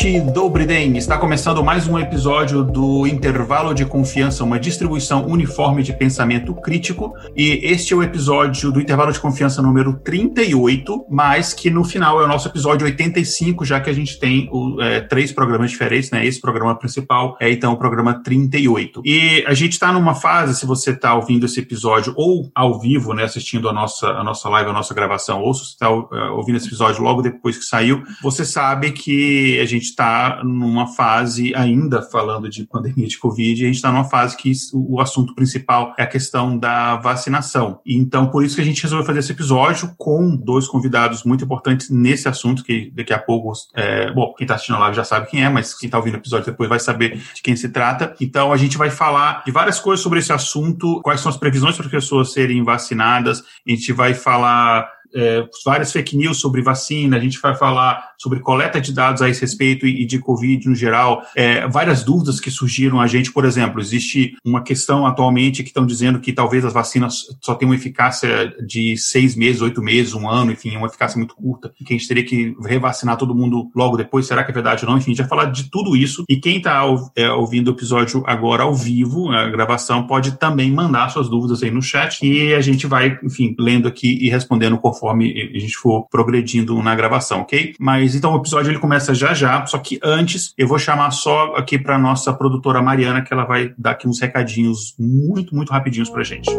Ouvinte do Briden, está começando mais um episódio do Intervalo de Confiança, uma distribuição uniforme de pensamento crítico. E este é o episódio do Intervalo de Confiança número 38, mas que no final é o nosso episódio 85, já que a gente tem o, é, três programas diferentes, né? Esse programa principal é então o programa 38. E a gente está numa fase, se você está ouvindo esse episódio ou ao vivo, né, assistindo a nossa, a nossa live, a nossa gravação, ou se você está uh, ouvindo esse episódio logo depois que saiu, você sabe que a gente está numa fase, ainda falando de pandemia de Covid, a gente está numa fase que o assunto principal é a questão da vacinação. Então, por isso que a gente resolveu fazer esse episódio com dois convidados muito importantes nesse assunto, que daqui a pouco, é, bom, quem está assistindo a live já sabe quem é, mas quem está ouvindo o episódio depois vai saber de quem se trata. Então, a gente vai falar de várias coisas sobre esse assunto, quais são as previsões para as pessoas serem vacinadas, a gente vai falar é, várias fake news sobre vacina, a gente vai falar sobre coleta de dados a esse respeito e, e de Covid no geral, é, várias dúvidas que surgiram a gente, por exemplo, existe uma questão atualmente que estão dizendo que talvez as vacinas só tenham eficácia de seis meses, oito meses, um ano, enfim, uma eficácia muito curta, e que a gente teria que revacinar todo mundo logo depois, será que é verdade ou não? Enfim, a gente vai falar de tudo isso, e quem está é, ouvindo o episódio agora ao vivo, a gravação, pode também mandar suas dúvidas aí no chat, e a gente vai, enfim, lendo aqui e respondendo conforme conforme a gente for progredindo na gravação, ok? Mas então o episódio ele começa já já, só que antes eu vou chamar só aqui para nossa produtora Mariana, que ela vai dar aqui uns recadinhos muito, muito rapidinhos pra gente.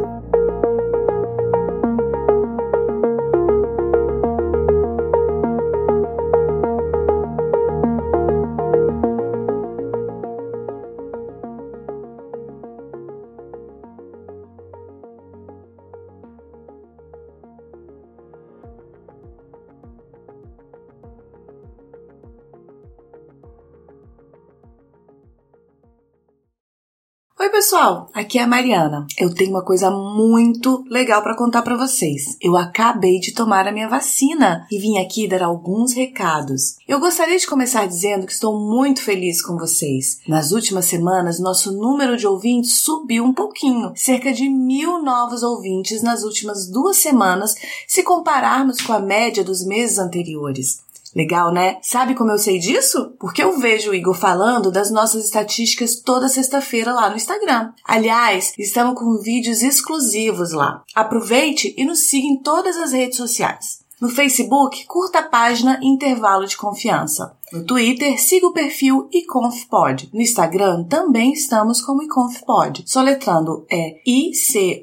Pessoal, aqui é a Mariana. Eu tenho uma coisa muito legal para contar para vocês. Eu acabei de tomar a minha vacina e vim aqui dar alguns recados. Eu gostaria de começar dizendo que estou muito feliz com vocês. Nas últimas semanas, nosso número de ouvintes subiu um pouquinho, cerca de mil novos ouvintes nas últimas duas semanas, se compararmos com a média dos meses anteriores. Legal, né? Sabe como eu sei disso? Porque eu vejo o Igor falando das nossas estatísticas toda sexta-feira lá no Instagram. Aliás, estamos com vídeos exclusivos lá. Aproveite e nos siga em todas as redes sociais. No Facebook, curta a página Intervalo de Confiança. No Twitter, siga o perfil iconfpod. No Instagram, também estamos como iconfpod. Soletrando é I-C-O-N-F-P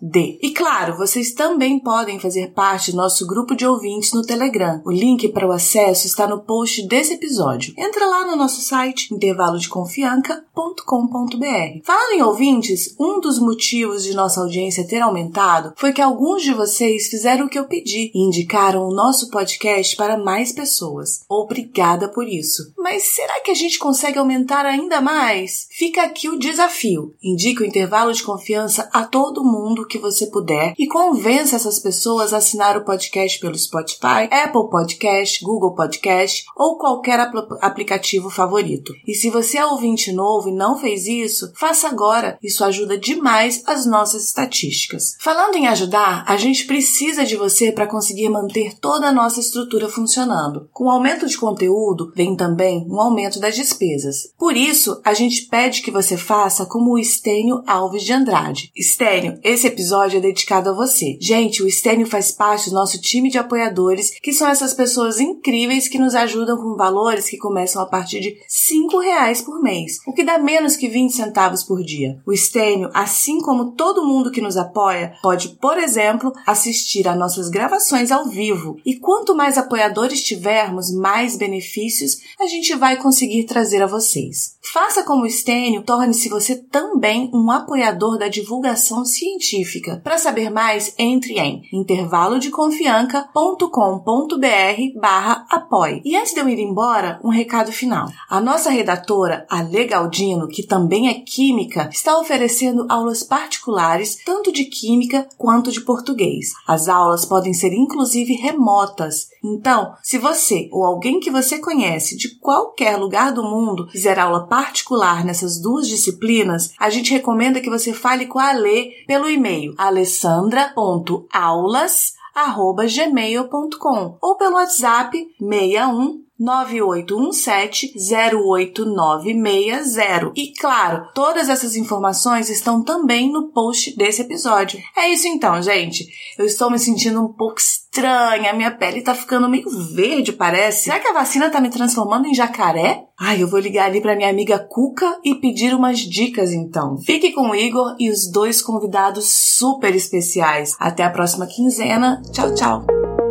D. E claro, vocês também podem fazer parte do nosso grupo de ouvintes no Telegram. O link para o acesso está no post desse episódio. Entra lá no nosso site intervalodeconfianca.com.br. Em ouvintes, um dos motivos de nossa audiência ter aumentado foi que alguns de vocês fizeram o que eu pedi e indicaram o nosso podcast para mais pessoas. Obrigada por isso. Mas será que a gente consegue aumentar ainda mais? Fica aqui o desafio. Indique o intervalo de confiança a todo mundo que você puder e convença essas pessoas a assinar o podcast pelo Spotify, Apple Podcast, Google Podcast ou qualquer apl aplicativo favorito. E se você é ouvinte novo e não fez isso, faça agora. Isso ajuda demais as nossas estatísticas. Falando em ajudar, a gente precisa de você para conseguir manter toda a nossa estrutura funcionando funcionando. Com o aumento de conteúdo, vem também um aumento das despesas. Por isso, a gente pede que você faça como o Estênio Alves de Andrade. Estênio, esse episódio é dedicado a você. Gente, o Estênio faz parte do nosso time de apoiadores, que são essas pessoas incríveis que nos ajudam com valores que começam a partir de R$ reais por mês, o que dá menos que 20 centavos por dia. O Estênio, assim como todo mundo que nos apoia, pode, por exemplo, assistir a nossas gravações ao vivo. E quanto mais apoiadores apoiadores tivermos, mais benefícios a gente vai conseguir trazer a vocês. Faça como o Stênio, torne-se você também um apoiador da divulgação científica. Para saber mais, entre em intervalodeconfianca.com.br barra apoie. E antes de eu ir embora, um recado final. A nossa redatora, a Legaldino, que também é química, está oferecendo aulas particulares tanto de química quanto de português. As aulas podem ser inclusive remotas. Então, se você ou alguém que você conhece de qualquer lugar do mundo quiser aula particular nessas duas disciplinas, a gente recomenda que você fale com a Alê pelo e-mail alessandra.aulas@gmail.com ou pelo WhatsApp 61 9817-08960. E claro, todas essas informações estão também no post desse episódio. É isso então, gente. Eu estou me sentindo um pouco estranha, minha pele tá ficando meio verde, parece. Será que a vacina tá me transformando em jacaré? Ai, eu vou ligar ali pra minha amiga Cuca e pedir umas dicas então. Fique com o Igor e os dois convidados super especiais. Até a próxima quinzena. Tchau, tchau.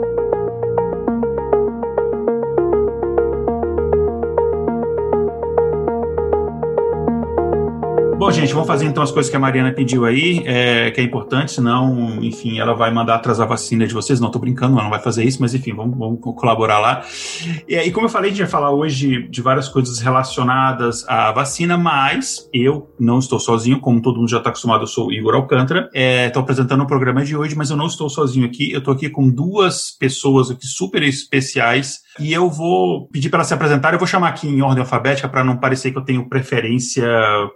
Bom, gente, vamos fazer então as coisas que a Mariana pediu aí, é, que é importante, senão, enfim, ela vai mandar atrasar a vacina de vocês. Não, tô brincando, ela não vai fazer isso, mas enfim, vamos, vamos colaborar lá. E, e como eu falei, a gente vai falar hoje de várias coisas relacionadas à vacina, mas eu não estou sozinho, como todo mundo já está acostumado, eu sou o Igor Alcântara. Estou é, apresentando o programa de hoje, mas eu não estou sozinho aqui, eu estou aqui com duas pessoas aqui super especiais e eu vou pedir para ela se apresentar. Eu vou chamar aqui em ordem alfabética para não parecer que eu tenho preferência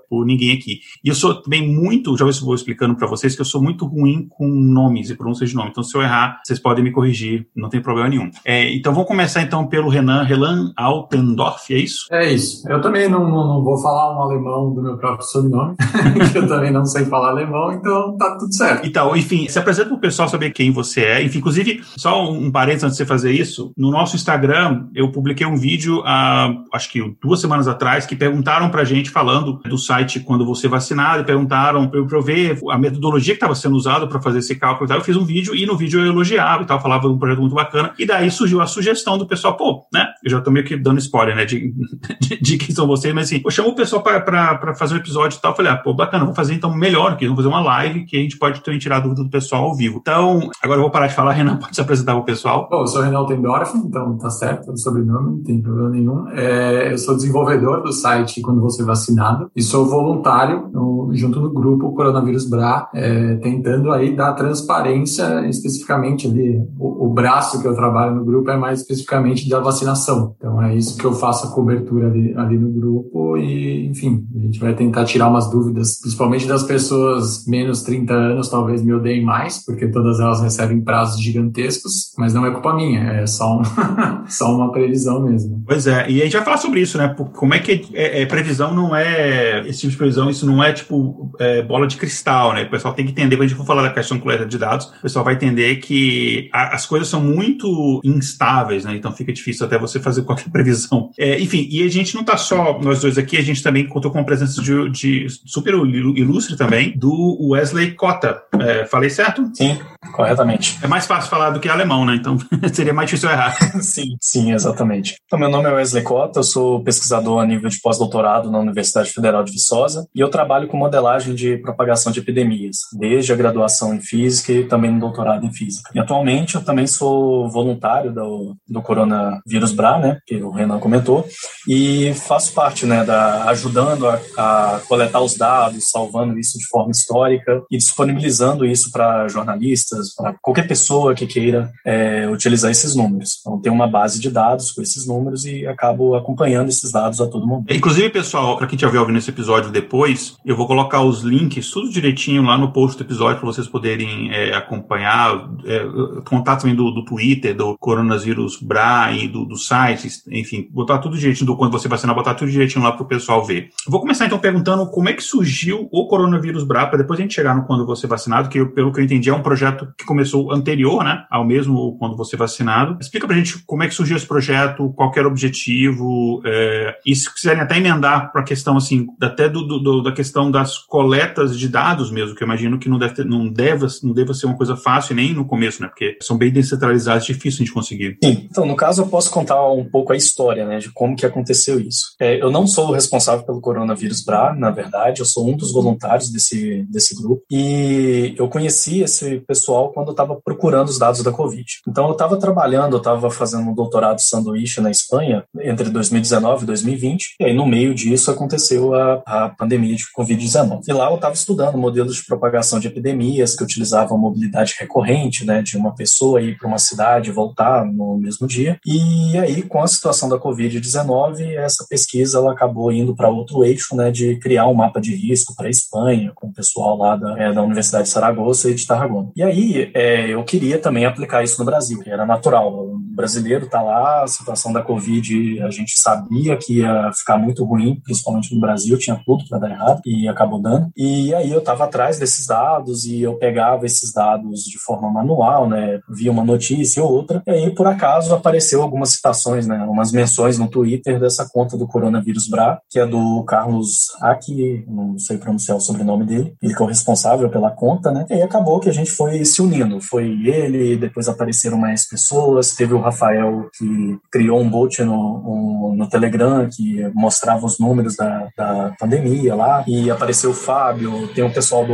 por ninguém aqui. E eu sou também muito, já vou explicando para vocês que eu sou muito ruim com nomes e pronúncias de nome. Então, se eu errar, vocês podem me corrigir, não tem problema nenhum. É, então, vamos começar então pelo Renan, Renan Altendorf, é isso? É isso. Eu também não, não, não vou falar um alemão do meu próprio sobrenome, que eu também não sei falar alemão, então tá tudo certo. Então, enfim, se apresenta para o pessoal saber quem você é. Enfim, inclusive, só um parênteses antes de você fazer isso, no nosso Instagram Instagram, eu publiquei um vídeo, há, acho que duas semanas atrás, que perguntaram pra gente, falando do site quando você vacinado, e perguntaram pra eu, pra ver a metodologia que estava sendo usada para fazer esse cálculo e tal. Eu fiz um vídeo e no vídeo eu elogiava e tal, falava de um projeto muito bacana. E daí surgiu a sugestão do pessoal, pô, né? Eu já tô meio que dando spoiler, né, de, de, de quem são vocês, mas assim, eu chamo o pessoal para fazer um episódio e tal. Eu falei, ah, pô, bacana, vamos fazer então melhor aqui, vamos fazer uma live que a gente pode também tirar a dúvida do pessoal ao vivo. Então, agora eu vou parar de falar, Renan, pode se apresentar pro pessoal. Bom, eu sou o Renan Tendorf, então tá certo, o sobrenome, não tem problema nenhum. É, eu sou desenvolvedor do site Quando Você Vacinado e sou voluntário no, junto no grupo Coronavírus Bra, é, tentando aí dar transparência especificamente ali. O, o, braço que eu trabalho no grupo é mais especificamente da vacinação. Então é isso que eu faço a cobertura ali, ali no grupo e, enfim, a gente vai tentar tirar umas dúvidas, principalmente das pessoas menos 30 anos, talvez me odeiem mais, porque todas elas recebem prazos gigantescos, mas não é culpa minha, é só um só uma previsão mesmo. Pois é, e a gente vai falar sobre isso, né? Como é que é, é, previsão não é. Esse tipo de previsão, isso não é tipo é, bola de cristal, né? O pessoal tem que entender, quando a gente for falar da questão de coleta de dados, o pessoal vai entender que a, as coisas são muito instáveis, né? Então fica difícil até você fazer qualquer previsão. É, enfim, e a gente não tá só nós dois aqui, a gente também contou com a presença de, de super ilustre também, do Wesley Cota. É, falei certo? Sim, corretamente. É mais fácil falar do que alemão, né? Então seria mais difícil errar. sim, sim, exatamente. Então, meu nome é Wesley Cota, eu sou pesquisador a nível de pós-doutorado na Universidade Federal de Viçosa e eu trabalho com modelagem de propagação de epidemias, desde a graduação em física e também no doutorado em física. E atualmente eu também sou voluntário do, do coronavírus BRA, né, que o Renan comentou, e faço parte, né, da ajudando a, a coletar os dados, salvando isso de forma histórica e disponibilizando isso para jornalistas, para qualquer pessoa que queira é, utilizar esses números. Então tem uma base de dados com esses números e acabo acompanhando esses dados a todo momento. Inclusive, pessoal, para quem estiver ouvindo esse episódio depois, eu vou colocar os links, tudo direitinho lá no post do episódio para vocês poderem é, acompanhar, é, contato também do, do Twitter, do Coronavírus Bra e do, do site, enfim, botar tudo direitinho do quando você vacinar, botar tudo direitinho lá para o pessoal ver. vou começar então perguntando como é que surgiu o Coronavírus Bra, para depois a gente chegar no quando você vacinado, que pelo que eu entendi é um projeto que começou anterior, né, ao mesmo quando você vacinado. Explica pra gente como é que surgiu esse projeto, qual era o objetivo, é, e se quiserem até emendar para a questão, assim, até do, do, da questão das coletas de dados mesmo, que eu imagino que não deve, ter, não, deve, não deva ser uma coisa fácil nem no começo, né? Porque são bem descentralizados, difícil de conseguir. Sim, então no caso eu posso contar um pouco a história, né, de como que aconteceu isso. É, eu não sou o responsável pelo coronavírus BRA, na verdade, eu sou um dos voluntários desse, desse grupo, e eu conheci esse pessoal quando eu estava procurando os dados da Covid. Então eu estava trabalhando, eu estava fazendo um doutorado sanduíche na Espanha entre 2019 e 2020, e aí no meio disso aconteceu a, a pandemia de Covid-19. E lá eu estava estudando modelos de propagação de epidemias que utilizavam mobilidade recorrente, né, de uma pessoa ir para uma cidade e voltar no mesmo dia. E aí, com a situação da Covid-19, essa pesquisa ela acabou indo para outro eixo, né, de criar um mapa de risco para a Espanha, com o pessoal lá da, é, da Universidade de Saragoça e de Tarragona. E aí, é, eu queria também aplicar isso no Brasil, que era natural. O brasileiro está lá, a situação da Covid, a gente sabia que ia ficar muito ruim, principalmente no Brasil, tinha tudo para dar errado e acabou dando. E aí eu estava atrás desses dados e eu pegava esses dados de forma manual, né, via uma notícia ou outra, e aí por acaso apareceu algumas citações, né, umas menções no Twitter dessa conta do coronavírus Bra, que é do Carlos Aki, não sei pronunciar o sobrenome dele, ele que é o responsável pela conta, né, e aí acabou que a gente foi se unindo, foi ele, depois apareceram mais pessoas, teve o Rafael que criou um bot no, um, no Telegram que mostrava os números da, da pandemia lá, e apareceu o Fábio, tem o pessoal do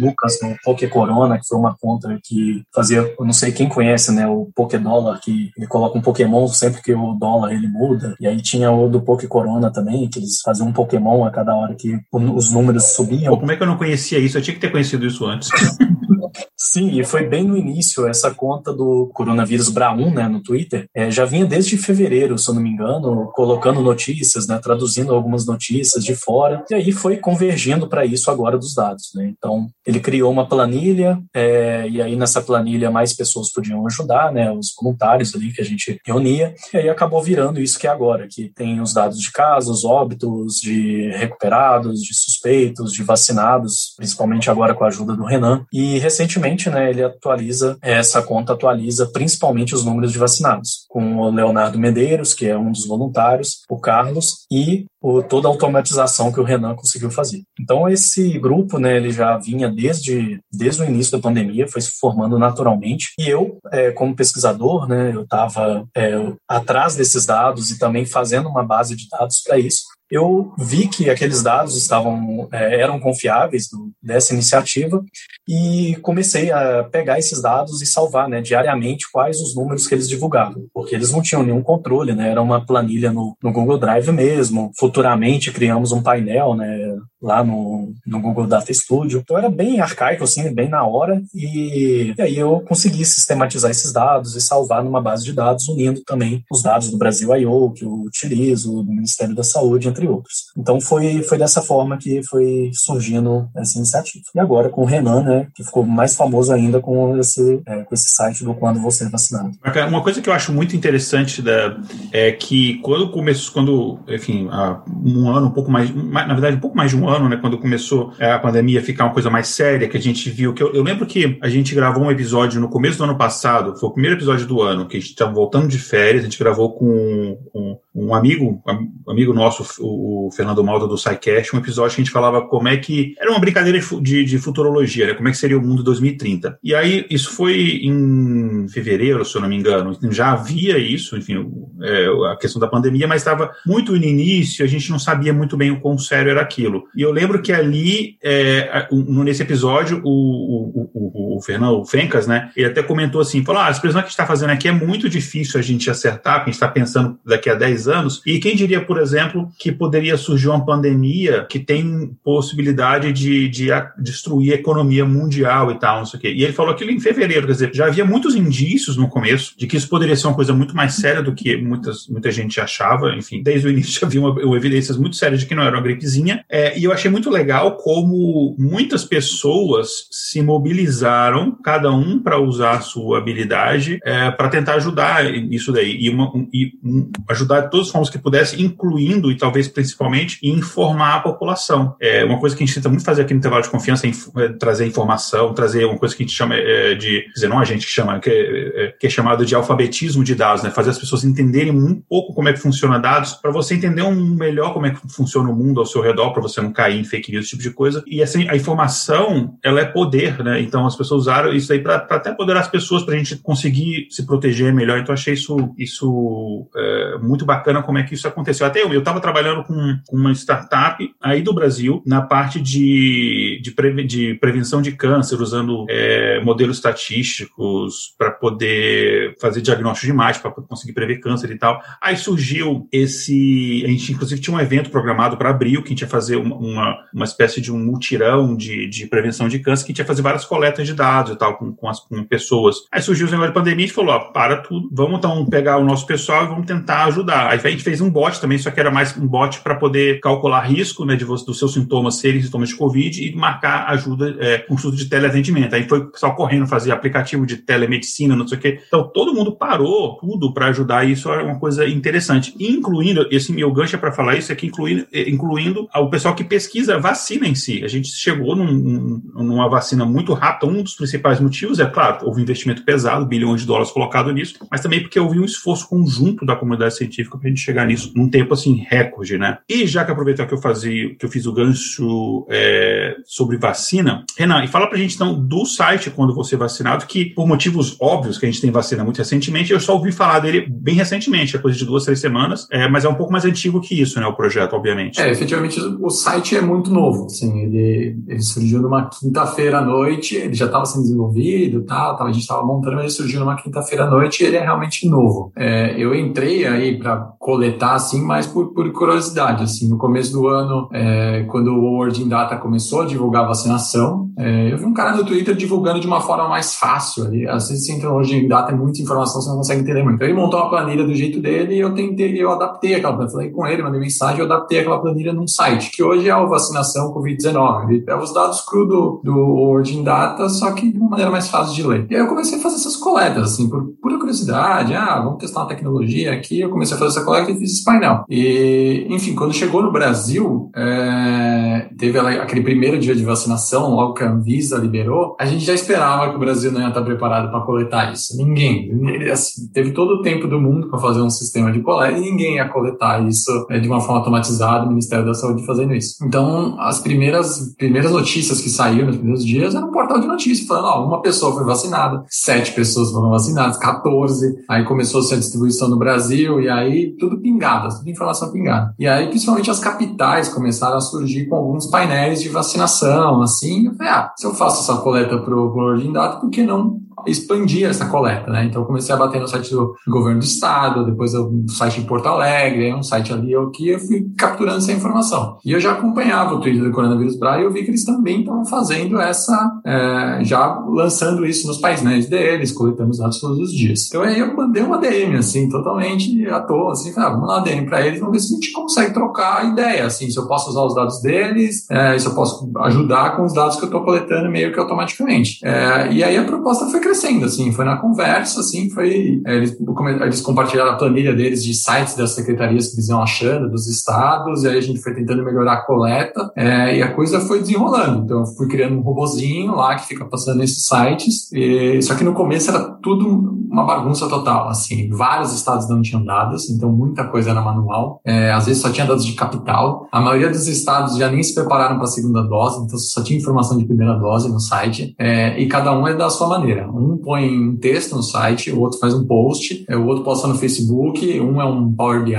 Lucas no Poké Corona, que foi uma conta que fazia, eu não sei quem conhece, né, o Poké Dólar, que ele coloca um Pokémon sempre que o dólar ele muda, e aí tinha o do Poké Corona também, que eles faziam um Pokémon a cada hora que os números subiam. Pô, como é que eu não conhecia isso? Eu tinha que ter conhecido isso antes. Sim, e foi bem no início, essa conta do coronavírus Bra1, né, no Twitter, é, já vinha desde fevereiro, se eu não me engano, colocando notícias, né, traduzindo algumas notícias de fora, e aí foi convergindo para isso agora dos dados, né, então ele criou uma planilha, é, e aí nessa planilha mais pessoas podiam ajudar, né, os voluntários ali que a gente reunia, e aí acabou virando isso que é agora, que tem os dados de casos, óbitos, de recuperados, de suspeitos, de vacinados, principalmente agora com a ajuda do Renan, e recentemente, né, ele atualiza, essa conta atualiza principalmente os números de vacinados, com o Leonardo Medeiros, que é um dos voluntários, o Carlos e o, toda a automatização que o Renan conseguiu fazer. Então esse grupo, né, ele já vinha desde, desde o início da pandemia, foi se formando naturalmente, e eu, é, como pesquisador, né, eu estava é, atrás desses dados e também fazendo uma base de dados para isso, eu vi que aqueles dados estavam é, eram confiáveis do, dessa iniciativa e comecei a pegar esses dados e salvar né, diariamente quais os números que eles divulgavam, porque eles não tinham nenhum controle, né, era uma planilha no, no Google Drive mesmo. Futuramente criamos um painel né, lá no, no Google Data Studio, então era bem arcaico, assim, bem na hora, e, e aí eu consegui sistematizar esses dados e salvar numa base de dados, unindo também os dados do Brasil I.O., que eu utilizo, do Ministério da Saúde, entre outros. Então foi, foi dessa forma que foi surgindo essa iniciativa. E agora com o Renan, né, que ficou mais famoso ainda com esse, é, com esse site do Quando Você é Vacinado. Uma coisa que eu acho muito interessante da, é que quando começou, quando, enfim, um ano, um pouco mais, na verdade, um pouco mais de um ano, né, quando começou é, a pandemia a ficar uma coisa mais séria, que a gente viu, que eu, eu lembro que a gente gravou um episódio no começo do ano passado, foi o primeiro episódio do ano, que a gente estava voltando de férias, a gente gravou com, com um amigo, um amigo nosso, o Fernando Malta do SciCast, um episódio que a gente falava como é que. Era uma brincadeira de, de futurologia, né? Como é que seria o mundo 2030. E aí, isso foi em fevereiro, se eu não me engano. Já havia isso, enfim, é, a questão da pandemia, mas estava muito no início, a gente não sabia muito bem o quão sério era aquilo. E eu lembro que ali, é, nesse episódio, o, o, o, o Fernando Fencas, né? Ele até comentou assim: falou, ah, as previsões que a gente está fazendo aqui é muito difícil a gente acertar, porque a gente está pensando daqui a 10 anos. E quem diria, por exemplo, que poderia surgir uma pandemia que tem possibilidade de, de destruir a economia mundial e tal, não sei o quê. E ele falou aquilo em fevereiro, quer dizer, já havia muitos indícios no começo de que isso poderia ser uma coisa muito mais séria do que muitas, muita gente achava. Enfim, desde o início havia uma evidências muito sérias de que não era uma gripezinha. É, e eu achei muito legal como muitas pessoas se mobilizaram, cada um para usar a sua habilidade, é, para tentar ajudar isso daí. E, uma, e um, ajudar de todas as formas que pudesse, incluindo e talvez principalmente informar a população. É uma coisa que a gente tenta muito fazer aqui no intervalo de confiança é, é trazer informação, trazer uma coisa que a gente chama é, de, dizer, não a gente que chama, que é, é, que é, chamado de alfabetismo de dados, né? Fazer as pessoas entenderem um pouco como é que funciona dados, para você entender um melhor como é que funciona o mundo ao seu redor, para você não cair em fake news, esse tipo de coisa. E assim, a informação, ela é poder, né? Então as pessoas usaram isso aí para até poderar as pessoas para a gente conseguir se proteger melhor. Então achei isso, isso é, muito bacana como é que isso aconteceu. Até eu, eu estava trabalhando com, uma startup aí do Brasil na parte de, de, de prevenção de câncer, usando é, modelos estatísticos para poder fazer diagnóstico de imagem, para conseguir prever câncer e tal. Aí surgiu esse. A gente, inclusive, tinha um evento programado para abril, que a gente ia fazer uma, uma, uma espécie de um mutirão de, de prevenção de câncer, que a gente ia fazer várias coletas de dados e tal com, com as com pessoas. Aí surgiu o negócio de pandemia e falou: ó, para tudo, vamos então pegar o nosso pessoal e vamos tentar ajudar. Aí a gente fez um bot também, só que era mais um bot para poder calcular risco né, de você, dos seus sintomas serem sintomas de Covid e marcar ajuda, é, consulta de teleatendimento. Aí foi só correndo fazer aplicativo de telemedicina, não sei o quê. Então todo mundo parou tudo para ajudar, e isso é uma coisa interessante. Incluindo, esse meu gancho é para falar isso aqui, incluindo, é, incluindo o pessoal que pesquisa vacina em si. A gente chegou num, numa vacina muito rápida. Um dos principais motivos é, claro, houve um investimento pesado, bilhões de dólares colocado nisso, mas também porque houve um esforço conjunto da comunidade científica para a gente chegar nisso num tempo assim recorde, né? E já que aproveitar que eu fazia, que eu fiz o gancho é, sobre vacina, Renan, e fala para a gente então do site quando você é vacinado, que por motivos óbvios que a gente tem vacina muito recentemente, eu só ouvi falar dele bem recentemente, é coisa de duas, três semanas, é, mas é um pouco mais antigo que isso, né? O projeto, obviamente. É, efetivamente o site é muito novo, assim, ele, ele surgiu numa quinta-feira à noite, ele já estava sendo desenvolvido, tal, a gente estava montando, mas ele surgiu numa quinta-feira à noite e ele é realmente novo. É, eu entrei aí para coletar, assim, mas por, por curiosidade, assim, no começo do ano, é, quando o Word in Data começou a divulgar a vacinação, é, eu vi um cara no Twitter divulgando de uma forma mais fácil. Ali. Às vezes você entra no Word in Data, é muita informação, você não consegue entender muito. Então ele montou uma planilha do jeito dele e eu tentei, eu adaptei aquela planilha. Falei com ele, mandei mensagem, eu adaptei aquela planilha num site, que hoje é a vacinação Covid-19. Ele é os dados cru do, do Word in Data, só que de uma maneira mais fácil de ler. E aí eu comecei a fazer essas coletas, assim, por pura curiosidade. Ah, vamos testar uma tecnologia aqui. Eu comecei a fazer essa coleta e fiz esse painel. E, enfim, quando chegou no Brasil, é, teve aquele primeiro dia de vacinação, logo que a Anvisa liberou, a gente já esperava que o Brasil não ia estar preparado para coletar isso. Ninguém. Assim, teve todo o tempo do mundo para fazer um sistema de coleta e ninguém ia coletar isso é, de uma forma automatizada, o Ministério da Saúde fazendo isso. Então, as primeiras, primeiras notícias que saíram nos primeiros dias era um portal de notícias, falando, ó, uma pessoa foi vacinada, sete pessoas foram vacinadas, 14, aí começou-se a distribuição no Brasil, e aí tudo pingado, tudo informação pingada. E aí, principalmente as capitais começaram a surgir com alguns painéis de vacinação, assim, eu falei, ah, se eu faço essa coleta pro, Ordem Data, por que não expandir essa coleta, né? Então eu comecei a bater no site do governo do estado, depois um site em Porto Alegre, um site ali aqui, eu fui capturando essa informação. E eu já acompanhava o Twitter do Coronavírus Bra e eu vi que eles também estavam fazendo essa, é, já lançando isso nos painéis deles, coletando os dados todos os dias. Então aí eu mandei uma DM, assim, totalmente à toa, assim, falei, ah, vamos mandar uma DM para eles, vamos ver se a gente consegue trocar ideia, assim, se eu posso usar os dados deles, é, se eu posso ajudar com os dados que eu estou coletando meio que automaticamente. É, e aí a proposta foi crescendo, assim, foi na conversa, assim, foi. É, eles, eles compartilharam a planilha deles de sites das secretarias que eles iam achando, dos estados, e aí a gente foi tentando melhorar a coleta, é, e a coisa foi desenrolando. Então, eu fui criando um robozinho lá que fica passando nesses sites, e, só que no começo era tudo uma bagunça total, assim, vários estados não tinham dados, então muita coisa era manual, é, às vezes só tinha dados de capital, a maioria dos estados já nem se prepararam para a segunda dose, então só tinha informação de primeira dose no site, é, e cada um é da sua maneira. Um põe um texto no site, o outro faz um post, é, o outro posta no Facebook, um é um Power BI,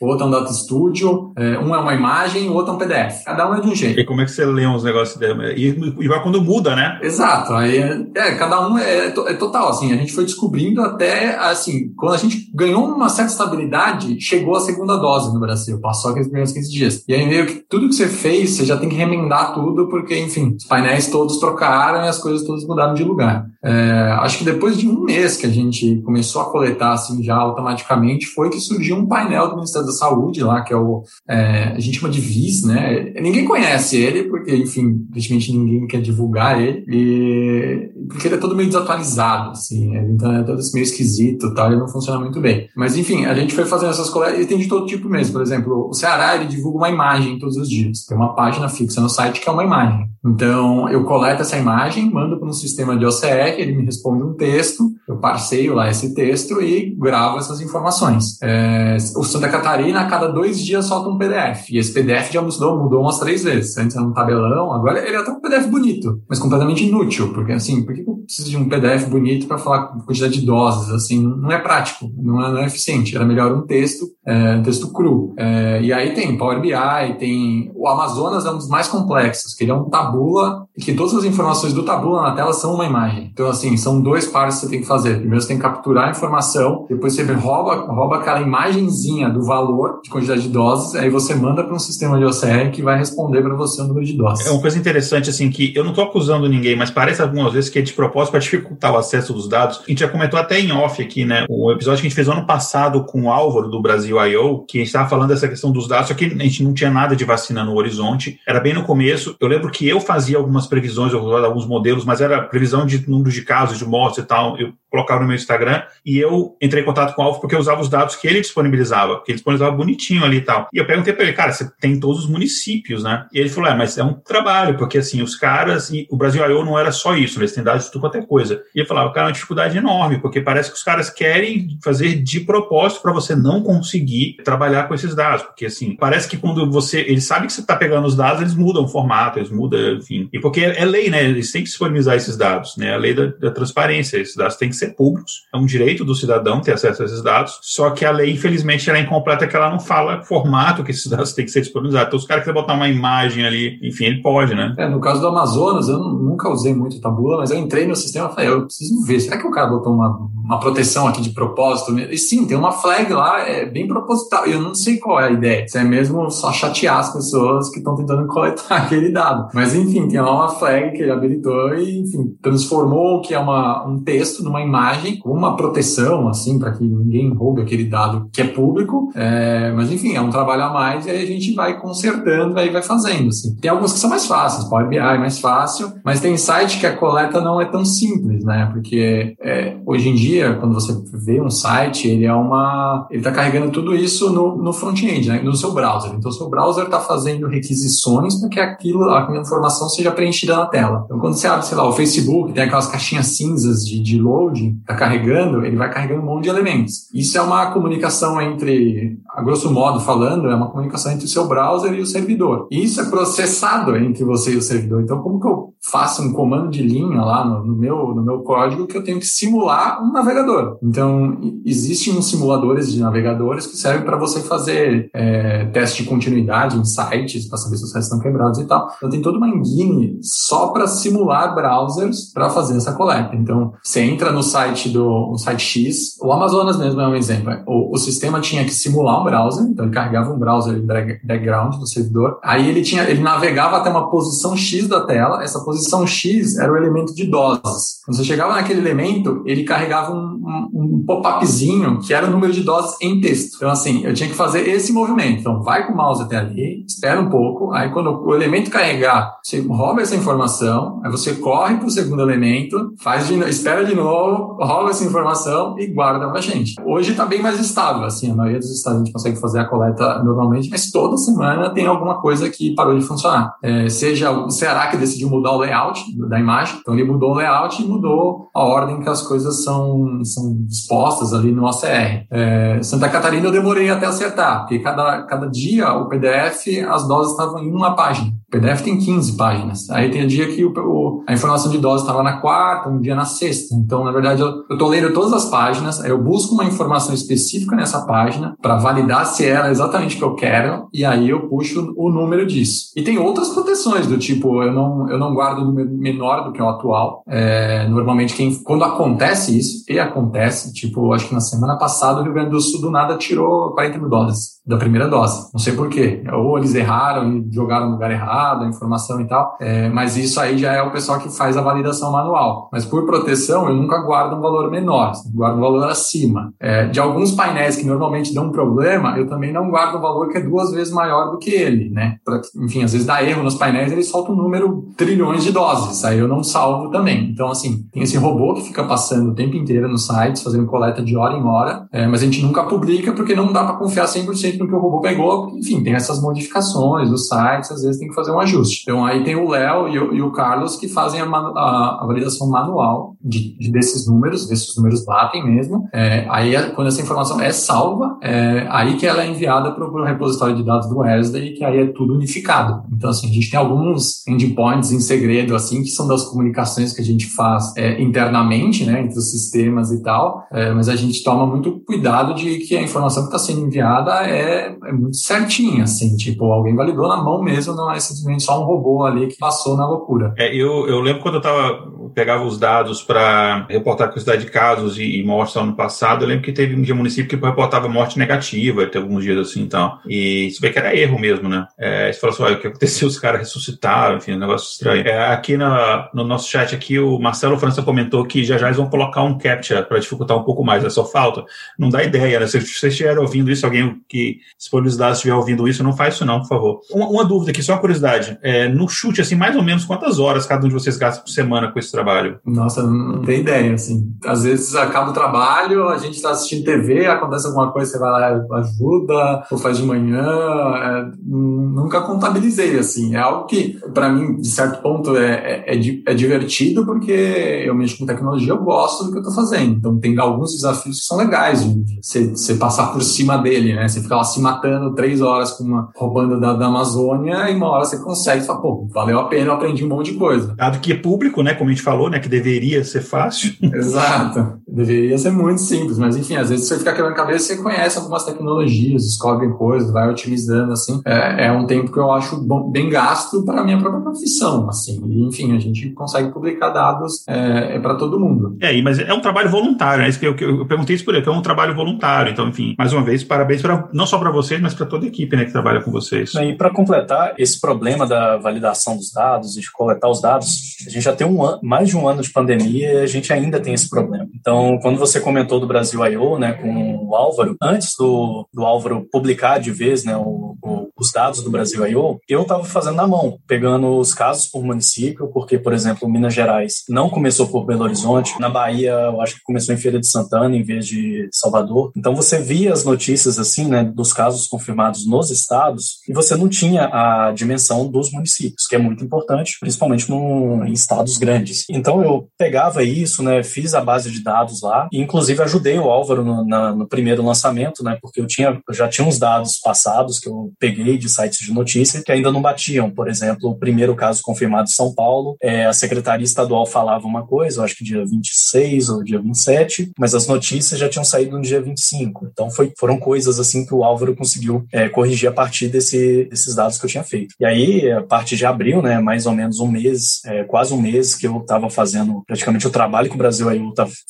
o outro é um Data Studio, é, um é uma imagem, o outro é um PDF. Cada um é de um jeito. E como é que você lê uns negócios dele? E, e vai quando muda, né? Exato. Aí, é, cada um é, é total, assim, a gente foi descobrindo até, assim, quando a gente ganhou uma certa estabilidade, chegou a segunda dose no Brasil, passou aqueles primeiros 15 dias. E aí meio que tudo que você fez, você já tem que remendar tudo, porque, enfim, os painéis todos trocaram e as coisas todas mudaram de lugar. É, acho que depois de um mês que a gente começou a coletar assim já automaticamente, foi que surgiu um painel do Ministério da Saúde lá, que é o é, a gente chama de VIS, né? Ninguém conhece ele, porque, enfim, praticamente ninguém quer divulgar ele, e, porque ele é todo meio desatualizado, assim, então é todo meio esquisito tal, ele não funciona muito bem. Mas enfim, a gente foi fazendo essas coletas e tem de todo tipo mesmo. Por exemplo, o Ceará ele divulga uma imagem todos os dias. Tem uma página fixa no site que é uma imagem. Então eu coleto essa imagem, mando para um sistema de OCR, ele me responde um texto, eu parceio lá esse texto e gravo essas informações. É, o Santa Catarina, a cada dois dias, solta um PDF. E esse PDF já mudou, mudou umas três vezes. Antes era um tabelão, agora ele é até um PDF bonito, mas completamente inútil. Porque assim, por que eu preciso de um PDF bonito para falar quantidade de doses? Assim, não é prático, não é, não é eficiente. Era melhor um texto, é, um texto cru. É, e aí tem Power BI, tem. O Amazonas é um dos mais complexos, que ele é um tabula, que todas as informações do tabula na tela são uma imagem. Então, assim, são dois pares que você tem que fazer. Primeiro você tem que capturar a informação, depois você rouba, rouba aquela imagenzinha do valor de quantidade de doses, aí você manda para um sistema de OCR que vai responder para você o número de doses. É uma coisa interessante, assim, que eu não estou acusando ninguém, mas parece algumas vezes que é de propósito para dificultar o acesso dos dados. A gente já comentou até em off aqui, né? O episódio que a gente fez ano passado com o Álvaro do Brasil I.O., que a gente estava falando dessa questão dos dados, só que a gente não tinha nada de vacina no horizonte, era bem no começo. Eu lembro que eu fazia algumas previsões, alguns modelos, mas era previsão de número de casos, de mortes e tal. Eu colocava no meu Instagram e eu entrei em contato com o Alvo porque eu usava os dados que ele disponibilizava, que ele disponibilizava bonitinho ali e tal. E eu perguntei para ele, cara, você tem todos os municípios, né? E ele falou, é, mas é um trabalho, porque assim, os caras, e o Brasil I.O. não era só isso, eles têm dados de tudo quanto é coisa. E eu falava, cara, é uma dificuldade enorme, porque parece que os caras querem fazer de propósito para você não conseguir trabalhar com esses dados, porque assim, parece que quando você, eles sabem que você está pegando os dados, eles mudam o formato, eles mudam, enfim. E porque é lei, né? Eles têm que disponibilizar esses dados, né? A lei da, da transparência, esses dados têm que ser públicos. É um direito do cidadão ter acesso a esses dados. Só que a lei, infelizmente, ela é incompleta, que ela não fala formato que esses dados têm que ser disponibilizados. Então, os caras querem botar uma imagem ali, enfim, ele pode, né? É, no caso do Amazonas, eu nunca usei muito tabula, mas eu entrei no sistema e falei, eu preciso ver, será que o cara botou uma, uma proteção aqui de propósito? E sim, tem uma flag lá, é bem proposital. Eu não sei qual é a ideia. Se é mesmo só chatear as pessoas que estão tentando coletar aquele dado. Mas, enfim, tem lá uma flag que ele habilitou e, enfim, transformou o que é uma, um texto numa imagem uma proteção, assim, para que ninguém roube aquele dado que é público. É, mas, enfim, é um trabalho a mais e aí a gente vai consertando, aí vai fazendo, assim. Tem alguns que são mais fáceis, Power BI é mais fácil, mas tem site que a coleta não é tão simples, né? Porque é, hoje em dia, quando você vê um site, ele é uma... ele está carregando tudo isso no, no front-end, né? no seu browser. Então, o seu browser está fazendo requisições para que aquilo, a informação seja preenchida na tela. Então, quando você abre, sei lá, o Facebook, tem aquelas caixinhas cinzas de, de loading, está carregando, ele vai carregando um monte de elementos. Isso é uma comunicação entre, a grosso modo falando, é uma comunicação entre o seu browser e o servidor. E isso é processado entre você e o servidor. Então, como que eu faço um comando de linha lá no, no meu, no meu código que eu tenho que simular um navegador? Então, existem uns simuladores de navegadores que servem para você fazer é, teste de continuidade em sites, para saber se os sites estão quebrados e tal. Então, tem toda uma engine só para simular browsers para fazer essa coleta. Então, você entra no site do no site X, o Amazonas mesmo é um exemplo. O, o sistema tinha que simular browser, então ele carregava um browser background no servidor. Aí ele tinha, ele navegava até uma posição X da tela. Essa posição X era o elemento de doses. Quando você chegava naquele elemento, ele carregava um, um, um pop-upzinho que era o número de doses em texto. Então, assim, eu tinha que fazer esse movimento. Então, vai com o mouse até ali, espera um pouco, aí quando o elemento carregar, você rouba essa informação, aí você corre para o segundo elemento, faz de, espera de novo, rouba essa informação e guarda para a gente. Hoje está bem mais estável, assim, a maioria dos estados gente consegue fazer a coleta normalmente, mas toda semana tem alguma coisa que parou de funcionar. É, seja o Ceará que decidiu mudar o layout da imagem, então ele mudou o layout e mudou a ordem que as coisas são, são dispostas ali no OCR. É, Santa Catarina eu demorei até acertar, porque cada, cada dia o PDF, as doses estavam em uma página. PDF tem 15 páginas. Aí tem dia que o, o, a informação de dose estava na quarta, um dia na sexta. Então, na verdade, eu estou lendo todas as páginas, aí eu busco uma informação específica nessa página para validar se ela é exatamente o que eu quero, e aí eu puxo o número disso. E tem outras proteções, do tipo, eu não, eu não guardo menor do que o atual. É, normalmente, quem, quando acontece isso, e acontece, tipo, acho que na semana passada o Rio Grande do Sul do nada tirou 40 mil dólares da primeira dose. Não sei porquê. Ou eles erraram e jogaram no lugar errado, a informação e tal, é, mas isso aí já é o pessoal que faz a validação manual. Mas por proteção, eu nunca guardo um valor menor, guardo um valor acima. É, de alguns painéis que normalmente dão problema, eu também não guardo um valor que é duas vezes maior do que ele, né? Pra, enfim, às vezes dá erro nos painéis, ele solta um número trilhões de doses, aí eu não salvo também. Então, assim, tem esse robô que fica passando o tempo inteiro nos sites, fazendo coleta de hora em hora, é, mas a gente nunca publica porque não dá para confiar 100% no que o robô pegou. Enfim, tem essas modificações dos sites, às vezes tem que fazer um ajuste. Então, aí tem o Léo e, e, o Carlos que fazem a, a, a validação manual de, de, desses números, desses números batem mesmo. É, aí, quando essa informação é salva, é, aí que ela é enviada para o repositório de dados do Wesley, que aí é tudo unificado. Então, assim, a gente tem alguns endpoints em segredo, assim, que são das comunicações que a gente faz é, internamente, né, entre os sistemas e tal, é, mas a gente toma muito cuidado de que a informação que está sendo enviada é, é, muito certinha, assim, tipo, alguém validou na mão mesmo, não é simplesmente só um robô ali que passou na loucura. É, eu, eu lembro quando eu tava, pegava os dados para reportar a quantidade de casos e, e mortes no ano passado, eu lembro que teve um dia município que reportava morte negativa, tem alguns dias assim, então, e isso vê que era erro mesmo, né? É, você falou assim, olha, o que aconteceu, os caras ressuscitaram, enfim, um negócio estranho. É, aqui na, no nosso chat aqui, o Marcelo França comentou que já já eles vão colocar um captcha para dificultar um pouco mais, é só falta. Não dá ideia, né? Se vocês estiverem ouvindo isso, alguém que disponibilizado estiver ouvindo isso, não faz isso não, por favor. Uma, uma dúvida aqui, só uma curiosidade. É, no chute, assim, mais ou menos quantas horas cada um de vocês gasta por semana com esse trabalho? Nossa, não tem ideia, assim. Às vezes acaba o trabalho, a gente está assistindo TV, acontece alguma coisa, você vai lá ajuda, ou faz de manhã. É, nunca contabilizei, assim. É algo que, para mim, de certo ponto, é, é, é, é divertido, porque eu mexo com tecnologia, eu gosto do que eu estou fazendo. Então, tem alguns desafios que são legais você passar por cima dele, né? Você fica lá se matando três horas com uma roubando da, da Amazônia e uma hora você consegue falar, pô, valeu a pena, eu aprendi um monte de coisa. Dado que é público, né? Como a gente falou, né? Que deveria ser fácil. Exato. Deveria ser muito simples, mas enfim, às vezes você fica quebrando cabeça, você conhece algumas tecnologias, descobre coisas, vai otimizando, assim. É, é um tempo que eu acho bom, bem gasto para a minha própria profissão, assim. E, enfim, a gente consegue publicar dados é, é para todo mundo. É, mas é um trabalho voluntário, né? Isso que eu, eu, perguntei isso por aí, que é um trabalho voluntário. Então, enfim, mais uma vez, parabéns pra, não só para vocês, mas para toda a equipe né, que trabalha com vocês. E para completar esse problema da validação dos dados e de coletar os dados, a gente já tem um an, mais de um ano de pandemia e a gente ainda tem esse problema. Então, quando você comentou do Brasil I.O., né, com o Álvaro, antes do, do Álvaro publicar de vez né, o, o, os dados do Brasil I.O., eu estava fazendo na mão, pegando os casos por município, porque, por exemplo, Minas Gerais não começou por Belo Horizonte, na Bahia, eu acho que começou em Feira de Santana em vez de Salvador. Então, você via as notícias, assim, né, dos casos confirmados nos estados e você não tinha a dimensão dos municípios, que é muito importante, principalmente no, em estados grandes. Então, eu pegava isso, né, fiz a base de dados lá e, inclusive, ajudei o Álvaro no, na, no primeiro lançamento, né, porque eu, tinha, eu já tinha uns dados passados que eu peguei de sites de notícia que ainda não batiam. Por exemplo, o primeiro caso confirmado em São Paulo, é, a Secretaria Estadual falava uma coisa, eu acho que dia 26 ou dia 27, mas as notícias já tinham saído no dia 25. Então foi, foram coisas assim que o Álvaro conseguiu é, corrigir a partir desse, desses dados que eu tinha feito. E aí, a partir de abril, né, mais ou menos um mês, é, quase um mês que eu estava fazendo praticamente o trabalho que o Brasil aí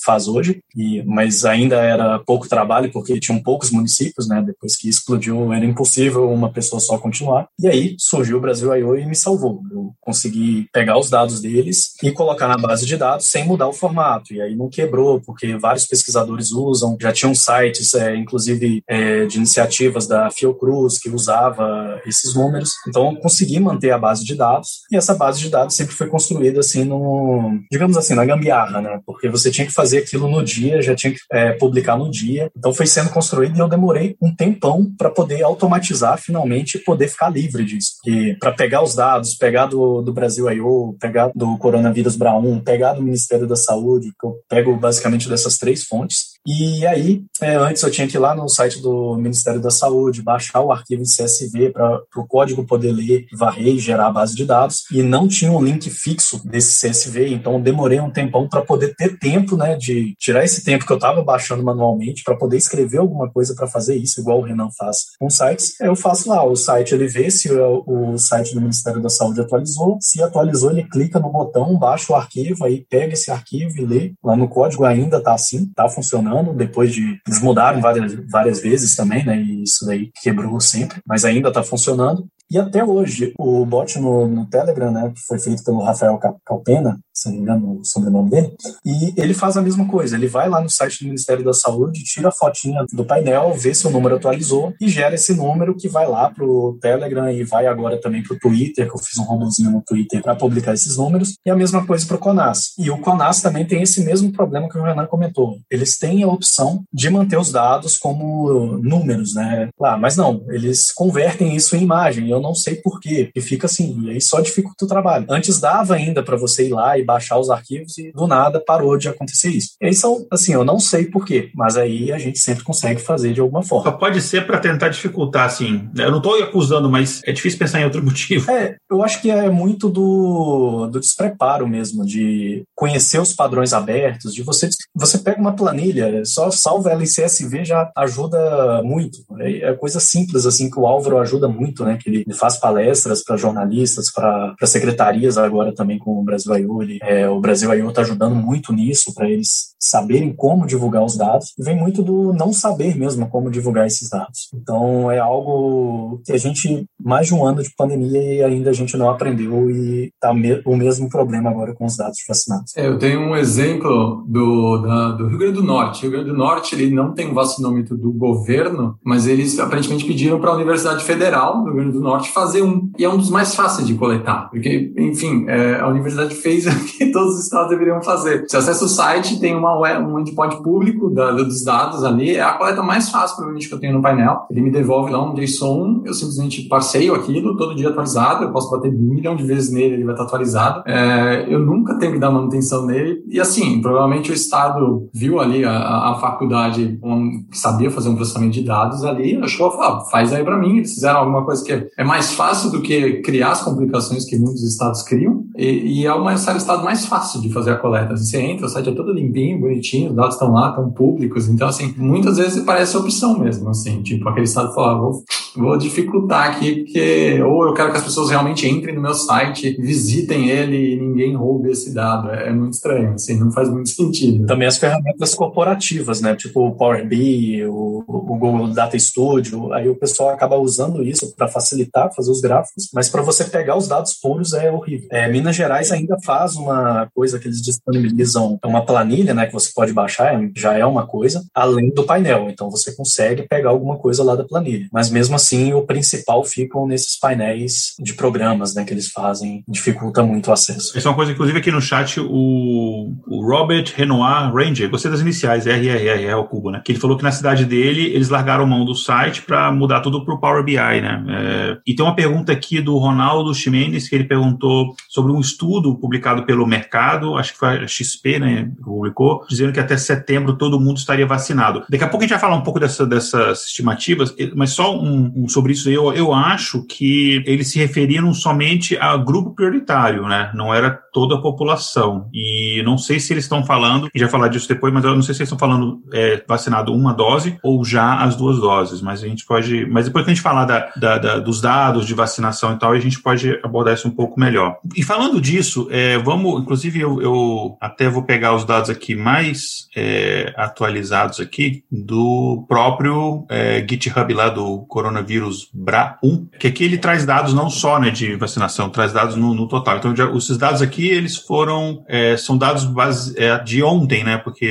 faz hoje, e, mas ainda era pouco trabalho porque tinham poucos municípios, né, depois que explodiu era impossível uma pessoa só continuar. E aí surgiu o Brasil I.O. e me salvou. Eu consegui pegar os dados deles e colocar na base de dados sem mudar o formato. E aí não quebrou, porque vários pesquisadores usam, já tinham sites, é, inclusive é, de iniciativas da Fiocruz, que usava esses números. Então eu consegui manter a base de dados. E essa base de dados sempre foi construída assim no, digamos assim, na gambiarra, né? Porque você tinha que fazer aquilo no dia, já tinha que é, publicar no dia. Então foi sendo construído e eu demorei um tempão para poder automatizar finalmente e poder ficar livre disso. E para pegar os dados, pegar do, do Brasil I.O., pegar do Coronavírus BRA1, pegar do Ministério da Saúde, que eu pego basicamente dessas três fontes, e aí, é, antes eu tinha que ir lá no site do Ministério da Saúde, baixar o arquivo em CSV para o código poder ler, varrer e gerar a base de dados. E não tinha um link fixo desse CSV, então demorei um tempão para poder ter tempo, né, de tirar esse tempo que eu estava baixando manualmente para poder escrever alguma coisa para fazer isso, igual o Renan faz com sites. Eu faço lá, o site ele vê se o, o site do Ministério da Saúde atualizou. Se atualizou, ele clica no botão, baixa o arquivo, aí pega esse arquivo e lê. Lá no código ainda tá assim, tá funcionando depois de eles mudaram várias, várias vezes também, né? E isso daí quebrou sempre, mas ainda está funcionando. E até hoje, o bot no, no, Telegram, né, que foi feito pelo Rafael Calpena, se não me engano o sobrenome dele, e ele faz a mesma coisa. Ele vai lá no site do Ministério da Saúde, tira a fotinha do painel, vê se o número atualizou e gera esse número que vai lá pro Telegram e vai agora também pro Twitter, que eu fiz um robozinho no Twitter para publicar esses números, e a mesma coisa pro Conas. E o Conas também tem esse mesmo problema que o Renan comentou. Eles têm a opção de manter os dados como números, né? Lá, mas não, eles convertem isso em imagem. Eu não sei por quê, e fica assim, e aí só dificulta o trabalho. Antes dava ainda para você ir lá e baixar os arquivos e do nada parou de acontecer isso. E aí são, assim, eu não sei por quê, mas aí a gente sempre consegue fazer de alguma forma. Só pode ser para tentar dificultar, assim. Eu não estou acusando, mas é difícil pensar em outro motivo. É, eu acho que é muito do, do despreparo mesmo, de conhecer os padrões abertos, de você, você pega uma planilha, só salva ela em CSV já ajuda muito. É, é coisa simples, assim, que o Álvaro ajuda muito, né? Que ele ele faz palestras para jornalistas, para secretarias agora também com o Brasil I.O. É, o Brasil I.O. está ajudando muito nisso, para eles saberem como divulgar os dados. Vem muito do não saber mesmo como divulgar esses dados. Então é algo que a gente, mais de um ano de pandemia e ainda a gente não aprendeu e está o mesmo problema agora com os dados vacinados. É, eu tenho um exemplo do, da, do Rio Grande do Norte. O Rio Grande do Norte ele não tem um vacinômetro do governo, mas eles aparentemente pediram para a Universidade Federal do Rio Grande do Norte Norte fazer um. E é um dos mais fáceis de coletar, porque, enfim, é, a universidade fez o que todos os estados deveriam fazer. Você acessa o site, tem uma um endpoint público da, dos dados ali, é a coleta mais fácil, provavelmente, que eu tenho no painel. Ele me devolve lá um JSON, eu simplesmente parceio aquilo, todo dia atualizado, eu posso bater um milhão de vezes nele, ele vai estar atualizado. É, eu nunca tenho que dar manutenção nele. E assim, provavelmente o Estado viu ali a, a faculdade que sabia fazer um processamento de dados ali, achou, ah, faz aí para mim. Eles fizeram alguma coisa que é é mais fácil do que criar as complicações que muitos estados criam e, e é o estado mais fácil de fazer a coleta. Você entra, o site é todo limpinho, bonitinho, os dados estão lá, estão públicos. Então, assim, muitas vezes parece opção mesmo, assim, tipo, aquele estado fala, vou, vou dificultar aqui, porque ou eu quero que as pessoas realmente entrem no meu site, visitem ele e ninguém roube esse dado. É, é muito estranho, assim, não faz muito sentido. Também as ferramentas corporativas, né? Tipo o Power BI, o, o Google Data Studio, aí o pessoal acaba usando isso para facilitar facilitar fazer os gráficos, mas para você pegar os dados puros é horrível. É, Minas Gerais ainda faz uma coisa que eles disponibilizam, é uma planilha, né, que você pode baixar, é, já é uma coisa, além do painel. Então você consegue pegar alguma coisa lá da planilha. Mas mesmo assim, o principal ficam nesses painéis de programas, né, que eles fazem, dificulta muito o acesso. Essa é uma coisa, inclusive, aqui no chat, o, o Robert Renoir Ranger, gostei das iniciais, RRR, é o cubo, né? Que ele falou que na cidade dele eles largaram mão do site para mudar tudo pro Power BI, né? É, e tem uma pergunta aqui do Ronaldo Ximenes, que ele perguntou sobre um estudo publicado pelo mercado, acho que foi a XP, né, publicou, dizendo que até setembro todo mundo estaria vacinado. Daqui a pouco a gente vai falar um pouco dessa, dessas estimativas, mas só um, um sobre isso eu, eu acho que eles se referiram somente a grupo prioritário, né? Não era toda a população. E não sei se eles estão falando, e já falar disso depois, mas eu não sei se eles estão falando é, vacinado uma dose ou já as duas doses, mas a gente pode. Mas depois que a gente falar da, da, da, dos dados de vacinação e tal, a gente pode abordar isso um pouco melhor. E falando disso, é, vamos, inclusive eu, eu, até vou pegar os dados aqui mais é, atualizados aqui do próprio é, GitHub lá do coronavírus BRA1, que aqui ele traz dados não só né, de vacinação, traz dados no, no total. Então, já, esses dados aqui aqui eles foram é, são dados base, é, de ontem, né? Porque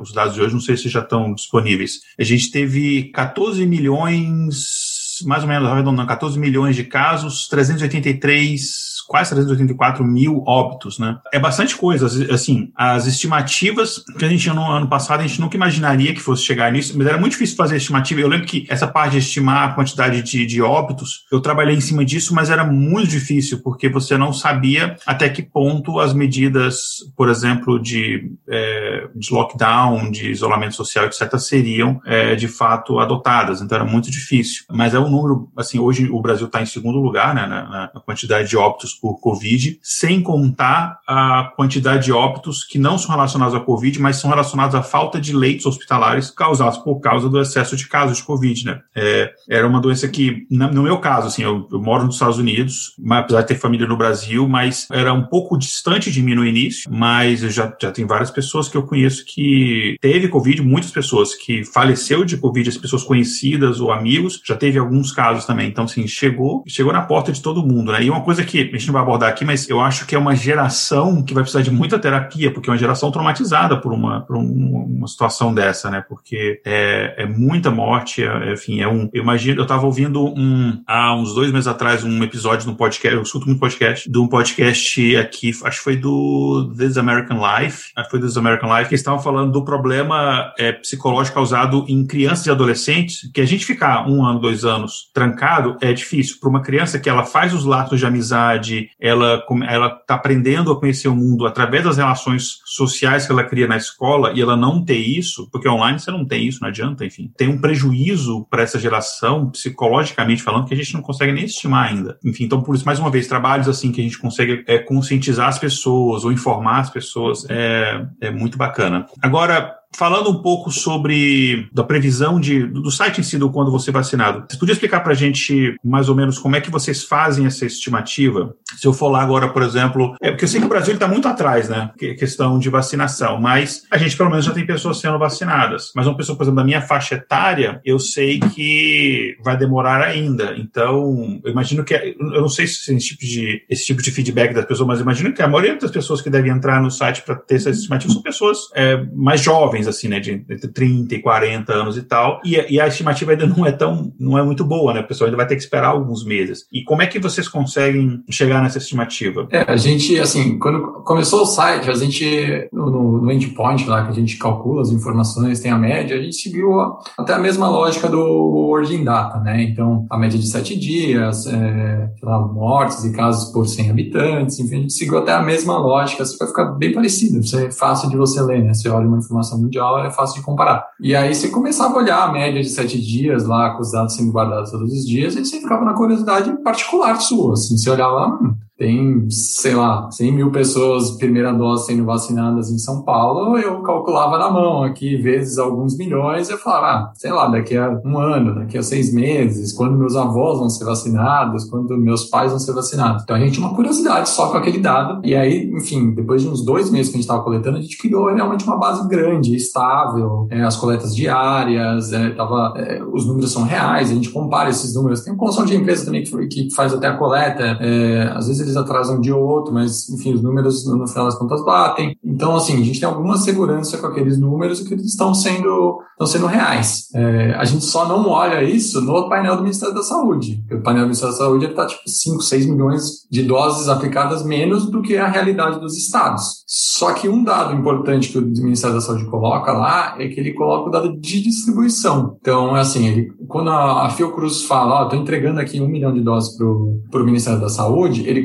os dados de hoje não sei se já estão disponíveis. A gente teve 14 milhões, mais ou menos, arredondando, 14 milhões de casos, 383 quase 384 mil óbitos, né? É bastante coisa, assim, as estimativas que a gente tinha no ano passado, a gente nunca imaginaria que fosse chegar nisso, mas era muito difícil fazer estimativa. Eu lembro que essa parte de estimar a quantidade de, de óbitos, eu trabalhei em cima disso, mas era muito difícil, porque você não sabia até que ponto as medidas, por exemplo, de, é, de lockdown, de isolamento social, etc., seriam é, de fato adotadas. Então era muito difícil. Mas é um número, assim, hoje o Brasil está em segundo lugar, né, na, na, quantidade de óbitos por Covid, sem contar a quantidade de óbitos que não são relacionados à Covid, mas são relacionados à falta de leitos hospitalares causados por causa do excesso de casos de Covid, né. É, era uma doença que, no meu caso, assim, eu, eu moro nos Estados Unidos, mas, apesar de ter família no Brasil, mas era um pouco distante de mim no início, mas já, já tem várias pessoas que eu conheço que teve Covid, muitas pessoas que faleceu de Covid, as pessoas conhecidas ou amigos, já teve alguns casos também. Então, assim, chegou, chegou na porta de todo mundo, né? E uma coisa que a gente não vai abordar aqui, mas eu acho que é uma geração que vai precisar de muita terapia, porque é uma geração traumatizada por uma, por uma situação dessa, né? Porque é, é muita morte, é, enfim, é um. Eu imagino, eu estava ouvindo um, há uns dois meses atrás, um episódio no podcast, eu escuto muito podcast, de um podcast aqui, acho que foi do This American Life, acho que foi do This American Life, que estavam falando do problema é, psicológico causado em crianças e adolescentes, que a gente ficar um ano, dois anos trancado é difícil. Para uma criança que ela faz os laços de amizade, ela ela está aprendendo a conhecer o mundo através das relações sociais que ela cria na escola e ela não ter isso, porque online você não tem isso, não adianta, enfim. Tem um prejuízo para essa geração, psicologicamente falando, que a gente não consegue nem estimar ainda. Enfim, então por isso, mais uma vez, trabalhos assim que a gente consegue é, conscientizar as pessoas ou informar as pessoas é, é muito bacana. Agora, Falando um pouco sobre da previsão de, do site em si do quando você é vacinado, você podia explicar para a gente mais ou menos como é que vocês fazem essa estimativa? Se eu for lá agora, por exemplo, é porque eu sei que o Brasil está muito atrás, né? Questão de vacinação, mas a gente pelo menos já tem pessoas sendo vacinadas. Mas uma pessoa, por exemplo, da minha faixa etária, eu sei que vai demorar ainda. Então, eu imagino que eu não sei se esse tipo de esse tipo de feedback das pessoas, mas imagino que a maioria das pessoas que devem entrar no site para ter essa estimativa são pessoas é, mais jovens jovens, assim, né, de entre 30 e 40 anos e tal, e, e, a estimativa ainda não é tão, não é muito boa, né, o pessoal ainda vai ter que esperar alguns meses. E como é que vocês conseguem chegar nessa estimativa? É, a gente, assim, quando começou o site, a gente, no, no endpoint lá, que a gente calcula as informações, tem a média, a gente seguiu até a mesma lógica do Word in Data, né, então, a média de sete dias, é, lá, mortes e casos por 100 habitantes, enfim, a gente seguiu até a mesma lógica, isso vai ficar bem parecido, isso é fácil de você ler, né, você olha uma informação muito mundial é fácil de comparar. E aí você começava a olhar a média de sete dias lá, com os dados sendo guardados todos os dias, e você ficava na curiosidade particular sua, assim, você olhava, hum, tem, sei lá, 100 mil pessoas primeira dose sendo vacinadas em São Paulo, eu calculava na mão aqui, vezes alguns milhões, eu falava, ah, sei lá, daqui a um ano, daqui a seis meses, quando meus avós vão ser vacinados, quando meus pais vão ser vacinados. Então a gente tinha uma curiosidade só com aquele dado, e aí, enfim, depois de uns dois meses que a gente estava coletando, a gente criou realmente uma base grande, estável, é, as coletas diárias, é, tava, é, os números são reais, a gente compara esses números. Tem um console de empresa também que, que faz até a coleta, é, às vezes eles eles atrasam um dia ou outro, mas, enfim, os números no final das contas batem. Então, assim, a gente tem alguma segurança com aqueles números que eles estão sendo, estão sendo reais. É, a gente só não olha isso no painel do Ministério da Saúde. O painel do Ministério da Saúde está tipo 5, 6 milhões de doses aplicadas menos do que a realidade dos estados. Só que um dado importante que o Ministério da Saúde coloca lá é que ele coloca o dado de distribuição. Então, assim, ele, quando a, a Fiocruz fala, ó, oh, estou entregando aqui um milhão de doses para o Ministério da Saúde, ele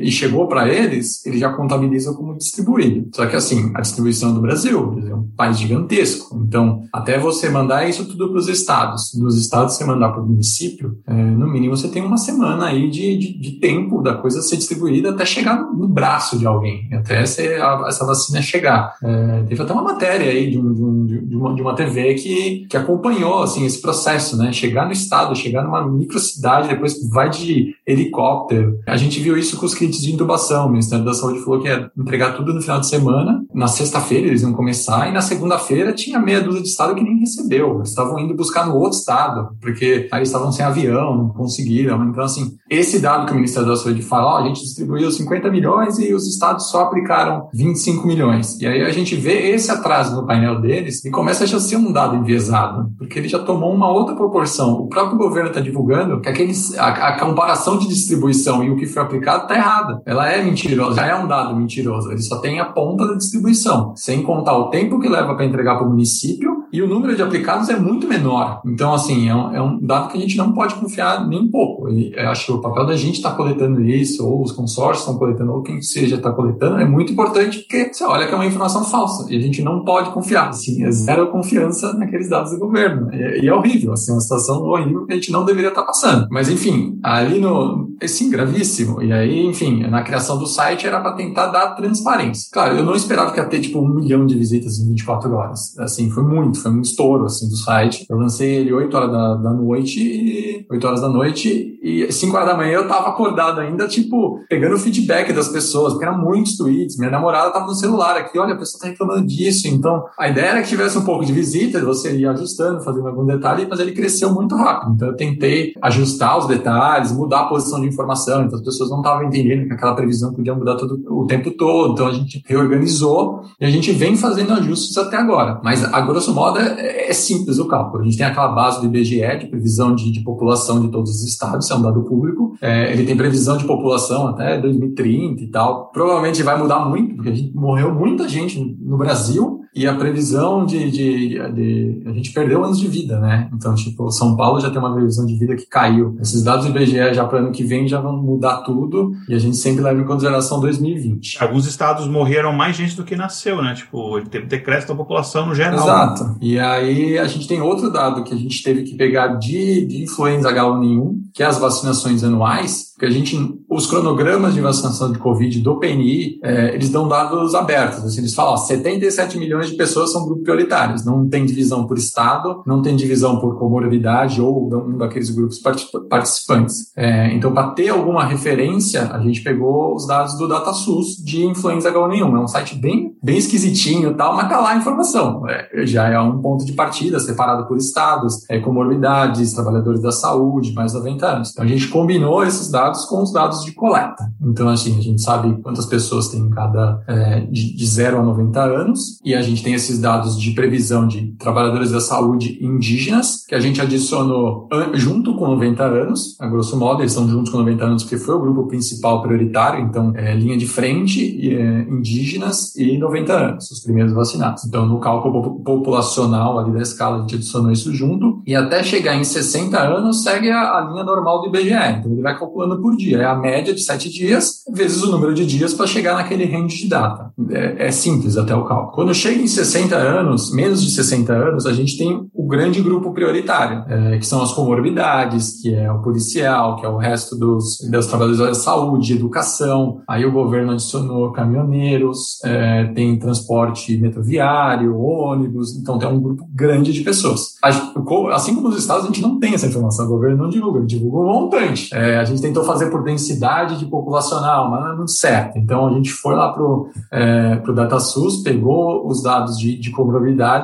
e chegou para eles, ele já contabiliza como distribuído. Só que assim, a distribuição do Brasil, é um país gigantesco. Então, até você mandar isso tudo para os estados, dos estados você mandar para o município, é, no mínimo você tem uma semana aí de, de, de, tempo da coisa ser distribuída até chegar no braço de alguém, até ser, a, essa vacina chegar. É, teve até uma matéria aí de, um, de, uma, de uma TV que, que acompanhou assim, esse processo, né? Chegar no estado, chegar numa microcidade, depois vai de helicóptero. A gente viu isso com os kits de intubação. O Ministério da Saúde falou que ia entregar tudo no final de semana. Na sexta-feira eles iam começar e na segunda-feira tinha meia dúzia de estado que nem recebeu. Eles estavam indo buscar no outro estado, porque aí estavam sem avião, não conseguiram. Então, assim, esse dado que o Ministério da Saúde fala, ó, a gente distribuiu 50 milhões e os estados só aplicaram 25 milhões. E aí a gente vê esse atraso no painel deles e começa a já ser um dado enviesado, porque ele já tomou uma outra proporção. O próprio governo está divulgando que aqueles, a, a comparação de distribuição e o que foi aplicado está errada. Ela é mentirosa, já é um dado mentiroso. Ele só tem a ponta da distribuição, sem contar o tempo que leva para entregar para o município e o número de aplicados é muito menor. Então, assim, é um, é um dado que a gente não pode confiar nem um pouco. E acho que o papel da gente estar tá coletando isso, ou os consórcios estão coletando, ou quem seja está coletando, é muito importante porque você olha que é uma informação falsa e a gente não pode confiar. Assim, é zero confiança naqueles dados do governo. E, e é horrível, assim, é uma situação horrível que a gente não deveria estar tá passando. Mas, enfim, ali no. Sim, gravíssimo. E aí, enfim, na criação do site era para tentar dar transparência. Claro, eu não esperava que ia ter, tipo, um milhão de visitas em 24 horas. Assim, foi muito, foi um estouro, assim, do site. Eu lancei ele 8 horas da, da noite e 8 horas da noite e 5 horas da manhã eu tava acordado ainda, tipo, pegando o feedback das pessoas, porque eram muitos tweets. Minha namorada tava no celular aqui, olha, a pessoa tá reclamando disso. Então, a ideia era que tivesse um pouco de visita, você ia ajustando, fazendo algum detalhe, mas ele cresceu muito rápido. Então, eu tentei ajustar os detalhes, mudar a posição de informação. Então, as pessoas não estavam entendendo que aquela previsão podia mudar todo o tempo todo. Então, a gente reorganizou e a gente vem fazendo ajustes até agora. Mas, a grosso modo, é, é simples o cálculo. A gente tem aquela base do IBGE de previsão de, de população de todos os estados, é um dado público. É, ele tem previsão de população até 2030 e tal. Provavelmente vai mudar muito, porque a gente morreu muita gente no Brasil e a previsão de, de, de, A gente perdeu anos de vida, né? Então, tipo, São Paulo já tem uma previsão de vida que caiu. Esses dados do IBGE já para ano que vem já vão mudar tudo e a gente sempre leva em consideração 2020. Alguns estados morreram mais gente do que nasceu, né? Tipo, teve decréscimo da população no geral. Exato. E aí a gente tem outro dado que a gente teve que pegar de, de influenza H1N1, que é as vacinações anuais, porque a gente, os cronogramas de vacinação de Covid do PNI, é, eles dão dados abertos. Assim, eles falam, ó, 77 milhões de pessoas são grupos prioritários. Não tem divisão por estado, não tem divisão por comorbidade ou um daqueles grupos participantes. É, então, para ter alguma referência, a gente pegou os dados do DataSUS de influenza H1N1. É um site bem, bem esquisitinho tal, mas tá lá a informação. É, já é um ponto de partida separado por estados, é, comorbidades, trabalhadores da saúde, mais 90 anos. Então, a gente combinou esses dados dados com os dados de coleta. Então, assim, a gente sabe quantas pessoas tem cada é, de, de 0 a 90 anos, e a gente tem esses dados de previsão de trabalhadores da saúde indígenas, que a gente adicionou junto com 90 anos, a grosso modo, eles são juntos com 90 anos porque foi o grupo principal prioritário, então, é, linha de frente, é, indígenas e 90 anos, os primeiros vacinados. Então, no cálculo populacional ali da escala, a gente adicionou isso junto, e até chegar em 60 anos, segue a, a linha normal do IBGE. Então, ele vai calculando por dia. É a média de sete dias vezes o número de dias para chegar naquele range de data. É, é, simples até o cálculo. Quando chega em 60 anos, menos de 60 anos, a gente tem o grande grupo prioritário, é, que são as comorbidades, que é o policial, que é o resto dos, dos trabalhadores da saúde, educação. Aí o governo adicionou caminhoneiros, é, tem transporte metroviário, ônibus, então tem um grupo grande de pessoas. Assim como nos estados, a gente não tem essa informação, o governo não divulga, divulga um montante. É, a gente tentou fazer por densidade de populacional, mas não é muito certo. Então a gente foi lá para o é, pro DataSUS, pegou os dados de, de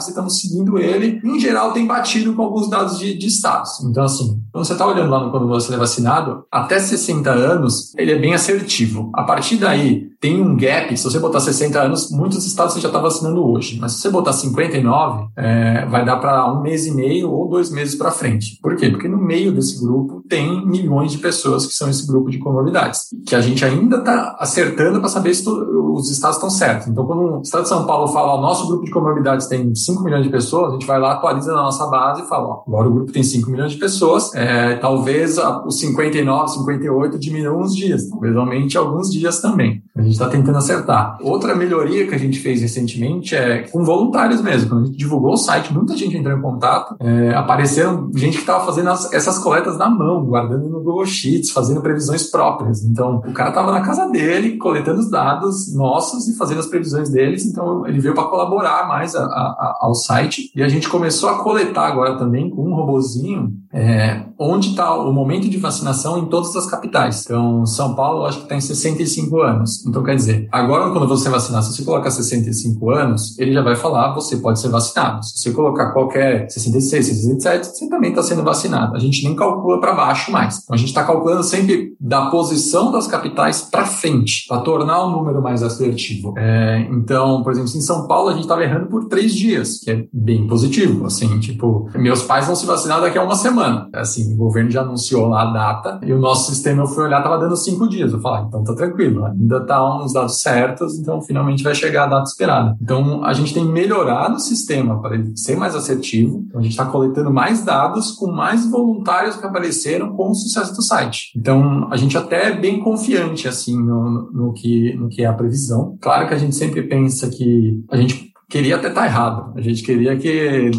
e estamos seguindo ele. Em geral, tem batido com alguns dados de, de status. Então, assim, quando você está olhando lá no, quando você é vacinado, até 60 anos, ele é bem assertivo. A partir daí, tem um gap. Se você botar 60 anos, muitos estados você já está vacinando hoje. Mas se você botar 59, é, vai dar para um mês e meio ou dois meses para frente. Por quê? Porque no meio desse grupo tem milhões de pessoas que são esse grupo de comorbidades, que a gente ainda está acertando para saber se os estados estão certos. Então, quando o estado de São Paulo fala, o nosso grupo de comorbidades tem 5 milhões de pessoas, a gente vai lá, atualiza na nossa base e fala, ó, agora o grupo tem 5 milhões de pessoas, é, talvez os 59, 58 diminuam uns dias, talvez aumente alguns dias também. Gente está tentando acertar. Outra melhoria que a gente fez recentemente é com voluntários mesmo. Quando a gente divulgou o site, muita gente entrou em contato, é, apareceram gente que estava fazendo as, essas coletas na mão, guardando no Google Sheets, fazendo previsões próprias. Então, o cara estava na casa dele, coletando os dados nossos e fazendo as previsões deles. Então, ele veio para colaborar mais a, a, ao site. E a gente começou a coletar agora também com um robozinho é, onde está o momento de vacinação em todas as capitais. Então, São Paulo, acho que está em 65 anos. Então, quer dizer, agora quando você vacinar, se você colocar 65 anos, ele já vai falar, você pode ser vacinado. Se você colocar qualquer 66, 67, você também está sendo vacinado. A gente nem calcula para baixo mais. Então, a gente está calculando sempre da posição das capitais para frente, para tornar o número mais assertivo. É, então, por exemplo, em São Paulo, a gente estava errando por três dias, que é bem positivo. Assim, tipo, meus pais vão se vacinar daqui a uma semana. Assim, o governo já anunciou lá a data e o nosso sistema, eu fui olhar, estava dando cinco dias. Eu falei, ah, então tá tranquilo, ainda tá estar nos dados certos, então finalmente vai chegar a data esperada. Então a gente tem melhorado o sistema para ele ser mais assertivo, então, a gente está coletando mais dados com mais voluntários que apareceram com o sucesso do site. Então a gente até é bem confiante assim no, no, que, no que é a previsão. Claro que a gente sempre pensa que a gente queria até estar tá errado. A gente queria que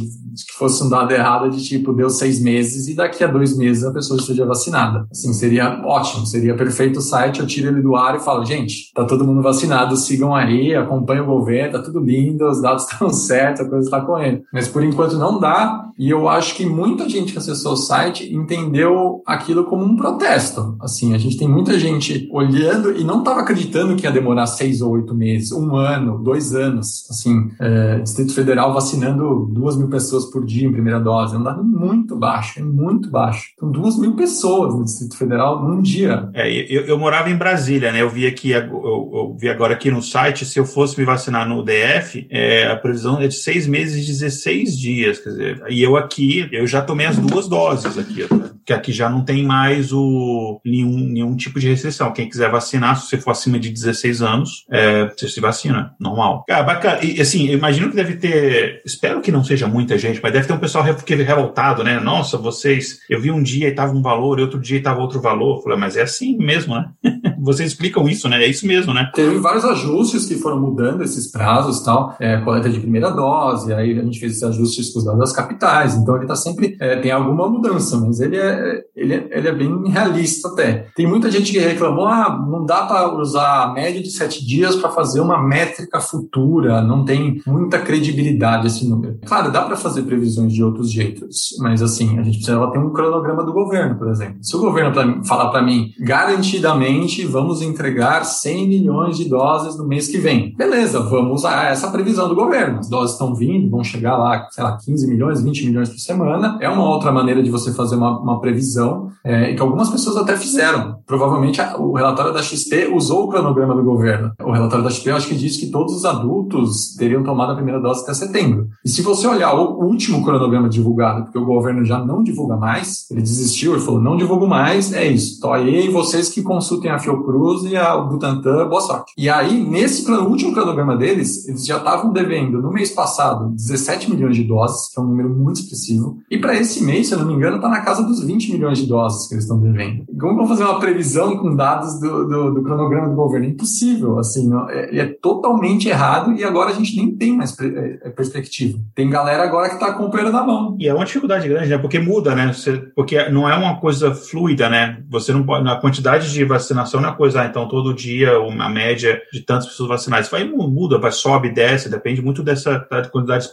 que fosse um dado errado de tipo, deu seis meses e daqui a dois meses a pessoa esteja vacinada. Assim, seria ótimo, seria perfeito o site, eu tiro ele do ar e falo, gente, tá todo mundo vacinado, sigam aí, acompanhem o governo, tá tudo lindo, os dados estão certos, a coisa está correndo. Mas por enquanto não dá, e eu acho que muita gente que acessou o site entendeu aquilo como um protesto. Assim, a gente tem muita gente olhando e não estava acreditando que ia demorar seis ou oito meses, um ano, dois anos. Assim, é, Distrito Federal vacinando duas mil pessoas pessoas por dia em primeira dose. É um dado muito baixo, é muito baixo. São duas mil pessoas no Distrito Federal num dia. É, eu, eu morava em Brasília, né? Eu vi aqui, eu, eu, vi agora aqui no site, se eu fosse me vacinar no DF, é, a previsão é de seis meses e 16 dias. Quer dizer, e eu aqui, eu já tomei as duas doses aqui, que aqui já não tem mais o, nenhum, nenhum tipo de restrição. Quem quiser vacinar, se você for acima de 16 anos, é, você se vacina, normal. Cara, bacana. E assim, eu imagino que deve ter, espero que não seja muita gente mas deve ter um pessoal revoltado, né? Nossa, vocês, eu vi um dia e tava um valor, e outro dia e tava outro valor. Falei, mas é assim mesmo, né? vocês explicam isso, né? É isso mesmo, né? Teve vários ajustes que foram mudando esses prazos tal, é, coleta de primeira dose, aí a gente fez esses ajustes com os dados das capitais, então ele está sempre, é, tem alguma mudança, mas ele é, é, ele é bem realista até. Tem muita gente que reclamou, ah, não dá para usar a média de sete dias para fazer uma métrica futura, não tem muita credibilidade esse número. Claro, dá para fazer previsões de outros jeitos, mas assim, a gente precisava ter um cronograma do governo, por exemplo. Se o governo pra, falar para mim, garantidamente vamos entregar 100 milhões de doses no mês que vem. Beleza, vamos usar essa previsão do governo. As doses estão vindo, vão chegar lá, sei lá, 15 milhões, 20 milhões por semana. É uma outra maneira de você fazer uma, uma previsão é, e que algumas pessoas até fizeram. Provavelmente o relatório da XP usou o cronograma do governo. O relatório da XP, eu acho que diz que todos os adultos teriam tomado a primeira dose até setembro. E se você olhar o último cronograma divulgado, porque o governo já não divulga mais, ele desistiu, ele falou, não divulgo mais, é isso. Então aí vocês que consultem a Fiocruz Cruz e a Butantan, boa sorte. E aí, nesse último cronograma deles, eles já estavam devendo, no mês passado, 17 milhões de doses, que é um número muito expressivo. E para esse mês, se eu não me engano, está na casa dos 20 milhões de doses que eles estão devendo. Como vão fazer uma previsão com dados do, do, do cronograma do governo? impossível, assim, é, é, totalmente errado e agora a gente nem tem mais é, é perspectiva. Tem galera agora que está com o poeira na mão. E é uma dificuldade grande, né? Porque muda, né? Você, porque não é uma coisa fluida, né? Você não pode, a quantidade de vacinação não é coisa, ah, então todo dia uma média de tantas pessoas vacinadas. Vai muda, vai sobe, desce, depende muito dessa da quantidade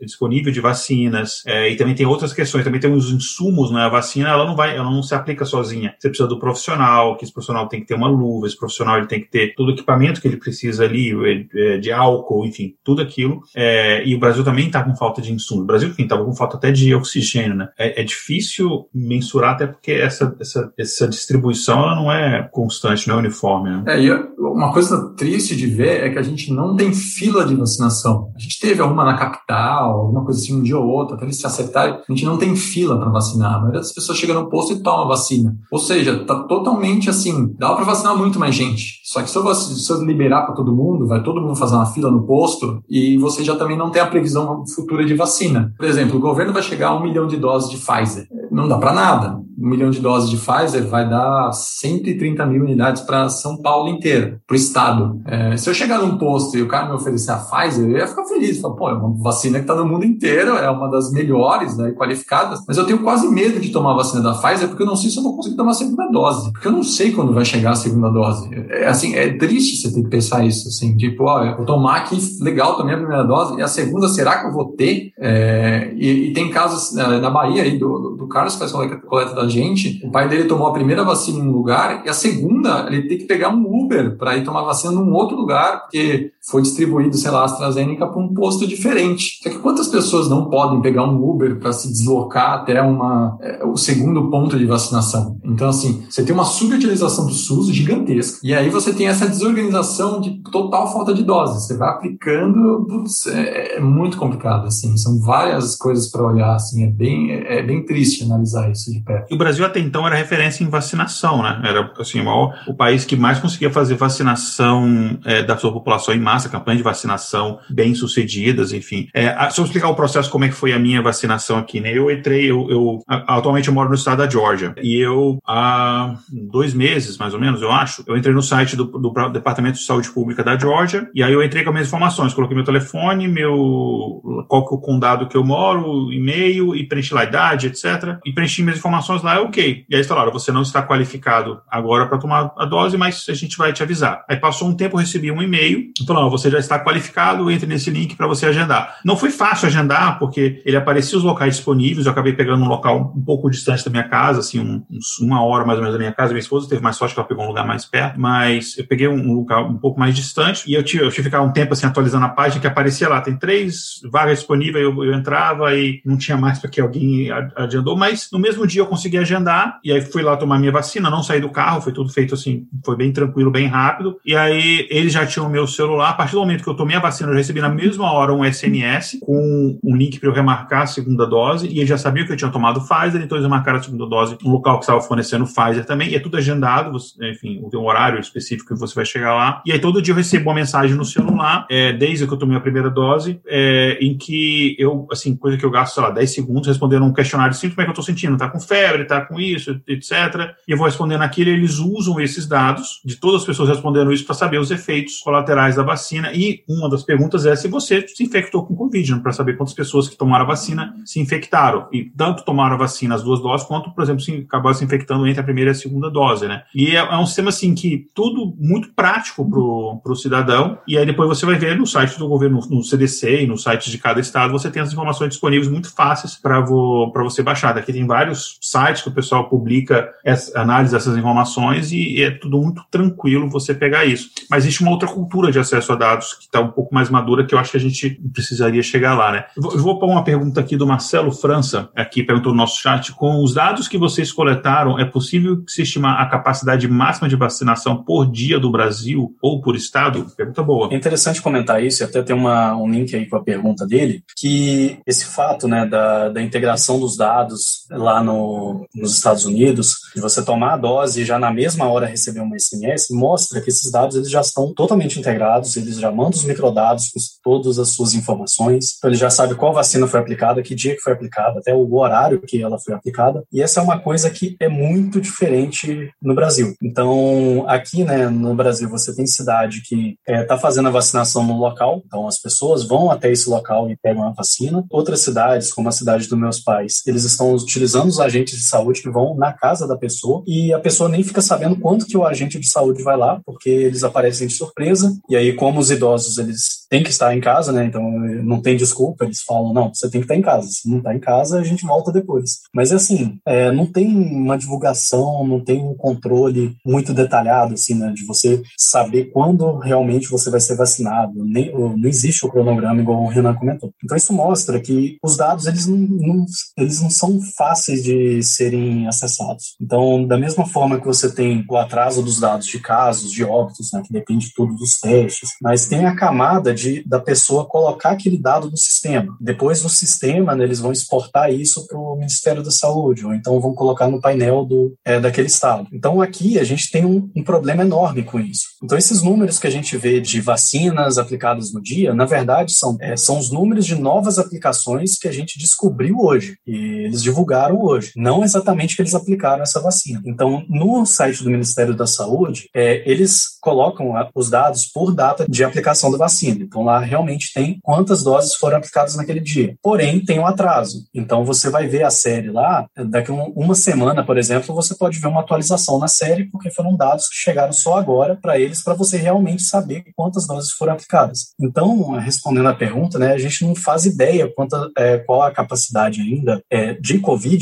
disponível de vacinas. É, e também tem outras questões, também tem os insumos, né? Vacina ela não vai, ela não se aplica sozinha. Você precisa do profissional, que esse profissional tem que ter uma luva, esse profissional ele tem que ter todo o equipamento que ele precisa ali, é, de álcool, enfim, tudo aquilo. É, e o Brasil também está com falta de insumos. O Brasil, enfim, estava com falta até de oxigênio, né? É, é difícil mensurar até porque essa, essa, essa distribuição ela não é constante, não é uniforme. Né? É, e uma coisa triste de ver é que a gente não tem fila de vacinação. A gente teve alguma na capital, alguma coisa assim, um dia ou outro, até eles se acertarem. A gente não tem fila para vacinar. Maioria das pessoas chega no posto e toma vacina. Ou seja, tá totalmente assim, dá para vacinar muito mais gente. Só que se eu liberar para todo mundo, vai todo mundo fazer uma fila no posto e você já também não tem a previsão futura de vacina. Por exemplo, o governo vai chegar a um milhão de doses de Pfizer. Não dá para nada um milhão de doses de Pfizer vai dar 130 mil unidades para São Paulo inteira, para o estado. É, se eu chegar num posto e o cara me oferecer a Pfizer, eu ia ficar feliz. Falar, pô, é uma vacina que está no mundo inteiro, é uma das melhores, né, qualificadas. Mas eu tenho quase medo de tomar a vacina da Pfizer porque eu não sei se eu vou conseguir tomar a segunda dose. Porque eu não sei quando vai chegar a segunda dose. É, assim, é triste você ter que pensar isso, assim, tipo, ó, eu vou tomar aqui, legal, tomei a primeira dose, e a segunda, será que eu vou ter? É, e, e, tem casos é, na Bahia aí, do, do Carlos faz coleta, da gente, o pai dele tomou a primeira vacina em um lugar e a segunda ele tem que pegar um Uber para ir tomar vacina num outro lugar, porque foi distribuído, sei lá, a AstraZeneca para um posto diferente. Só que quantas pessoas não podem pegar um Uber para se deslocar até uma, é, o segundo ponto de vacinação? Então, assim, você tem uma subutilização do SUS gigantesca. E aí você tem essa desorganização de total falta de doses. Você vai aplicando, putz, é, é muito complicado, assim. São várias coisas para olhar, assim. É bem, é, é bem triste analisar isso de perto o Brasil até então era referência em vacinação, né? Era assim, o, maior, o país que mais conseguia fazer vacinação é, da sua população em massa, campanha de vacinação bem sucedidas, enfim. É, se eu explicar o processo, como é que foi a minha vacinação aqui, né? Eu entrei, eu, eu atualmente eu moro no estado da Georgia e eu há dois meses, mais ou menos, eu acho, eu entrei no site do, do Departamento de Saúde Pública da Georgia e aí eu entrei com as minhas informações, coloquei meu telefone, meu qual que é o condado que eu moro, e-mail e preenchi lá a idade, etc. E preenchi minhas informações lá, é ok. E aí eles falaram, você não está qualificado agora para tomar a dose, mas a gente vai te avisar. Aí passou um tempo, eu recebi um e-mail, falando, você já está qualificado, entre nesse link para você agendar. Não foi fácil agendar, porque ele aparecia os locais disponíveis, eu acabei pegando um local um pouco distante da minha casa, assim, um, uma hora mais ou menos da minha casa. Minha esposa teve mais sorte que ela pegou um lugar mais perto, mas eu peguei um lugar um pouco mais distante e eu tive, eu tive que ficar um tempo assim atualizando a página que aparecia lá, tem três vagas disponíveis, eu, eu entrava e não tinha mais para que alguém agendou, mas no mesmo dia eu consegui agendar e aí fui lá tomar minha vacina, não saí do carro, foi tudo feito assim, foi bem tranquilo, bem rápido. E aí eles já tinham o meu celular, a partir do momento que eu tomei a vacina, eu recebi na mesma hora um SMS com um link para eu remarcar a segunda dose e eles já sabiam que eu tinha tomado Pfizer, então eles marcaram a segunda dose no local que estava fornecendo Pfizer também, e é tudo agendado, você, enfim, tem um horário específico que você vai chegar lá. E aí todo dia eu recebo uma mensagem no celular, é, desde que eu tomei a primeira dose, é, em que eu, assim, coisa que eu gasto, sei lá, 10 segundos respondendo um questionário simples, como é que eu tô sentindo? Tá com febre, tá com isso, etc. E eu vou respondendo aquilo, eles usam esses dados de todas as pessoas respondendo isso para saber os efeitos colaterais da vacina. E uma das perguntas é se você se infectou com Covid, né, para saber quantas pessoas que tomaram a vacina se infectaram. E tanto tomaram a vacina as duas doses, quanto, por exemplo, se acabaram se infectando entre a primeira e a segunda dose, né? E é, é um sistema, assim, que tudo muito prático pro, pro cidadão. E aí depois você vai ver no site do governo, no CDC e no site de cada estado, você tem as informações disponíveis muito fáceis para vo, você baixar. Daqui tem vários sites que o pessoal publica essa, análise dessas informações e é tudo muito tranquilo você pegar isso. Mas existe uma outra cultura de acesso a dados que está um pouco mais madura que eu acho que a gente precisaria chegar lá, né? Eu vou, pôr uma pergunta aqui do Marcelo França, aqui perguntou no nosso chat, com os dados que vocês coletaram, é possível se estimar a capacidade máxima de vacinação por dia do Brasil ou por estado? Pergunta boa. É interessante comentar isso, e até tem uma, um link aí com a pergunta dele, que esse fato né, da, da integração dos dados lá no, nos Estados Unidos, de você tomar a dose e já na mesma hora receber uma SMS, mostra que esses dados eles já estão totalmente integrados, eles já mandam os microdados com todas as suas informações, então ele já sabe qual vacina foi aplicada, que dia que foi aplicada, até o horário que ela foi aplicada, e essa é uma coisa que é muito diferente no Brasil. Então, aqui, né, no Brasil, você tem cidade que está é, tá fazendo a vacinação no local, então as pessoas vão até esse local e pegam a vacina. Outras cidades, como a cidade dos meus pais, eles estão utilizando os agentes de saúde que vão na casa da pessoa e a pessoa nem fica sabendo quanto que o agente de saúde vai lá, porque eles aparecem de surpresa. E aí, como os idosos eles têm que estar em casa, né? Então não tem desculpa, eles falam não, você tem que estar em casa. Se não está em casa, a gente volta depois. Mas assim, é, não tem uma divulgação, não tem um controle muito detalhado assim, né? De você saber quando realmente você vai ser vacinado. Nem, não existe o cronograma igual o Renan comentou. Então isso mostra que os dados eles não, não, eles não são fáceis de serem acessados. Então, da mesma forma que você tem o atraso dos dados de casos, de óbitos, né, que depende tudo dos testes, mas tem a camada de da pessoa colocar aquele dado no sistema. Depois no sistema, né, eles vão exportar isso para o Ministério da Saúde, ou então vão colocar no painel do, é, daquele estado. Então aqui a gente tem um, um problema enorme com isso. Então esses números que a gente vê de vacinas aplicadas no dia, na verdade são, é, são os números de novas aplicações que a gente descobriu hoje e eles divulgaram hoje, não exatamente que eles aplicaram essa vacina. Então no site do Ministério da Saúde, é, eles colocam os dados por data de aplicação da vacina. Então lá realmente tem quantas doses foram aplicadas naquele dia. Porém, tem um atraso. Então você vai ver a série lá, daqui a uma semana, por exemplo, você pode ver uma atualização na série, porque foram dados que chegaram só agora para eles, para você realmente saber quantas doses foram aplicadas. Então, respondendo à pergunta, né, a gente não faz ideia quanta, é, qual a capacidade ainda é, de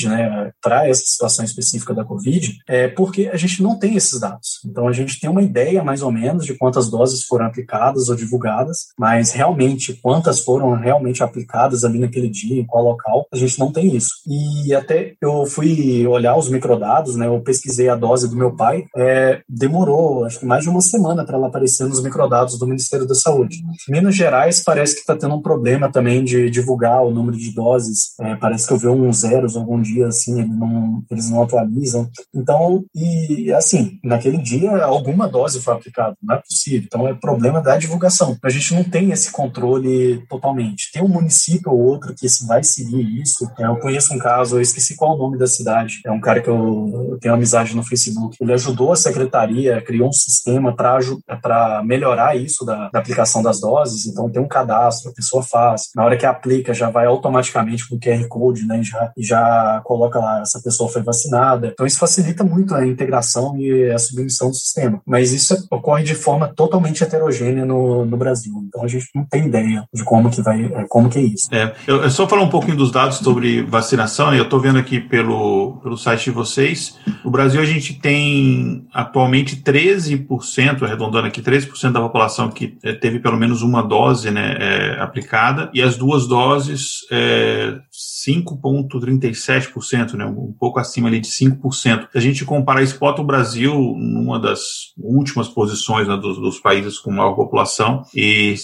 né, para essa situação específica da Covid, é, porque a gente não tem esses dados. Então, a gente tem uma ideia mais ou menos de quantas doses foram aplicadas ou divulgadas, mas realmente quantas foram realmente aplicadas ali naquele dia, em qual local, a gente não tem isso. E até eu fui olhar os microdados, né? Eu pesquisei a dose do meu pai, é, demorou acho que mais de uma semana para ela aparecer nos microdados do Ministério da Saúde. Minas Gerais parece que está tendo um problema também de divulgar o número de doses. É, parece que eu vi uns zeros algum dia, assim, eles não, eles não atualizam. Então, e assim, naquele dia, alguma dose foi aplicada, não é possível. Então, é problema da divulgação. A gente não tem esse controle totalmente. Tem um município ou outro que vai seguir isso. É, eu conheço um caso, eu esqueci qual é o nome da cidade. É um cara que eu, eu tenho amizade no Facebook. Ele ajudou a secretaria, criou um sistema para melhorar isso da, da aplicação das doses. Então, tem um cadastro, a pessoa faz. Na hora que aplica, já vai automaticamente com o QR Code, né? Já, e coloca lá, essa pessoa foi vacinada. Então, isso facilita muito a integração e a submissão do sistema. Mas isso ocorre de forma totalmente heterogênea no, no Brasil. Então, a gente não tem ideia de como que vai, é, como que é isso. É, eu, eu só falar um pouquinho dos dados sobre vacinação? Eu estou vendo aqui pelo, pelo site de vocês. No Brasil, a gente tem atualmente 13%, arredondando aqui, 13% da população que é, teve pelo menos uma dose né, é, aplicada, e as duas doses, é, 5,37%, né, um pouco acima ali de 5%. Se a gente comparar isso, bota o Brasil numa das últimas posições né, dos, dos, países com maior população, e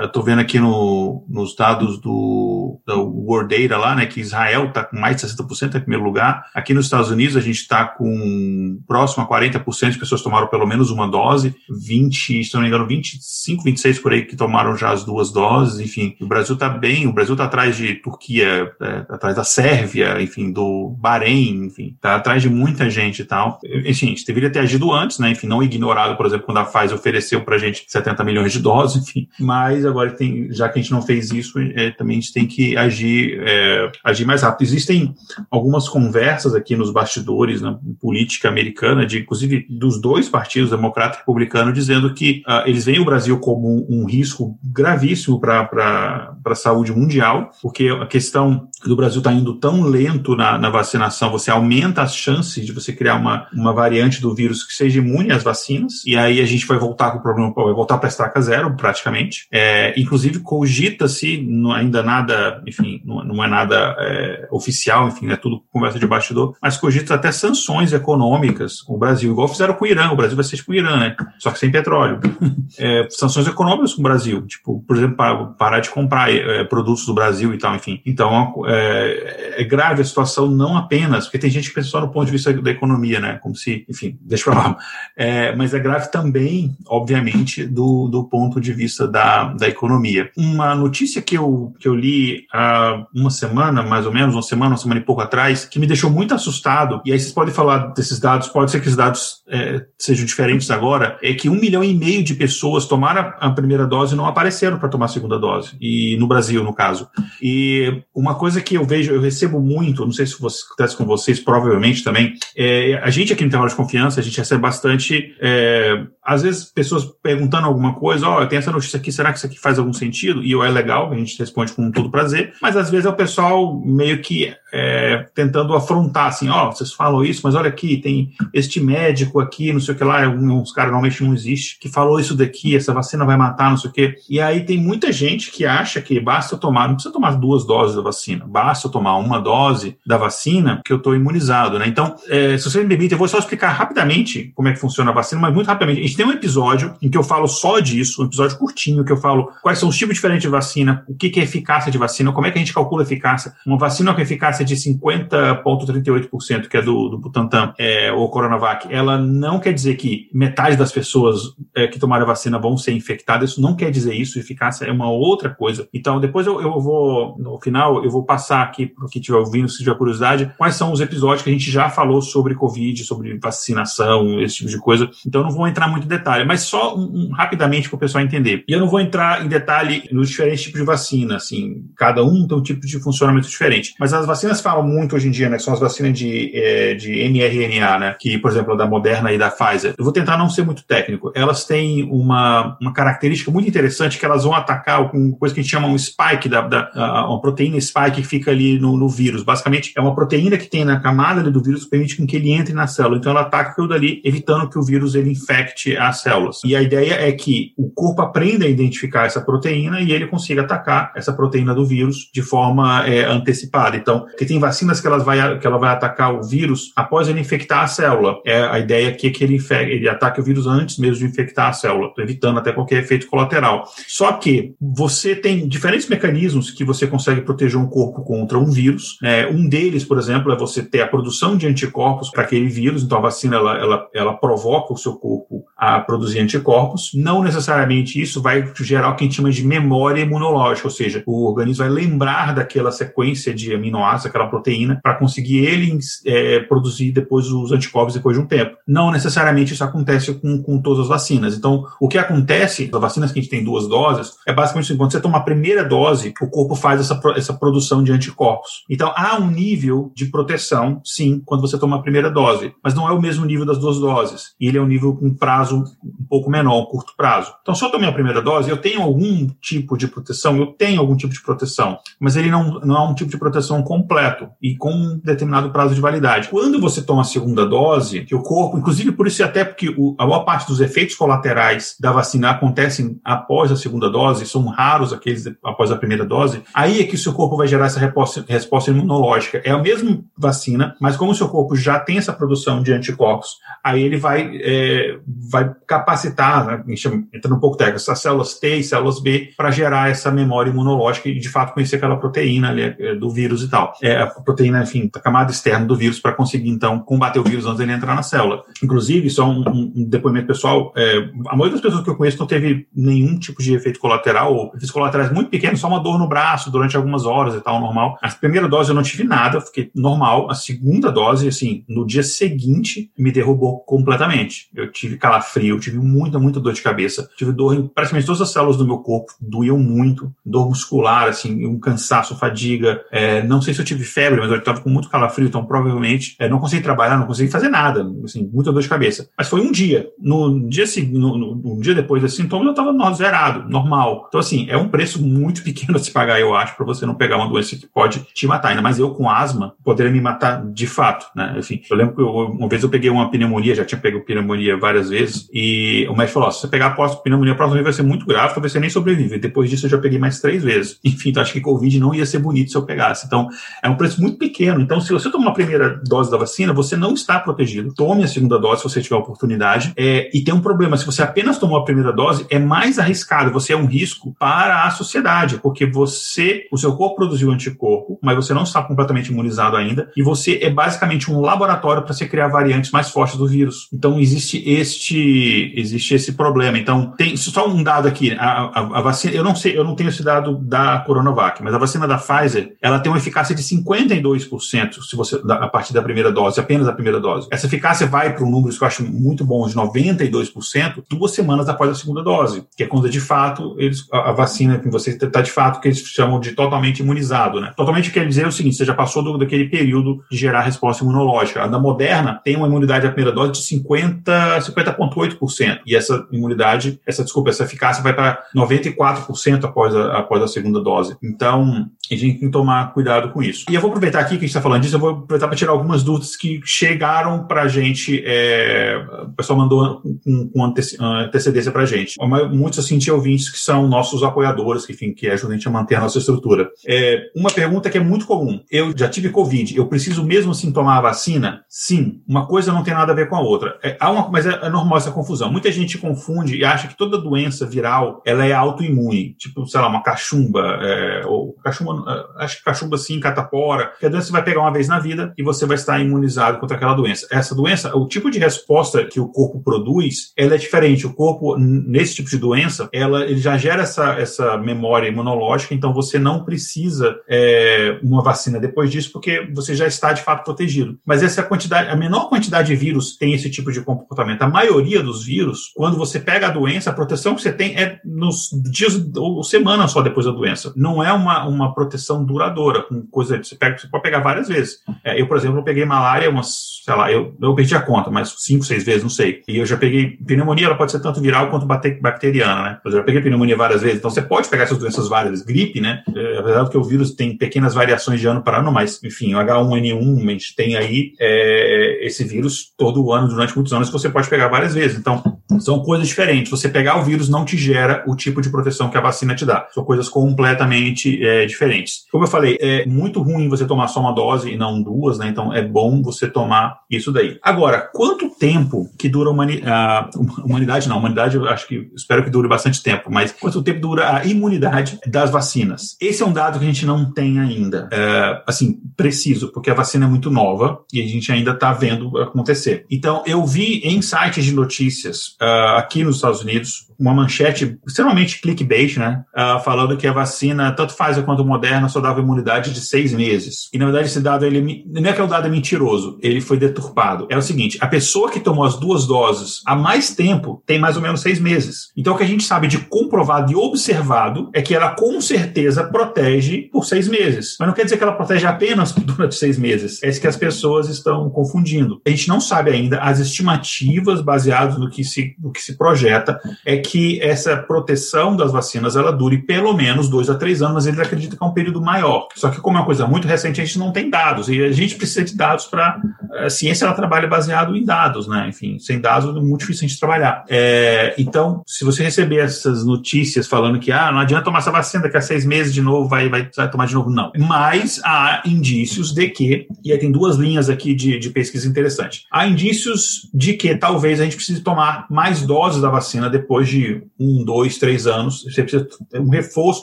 eu estou vendo aqui no, nos dados do, do World Data lá, né, que Israel está com mais de 60% em primeiro lugar. Aqui nos Estados Unidos a gente está com próximo a 40% de pessoas tomaram pelo menos uma dose, 20, se não me engano, 25, 26 por aí que tomaram já as duas doses, enfim. O Brasil está bem, o Brasil está atrás de Turquia, é, atrás da Sérvia, enfim, do Bahrein, enfim, tá atrás de muita gente e tal. Enfim, a gente deveria ter agido antes, né? Enfim, não ignorado, por exemplo, quando a Pfizer ofereceu pra gente 70 milhões de doses, enfim. Mas agora tem, já que a gente não fez isso, é, também a gente tem que agir, é, agir mais rápido. Existem algumas conversas aqui nos bastidores na política americana, de inclusive dos dois partidos, democrata e republicano, dizendo que uh, eles veem o Brasil como um, risco gravíssimo para a saúde mundial, porque a questão do Brasil está indo tão lento na, na, vacinação, você aumenta as chances de você criar uma, uma variante do vírus que seja imune às vacinas, e aí a gente vai voltar com o problema, vai voltar para a estaca zero, praticamente. É, inclusive, cogita-se, ainda nada, enfim, não, não é nada é, oficial, enfim, é tudo conversa de bastidor, mas cogita até sanções econômicas com o Brasil, igual fizeram com o Irã, o Brasil vai ser tipo o Irã, né? Só que sem petróleo. É, sanções econômicas com o Brasil, tipo, por exemplo, parar de comprar é, produtos do Brasil e tal, enfim. Então, é, é, grave a situação não apenas, porque tem gente que pensa só no ponto de vista da economia, né? Como se, enfim, deixa pra lá. É, mas é grave também, obviamente, do, do ponto de vista da, da economia. Uma notícia que eu, que eu li há uma semana, mais ou menos, uma semana, uma semana e pouco atrás, que me deixou muito assustado, e aí vocês podem falar desses dados, pode ser que os dados é, sejam diferentes agora, é que um milhão e meio de pessoas tomaram a primeira dose e não apareceram para tomar a segunda dose, e no Brasil, no caso. E uma coisa que eu vejo, eu recebo muito, não sei se acontece com vocês, provavelmente também, é, a gente aqui no intervalo de confiança, a gente recebe bastante, é, às vezes, pessoas perguntando alguma coisa, ó, oh, eu tenho essa notícia aqui, será que isso aqui faz algum sentido? E é legal, a gente responde com todo prazer, mas às vezes é o pessoal meio que é, tentando afrontar, assim, ó, oh, vocês falam isso, mas olha aqui, tem este médico aqui, não sei o que lá, uns caras normalmente não existe, que falou isso daqui, essa vacina vai matar, não sei o que. E aí tem muita gente que acha que basta tomar, não precisa tomar duas doses da vacina, basta tomar uma dose da vacina que eu estou imunizado, né? Então, é, se você me permite, eu vou só explicar rapidamente como é que funciona a vacina, mas muito rapidamente. A gente tem um episódio em que eu falo só disso, um episódio curtinho, que eu falo quais são os tipos diferentes de vacina, o que, que é eficácia de vacina, como é que a gente calcula a eficácia. Uma vacina com eficácia de 50,38%, que é do, do Butantan, é, ou Coronavac, ela não quer dizer que metade das pessoas é, que tomaram a vacina vão ser infectadas, isso não quer dizer isso, eficácia é uma outra coisa. Então, depois eu, eu vou, no final, eu vou passar aqui para quem estiver ouvindo, se tiver curiosidade, quais são os episódios que a gente já falou sobre Covid, sobre vacinação, esse tipo de coisa. Então, não vou entrar muito em detalhe, mas só um, um, rapidamente para o pessoal entender. E eu não vou entrar em detalhe nos diferentes tipos de vacina, assim, cada um tem um tipo de funcionamento diferente. Mas as vacinas falam muito hoje em dia, né, são as vacinas de, é, de mRNA, né, que, por exemplo, da Moderna e da Pfizer. Eu vou tentar não ser muito técnico. Elas têm uma, uma característica muito interessante que elas vão atacar com coisa que a gente chama um spike, da, da uma proteína spike que fica ali no, no, vírus. Basicamente, é uma proteína que tem na camada do vírus que permite que ele entre na célula. Então, ela ataca aquilo dali, evitando que o vírus ele infecte as células. E a ideia é que o corpo aprenda a identificar essa proteína e ele consiga atacar essa proteína do vírus de forma é, antecipada. Então, porque tem vacinas que, elas vai, que ela vai atacar o vírus após ele infectar a célula. É a ideia aqui é que ele, ele ataque o vírus antes mesmo de infectar a célula, evitando até qualquer efeito colateral. Só que você tem diferentes mecanismos que você consegue proteger um corpo contra um vírus. É, um deles, por exemplo, é você ter a produção de anticorpos para aquele vírus. Então, a vacina ela, ela, ela provoca o seu corpo a produzir anticorpos. Não necessariamente isso vai gerar o que a gente chama de memória imunológica, ou seja, o organismo vai lembrar daquela sequência de aminoácidos, aquela proteína, para conseguir ele é, produzir depois os anticorpos depois de um tempo. Não necessariamente isso acontece com, com todas as vacinas. Então, o que acontece, as vacinas que a gente tem duas doses, é basicamente assim, quando você toma a primeira dose, o corpo faz essa, essa produção de anticorpos. Então, há um nível de proteção, sim, quando você toma a primeira dose, mas não é o mesmo nível das duas doses. E ele é um nível com prazo um pouco menor, um curto prazo. Então, se eu tomei a primeira dose, eu tenho algum tipo de proteção, eu tenho algum tipo de proteção, mas ele não, não é um tipo de proteção completo e com um determinado prazo de validade. Quando você toma a segunda dose, que o corpo, inclusive por isso até porque o, a maior parte dos efeitos colaterais da vacina acontecem após a segunda dose, são raros aqueles após a primeira dose, aí é que o seu corpo vai gerar essa resposta, imunológica. É a mesma vacina, mas como o seu corpo já tem essa produção de anticorpos, aí ele vai, é, vai capacitar, né, entrando um pouco técnico, essas células T e células B para gerar essa memória imunológica e de fato conhecer aquela proteína ali, é, do vírus e tal. É a proteína, enfim, a camada externa do vírus para conseguir então combater o vírus antes dele entrar na célula. Inclusive, só um, um depoimento pessoal, é, a maioria das pessoas que eu conheço não teve nenhum tipo de efeito colateral ou efeitos colaterais muito pequenos, só uma dor no braço durante algumas horas e tal, normal. A primeira dose eu não tive nada, fiquei normal. A segunda dose, assim, no dia seguinte, me derrubou completamente. Eu tive calafrio, eu tive muita, muita dor de cabeça. Tive dor em praticamente todas as células do meu corpo, doíam muito, dor muscular, assim, um cansaço, fadiga. É, não sei se eu tive febre, mas eu estava com muito calafrio, então provavelmente é, não consegui trabalhar, não consegui fazer nada, assim, muita dor de cabeça. Mas foi um dia. No dia seguinte, um dia depois desses sintomas, eu estava zerado, normal. Então, assim, é um preço muito pequeno a se pagar, eu acho, para você não pegar uma doença que pode te matar. Ainda mais eu com asma, poderia me matar de fato, né? Enfim, eu lembro que eu, uma vez eu peguei uma pneumonia, já tinha pego pneumonia várias vezes, e o médico falou: se você pegar a pneumonia, provavelmente vai ser muito grave, talvez você nem sobrevive. Depois disso, eu já peguei mais três vezes. Enfim, então acho que Covid não ia ser bonito se eu pegasse. Então, é um preço muito pequeno. Então, se você tomar a primeira dose da vacina, você não está protegido. Tome a segunda dose se você tiver a oportunidade. É, e tem um problema: se você apenas tomou a primeira dose, é mais arriscado. Você é um risco para a sociedade, porque você, o seu corpo produziu anticorpo, mas você não está completamente imunizado ainda, e você é basicamente um laboratório para se criar variantes mais fortes do vírus. Então, existe este, existe esse problema. Então, tem só um dado aqui: a, a, a vacina, eu não sei, eu não tenho esse dado da Coronavac, mas a vacina da Pfizer, ela tem uma eficácia de 52% se você a partir da primeira dose, apenas a primeira dose. Essa eficácia vai para um número que eu acho muito bom de 92% duas semanas após a segunda dose, que é quando de fato eles a, a vacina que você está de fato que eles chamam de totalmente imunizado, né? Totalmente quer dizer o seguinte, você já passou do, daquele período de gerar resposta imunológica. A da Moderna tem uma imunidade à primeira dose de 50 50,8% e essa imunidade, essa desculpa, essa eficácia vai para 94% após a, após a segunda dose. Então, a gente tem que tomar cuidado com isso. E eu vou aproveitar aqui que a gente está falando disso, eu vou aproveitar para tirar algumas dúvidas que chegaram para a gente, é, o pessoal mandou com, com antecedência para a gente. Muitos, assim, tinha ouvintes que são nossos apoiadores, que, enfim, que ajudam a gente a manter a nossa estrutura. É, uma pergunta que é muito comum. Eu já tive Covid, eu preciso mesmo assim tomar a vacina? Sim. Uma coisa não tem nada a ver com a outra. É, há uma, mas é, é normal essa confusão. Muita gente confunde e acha que toda doença viral, ela é autoimune. Tipo, sei lá, uma cachumba, é, ou cachumba acho que cachumba sim, catapora, que a doença vai pegar uma vez na vida e você vai estar imunizado contra aquela doença. Essa doença, o tipo de resposta que o corpo produz, ela é diferente. O corpo, nesse tipo de doença, ela, ele já gera essa, essa memória imunológica, então você não precisa é, uma vacina depois disso, porque você já está de fato protegido. Mas essa é quantidade, a menor quantidade de vírus tem esse tipo de comportamento. A maioria dos vírus, quando você pega a doença, a proteção que você tem é nos dias ou semanas só depois da doença. Não é uma, uma proteção duradoura, com coisa você, pega, você pode pegar várias vezes. É, eu, por exemplo, peguei malária umas, sei lá, eu, eu perdi a conta, mas cinco, seis vezes, não sei. E eu já peguei pneumonia, ela pode ser tanto viral quanto bacteriana, né? Eu já peguei pneumonia várias vezes, então você pode pegar essas doenças várias. Gripe, né? É, apesar que o vírus tem pequenas variações de ano para ano, mas, enfim, o H1N1, a gente tem aí é, esse vírus todo ano, durante muitos anos, que você pode pegar várias vezes. Então, são coisas diferentes. Você pegar o vírus não te gera o tipo de proteção que a vacina te dá. São coisas completamente é, diferentes. Como eu falei, é muito ruim você tomar só uma dose e não duas, né? Então é bom você tomar isso daí. Agora, quanto tempo que dura a humanidade? A humanidade não, a humanidade eu acho que espero que dure bastante tempo, mas quanto tempo dura a imunidade das vacinas? Esse é um dado que a gente não tem ainda, é, assim, preciso, porque a vacina é muito nova e a gente ainda está vendo acontecer. Então, eu vi em sites de notícias uh, aqui nos Estados Unidos uma manchete extremamente clickbait, né? Uh, falando que a vacina, tanto Pfizer quanto Moderna, só dava imunidade de seis meses. E na verdade, esse dado, ele, não é que o dado é mentiroso, ele foi deturpado. É o seguinte: a pessoa que tomou as duas doses há mais tempo tem mais ou menos seis meses. Então, o que a gente sabe de comprovado e observado é que ela com certeza protege por seis meses. Mas não quer dizer que ela protege apenas durante seis meses. É isso que as pessoas estão confundindo. A gente não sabe ainda as estimativas baseadas no que se, no que se projeta é que essa proteção das vacinas ela dure pelo menos dois a três anos, mas eles acreditam que é um período maior. Só que como é uma coisa muito recente, a gente não tem dados e a gente precisa de dados para a ciência ela trabalha baseado em dados, né? Enfim, sem dados é muito difícil a gente trabalhar. É, então, se você receber essas notícias falando que ah, não adianta tomar essa vacina, daqui a seis meses de novo vai, vai, vai tomar de novo, não. Mas há indícios de que, e aí tem duas linhas aqui de, de pesquisa interessante. Há indícios de que talvez a gente precise tomar mais doses da vacina depois de um, dois, três anos. Você precisa ter um reforço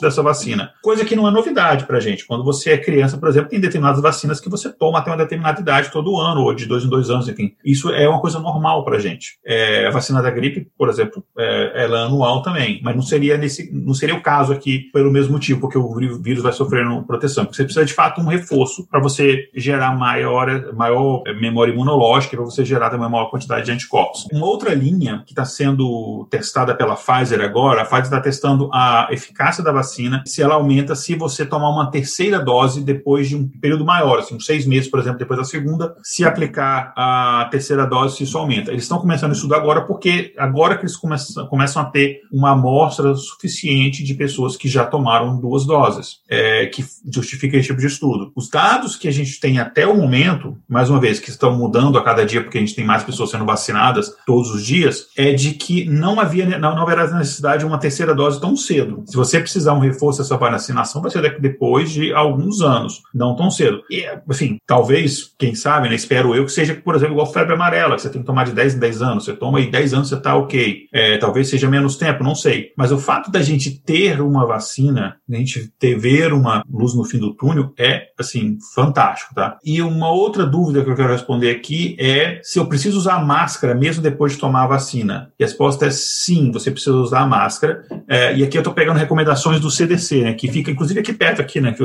dessa vacina. Coisa que não é novidade pra gente. Quando você é criança, por exemplo, tem determinadas vacinas que você toma até uma determinada idade todo ano, ou de dois em dois anos, enfim. Isso é uma coisa normal pra gente. É, a vacina da gripe, por exemplo, é, ela é anual também, mas não seria nesse, não seria o caso aqui pelo mesmo motivo, porque o vírus vai sofrendo proteção. Você precisa de fato um reforço para você gerar maior, maior memória imunológica, para você gerar também maior quantidade de anticorpos. Uma outra linha que está sendo testada pela Pfizer agora, a Pfizer está testando a eficácia da vacina, se ela aumenta se você tomar uma terceira dose depois de um período maior, assim, uns seis meses, por exemplo, depois da segunda, se aplicar a terceira dose, se isso aumenta. Eles estão começando isso agora porque agora que eles começam, começam a ter uma amostra suficiente de pessoas que já tomaram duas doses, é, que justifica esse tipo de estudo. Os dados que a gente tem até o momento, mais uma vez, que estão mudando a cada dia porque a gente tem mais pessoas sendo vacinadas todos os dias, é de que não havia não, não haverá necessidade de uma terceira dose tão cedo. Se você precisar um reforço dessa vacinação, vai ser depois de alguns anos, não tão cedo. E, enfim, talvez, quem sabe, né, espero eu, que seja, por exemplo, igual febre amarela, que você tem que tomar de 10 em 10 anos. Você toma e 10 anos você está ok. É, talvez seja menos tempo, não sei. Mas o fato da gente ter uma vacina, a gente ter, ver uma luz no fim do túnel, é, assim, fantástico, tá? E uma outra dúvida que eu quero responder aqui é se eu preciso usar máscara mesmo depois de tomar a vacina. E a resposta é sim, você precisa usar a máscara. É, e aqui eu estou pegando recomendações do CDC, né? Que fica, inclusive, aqui perto, aqui, né? Aqui,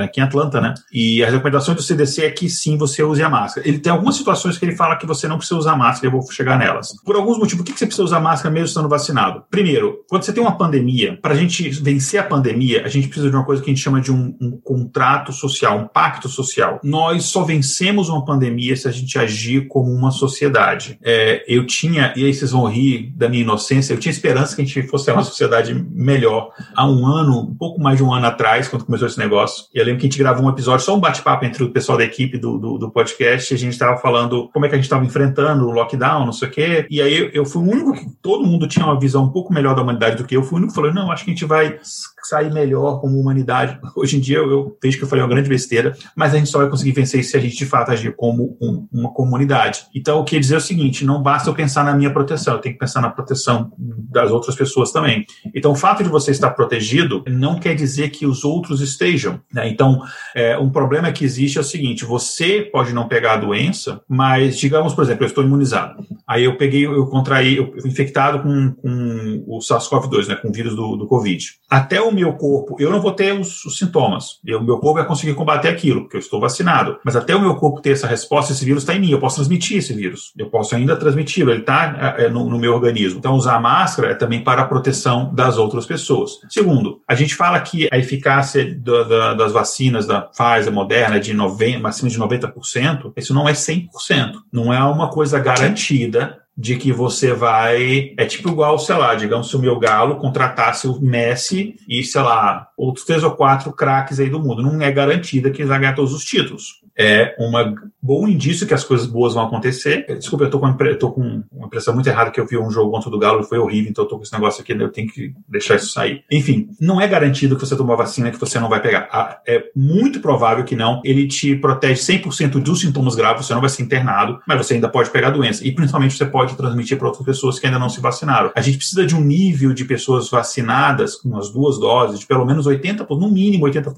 aqui em Atlanta, né? E as recomendações do CDC é que sim, você use a máscara. Ele tem algumas situações que ele fala que você não precisa usar máscara, eu vou chegar nelas. Por alguns motivos, por que você precisa usar máscara mesmo estando vacinado? Primeiro, quando você tem uma pandemia, para a gente vencer a pandemia, a gente precisa de uma coisa que a gente chama de um, um contrato social, um pacto social. Nós só vencemos uma pandemia se a gente agir como uma sociedade. É, eu tinha, e aí vocês vão rir da minha inocência, eu tinha esperança que a gente fosse uma sociedade melhor. Há um ano, um pouco mais de um ano atrás, quando começou esse negócio, eu lembro que a gente gravou um episódio, só um bate-papo entre o pessoal da equipe do, do, do podcast, e a gente estava falando como é que a gente estava enfrentando o lockdown, não sei o quê, e aí eu fui o único que todo mundo tinha uma visão um pouco melhor da humanidade do que eu, fui o único que falou, não, acho que a gente vai sair melhor como humanidade. Hoje em dia eu, eu vejo que eu falei uma grande besteira, mas a gente só vai conseguir vencer se a gente de fato agir como um, uma comunidade. Então, o que dizer é o seguinte: não basta eu pensar na minha proteção, eu tenho que pensar na proteção das outras pessoas também. Então, o fato de você estar protegido não quer dizer que os outros estejam. Né? Então, é, um problema que existe é o seguinte: você pode não pegar a doença, mas digamos, por exemplo, eu estou imunizado. Aí eu peguei, eu contraí, eu fui infectado com, com o SARS-CoV-2, né, com o vírus do, do Covid. Até o meu corpo, eu não vou ter os, os sintomas. O meu corpo vai conseguir combater aquilo, porque eu estou vacinado. Mas até o meu corpo ter essa resposta, esse vírus está em mim. Eu posso transmitir esse vírus. Eu posso ainda transmiti-lo. Ele está é, no, no, meu organismo. Então, usar máscara é também para a proteção das outras pessoas. Segundo, a gente fala que a eficácia da, das vacinas da Pfizer, Moderna, é de 90, acima de 90%, isso não é 100%. Não é uma coisa garantida de que você vai. É tipo igual, sei lá, digamos, se o meu galo contratasse o Messi e, sei lá, outros três ou quatro craques aí do mundo. Não é garantida que ele vai ganhar todos os títulos. É um bom indício que as coisas boas vão acontecer. Desculpa, eu tô com, eu tô com uma impressão muito errada que eu vi um jogo contra o Galo e foi horrível, então eu tô com esse negócio aqui, eu tenho que deixar isso sair. Enfim, não é garantido que você tomou a vacina que você não vai pegar. Ah, é muito provável que não. Ele te protege 100% dos sintomas graves, você não vai ser internado, mas você ainda pode pegar a doença. E principalmente você pode transmitir para outras pessoas que ainda não se vacinaram. A gente precisa de um nível de pessoas vacinadas com as duas doses, de pelo menos 80%, no mínimo 80%,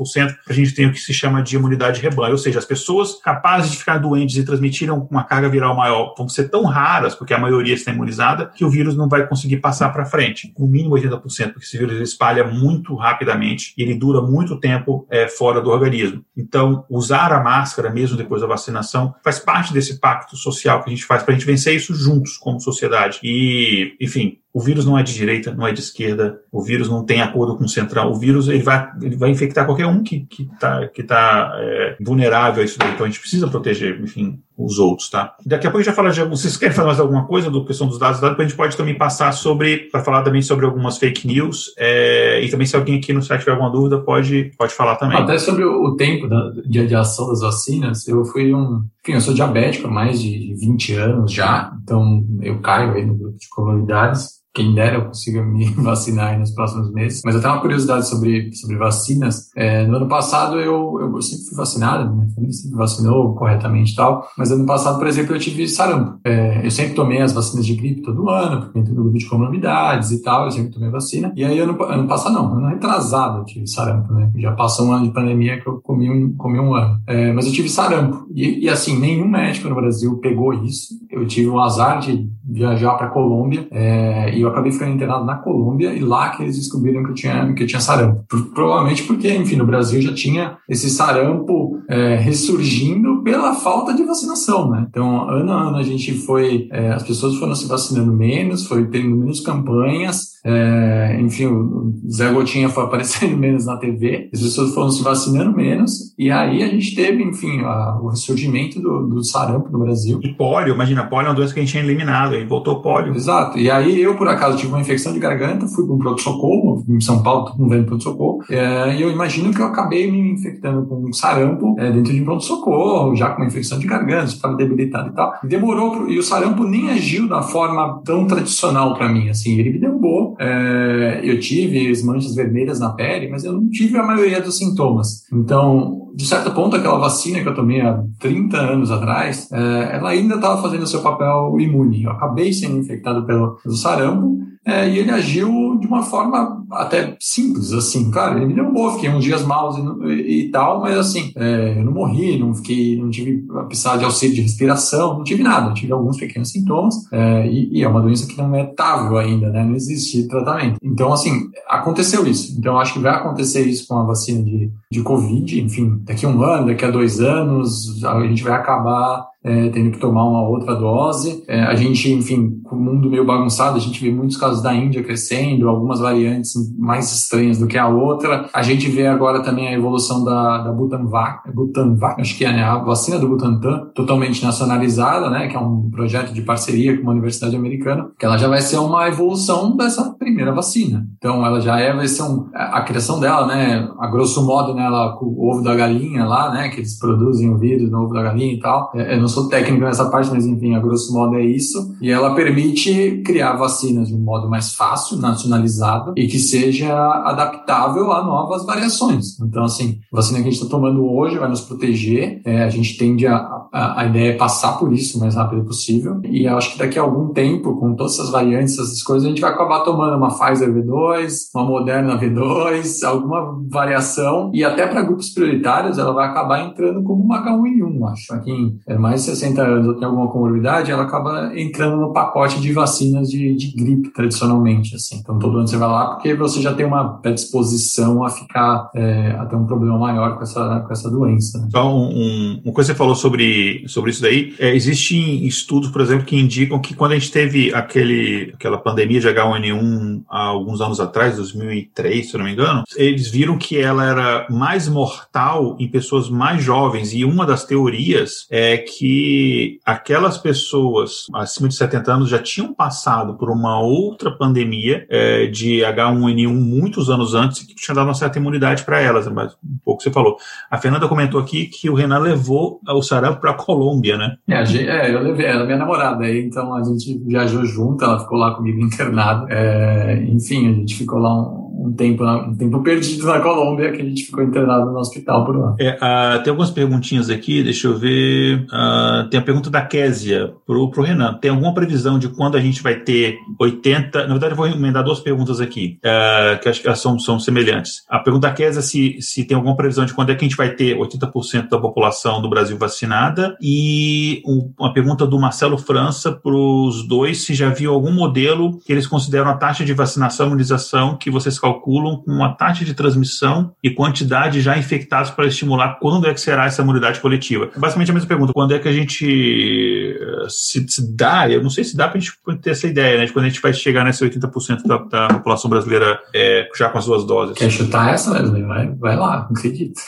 para a gente ter o que se chama de imunidade rebanho. Ou seja, as pessoas capazes de ficar doentes e transmitiram uma carga viral maior vão ser tão raras, porque a maioria está imunizada, que o vírus não vai conseguir passar para frente. No mínimo 80%, porque esse vírus espalha muito rapidamente e ele dura muito tempo é, fora do organismo. Então, usar a máscara mesmo depois da vacinação faz parte desse pacto social que a gente faz para a gente vencer isso juntos como sociedade. E, enfim, o vírus não é de direita, não é de esquerda, o vírus não tem acordo com o central. O vírus ele vai, ele vai infectar qualquer um que está que tá, que tá, é, vulnerável a isso daí. Então a gente precisa proteger, enfim, os outros, tá? Daqui a pouco a gente vai falar de alguns. Vocês querem falar mais alguma coisa do questão dos dados? Depois a gente pode também passar sobre, para falar também sobre algumas fake news. É, e também se alguém aqui no site tiver alguma dúvida, pode, pode falar também. Até sobre o tempo da, de, de ação das vacinas, eu fui um. Enfim, eu sou diabético há mais de 20 anos já, então eu caio aí no grupo de comunidades quem dera eu consiga me vacinar nos próximos meses. Mas eu tenho uma curiosidade sobre, sobre vacinas. É, no ano passado eu, eu sempre fui vacinado, minha família sempre vacinou corretamente e tal. Mas ano passado, por exemplo, eu tive sarampo. É, eu sempre tomei as vacinas de gripe todo ano, porque tem grupo de comorbidades e tal, eu sempre tomei vacina. E aí ano, ano passado não, ano retrasado eu tive sarampo, né? Já passou um ano de pandemia que eu comi um, comi um ano. É, mas eu tive sarampo. E, e assim, nenhum médico no Brasil pegou isso. Eu tive o azar de viajar para Colômbia é, e eu acabei ficando internado na Colômbia e lá que eles descobriram que eu tinha, que eu tinha sarampo. Provavelmente porque, enfim, no Brasil já tinha esse sarampo é, ressurgindo pela falta de vacinação, né? Então, ano a ano a gente foi, é, as pessoas foram se vacinando menos, foi tendo menos campanhas, é, enfim, o Zé Gotinha foi aparecendo menos na TV, as pessoas foram se vacinando menos, e aí a gente teve, enfim, a, o ressurgimento do, do, sarampo no Brasil. E pólio, imagina, pólio é uma doença que a gente tinha eliminado, aí voltou pólio. Exato, e aí eu, por acaso, tive uma infecção de garganta, fui para um pronto-socorro, em São Paulo, todo mundo vendo pronto-socorro, é, e eu imagino que eu acabei me infectando com sarampo é, dentro de um pronto-socorro, já com uma infecção de garganta, estava debilitado e tal. Demorou, pro, e o sarampo nem agiu da forma tão tradicional para mim, assim, ele me derrubou, é, eu tive as manchas vermelhas na pele, mas eu não tive a maioria dos sintomas. Então, de certo ponto, aquela vacina que eu tomei há 30 anos atrás, ela ainda estava fazendo seu papel imune. Eu acabei sendo infectado pelo, pelo sarampo, é, e ele agiu de uma forma até simples, assim, claro, ele me deu boa, fiquei uns dias maus e, e tal, mas assim, é, eu não morri, não fiquei, não tive precisar de auxílio de respiração, não tive nada, tive alguns pequenos sintomas, é, e, e, é uma doença que não é tável ainda, né, não existe tratamento. Então, assim, aconteceu isso, então acho que vai acontecer isso com a vacina de, de Covid, enfim, daqui a um ano, daqui a dois anos, a gente vai acabar é, tendo que tomar uma outra dose. É, a gente, enfim, com o mundo meio bagunçado, a gente vê muitos casos da Índia crescendo, algumas variantes mais estranhas do que a outra. A gente vê agora também a evolução da, da Butanvac, Butanvac, acho que é né, a vacina do Butantan, totalmente nacionalizada, né, que é um projeto de parceria com uma universidade americana, que ela já vai ser uma evolução dessa primeira vacina. Então, ela já é, vai ser um, a criação dela, né, a grosso modo, né, ela, o ovo da galinha lá, né, que eles produzem o vírus no ovo da galinha e tal. É, eu não sou técnico nessa parte, mas enfim, a grosso modo é isso. E ela permite criar vacinas de um modo mais fácil, nacionalizado, e que seja adaptável a novas variações. Então, assim, a vacina que a gente está tomando hoje vai nos proteger. É, a gente tende a, a, a, ideia é passar por isso o mais rápido possível. E acho que daqui a algum tempo, com todas essas variantes, essas coisas, a gente vai acabar tomando uma Pfizer V2, uma Moderna V2, alguma variação. E até para grupos prioritários, ela vai acabar entrando como uma H1N1, acho. Aqui é mais mais de 60 anos ou tem alguma comorbidade, ela acaba entrando no pacote de vacinas de, de gripe, tradicionalmente. Assim. Então, todo ano você vai lá porque você já tem uma predisposição a ficar, é, a ter um problema maior com essa, com essa doença. Né? Então, um, uma coisa que você falou sobre sobre, isso daí. É, existem estudos, por exemplo, que indicam que quando a gente teve aquele, aquela pandemia de H1N1 há alguns anos atrás, 2003, se não me engano, eles viram que ela era mais mortal em pessoas mais jovens. E uma das teorias é que aquelas pessoas acima de 70 anos já tinham passado por uma outra pandemia é, de H1N1 muitos anos antes que tinha dado uma certa imunidade para elas. Mas um pouco você falou. A Fernanda comentou aqui que o Renan levou o sarampo para a Colômbia, né? É, gente, é, eu levei, ela é minha namorada aí, então a gente viajou junto, ela ficou lá comigo internada. É, enfim, a gente ficou lá um, um tempo, um tempo perdido na Colômbia, que a gente ficou internado no hospital por lá. É, uh, tem algumas perguntinhas aqui, deixa eu ver. Uh, tem a pergunta da Késia pro, Renan. Tem alguma previsão de quando a gente vai ter 80? Na verdade, eu vou emendar duas perguntas aqui, uh, que acho que elas são, são semelhantes. A pergunta da Késia é se, se tem alguma previsão de quando é que a gente vai ter 80% da população do Brasil vacinada. E um, uma pergunta do Marcelo França para os dois, se já viu algum modelo que eles consideram a taxa de vacinação imunização que vocês calculam calculam com uma taxa de transmissão e quantidade já infectados para estimular quando é que será essa imunidade coletiva. Basicamente a mesma pergunta, quando é que a gente se, se dá, eu não sei se dá para a gente ter essa ideia, né, de quando a gente vai chegar nesse 80% da, da, população brasileira é, já com as duas doses. Quer chutar essa, Wesley? Vai, vai lá, acredito.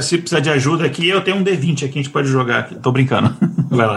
se precisar de ajuda aqui, eu tenho um D20 aqui, a gente pode jogar aqui. Tô brincando. Vai lá.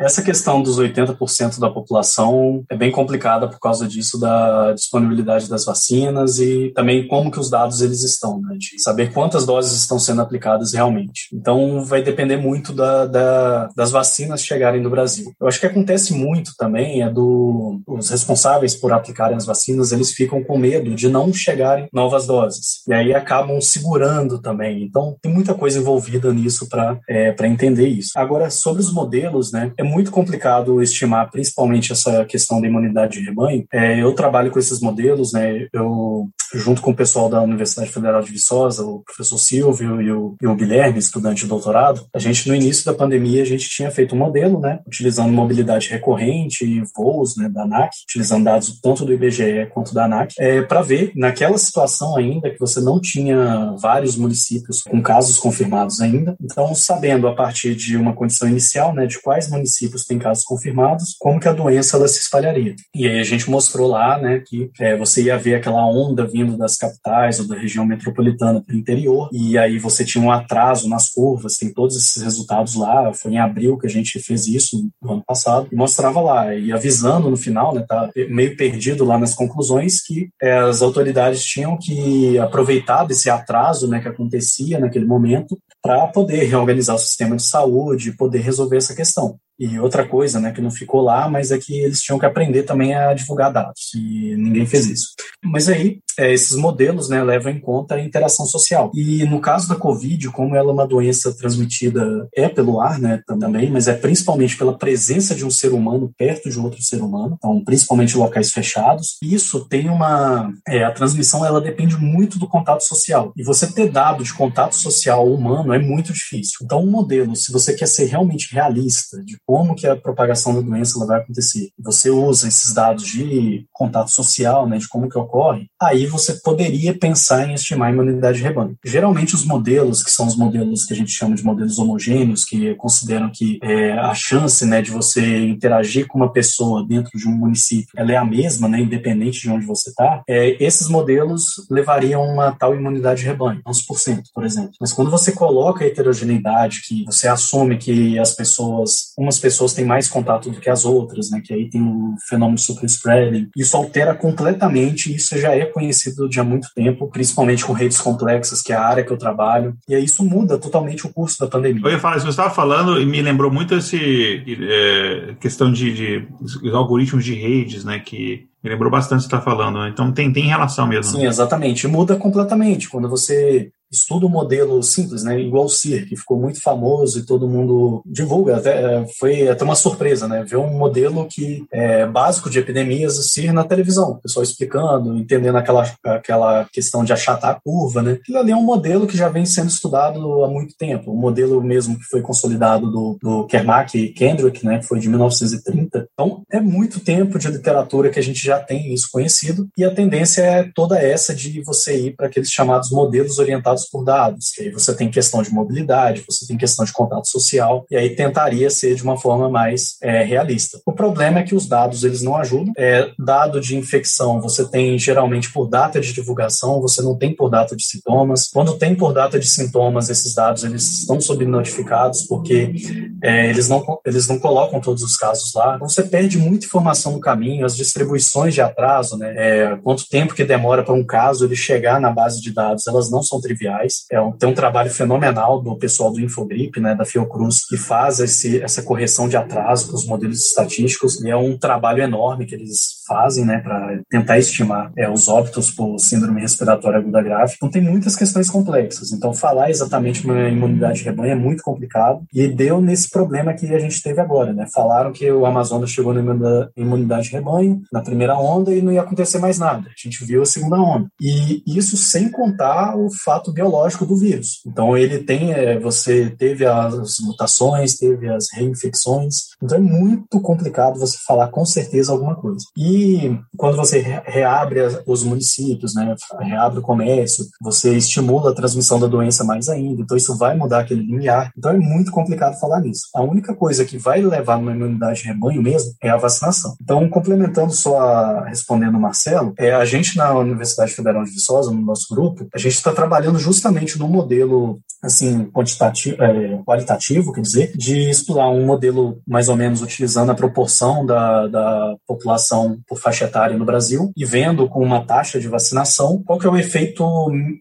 Essa questão dos 80% da população é bem complicada por causa disso da disponibilidade das vacinas e também como que os dados eles estão, né? De saber quantas doses estão sendo aplicadas realmente. Então vai depender muito da, da, das vacinas chegarem no Brasil. Eu acho que acontece muito também é do os responsáveis por aplicarem as vacinas eles ficam com medo de não chegarem novas doses e aí acabam segurando também. Então tem muita coisa envolvida nisso para é, entender isso. Agora sobre os modelos, né? É muito complicado estimar, principalmente essa questão da imunidade de rebanho. É, eu trabalho com esses modelos, né? Eu junto com o pessoal da Universidade Federal de Viçosa, o professor Silvio e o, e o Guilherme, estudante de doutorado, a gente no início da pandemia a gente tinha feito um modelo, né? Utilizando mobilidade recorrente e voos, né? Da ANAC, utilizando dados tanto do IBGE quanto da ANAC, é, para ver naquela situação ainda que você não tinha vários municípios com casos confirmados ainda. Então, sabendo a partir de uma condição inicial, né, de quais municípios têm casos confirmados, como que a doença ela se espalharia. E aí a gente mostrou lá, né, que é, você ia ver aquela onda vindo das capitais ou da região metropolitana para o interior, e aí você tinha um atraso nas curvas, tem todos esses resultados lá, foi em abril que a gente fez isso no ano passado, e mostrava lá, e avisando no final, né, tá meio perdido lá nas conclusões, que é, as autoridades tinham que aproveitar desse atraso, né, que acontecia naquele momento, para poder reorganizar o sistema de saúde, poder resolver essa questão. E outra coisa, né, que não ficou lá, mas é que eles tinham que aprender também a divulgar dados, e ninguém fez isso. Mas aí, é, esses modelos, né, levam em conta a interação social. E no caso da Covid, como ela é uma doença transmitida, é pelo ar, né, também, mas é principalmente pela presença de um ser humano perto de outro ser humano, então, principalmente locais fechados, isso tem uma... É, a transmissão, ela depende muito do contato social. E você ter dado de contato social humano é muito difícil. Então, um modelo, se você quer ser realmente realista de como que a propagação da doença ela vai acontecer. Você usa esses dados de contato social, né, de como que ocorre, aí você poderia pensar em estimar a imunidade de rebanho. Geralmente os modelos, que são os modelos que a gente chama de modelos homogêneos, que consideram que é, a chance né, de você interagir com uma pessoa dentro de um município ela é a mesma, né, independente de onde você está, é, esses modelos levariam uma tal imunidade de rebanho, 11%, por exemplo. Mas quando você coloca a heterogeneidade, que você assume que as pessoas, umas pessoas têm mais contato do que as outras, né? Que aí tem o fenômeno super spreading. Isso altera completamente, isso já é conhecido de há muito tempo, principalmente com redes complexas, que é a área que eu trabalho. E aí isso muda totalmente o curso da pandemia. Eu ia falar, você estava falando e me lembrou muito esse é, questão de, de, de algoritmos de redes, né? Que me lembrou bastante o que você está falando. Né? Então tem, tem relação mesmo. Sim, exatamente. Muda completamente. Quando você estuda um modelo simples, né, igual o CIR, que ficou muito famoso e todo mundo divulga, até, é, foi até uma surpresa, né, ver um modelo que é básico de epidemias, o CIR na televisão, o pessoal explicando, entendendo aquela, aquela questão de achatar a curva, né, aquilo ali é um modelo que já vem sendo estudado há muito tempo, um modelo mesmo que foi consolidado do, do Kermack e Kendrick, né, que foi de 1930, então é muito tempo de literatura que a gente já tem isso conhecido, e a tendência é toda essa de você ir para aqueles chamados modelos orientados dados por dados, que aí você tem questão de mobilidade, você tem questão de contato social, e aí tentaria ser de uma forma mais é, realista. O problema é que os dados eles não ajudam. É, dado de infecção você tem geralmente por data de divulgação, você não tem por data de sintomas. Quando tem por data de sintomas, esses dados eles estão subnotificados porque é, eles, não, eles não colocam todos os casos lá. Então, você perde muita informação no caminho, as distribuições de atraso, né? É, quanto tempo que demora para um caso ele chegar na base de dados, elas não são triviais. É um, tem um trabalho fenomenal do pessoal do Infogrip, né, da Fiocruz, que faz esse, essa correção de atraso para os modelos estatísticos. E é um trabalho enorme que eles fazem, né, para tentar estimar é, os óbitos por síndrome respiratória aguda grave. Então tem muitas questões complexas. Então falar exatamente uma imunidade de rebanho é muito complicado e deu nesse problema que a gente teve agora, né? Falaram que o Amazonas chegou na imunidade de rebanho na primeira onda e não ia acontecer mais nada. A gente viu a segunda onda. E isso sem contar o fato biológico do vírus. Então ele tem, é, você teve as mutações, teve as reinfecções. Então é muito complicado você falar com certeza alguma coisa. E quando você reabre os municípios, né, reabre o comércio, você estimula a transmissão da doença mais ainda. Então isso vai mudar aquele limiar. Então é muito complicado falar nisso. A única coisa que vai levar uma imunidade de rebanho mesmo é a vacinação. Então, complementando só a, respondendo o Marcelo, é a gente na Universidade Federal de Viçosa, no nosso grupo, a gente está trabalhando justamente no modelo assim quantitativo, é, qualitativo, quer dizer, de estudar um modelo mais ou menos utilizando a proporção da, da população por faixa etária no Brasil e vendo com uma taxa de vacinação qual que é o efeito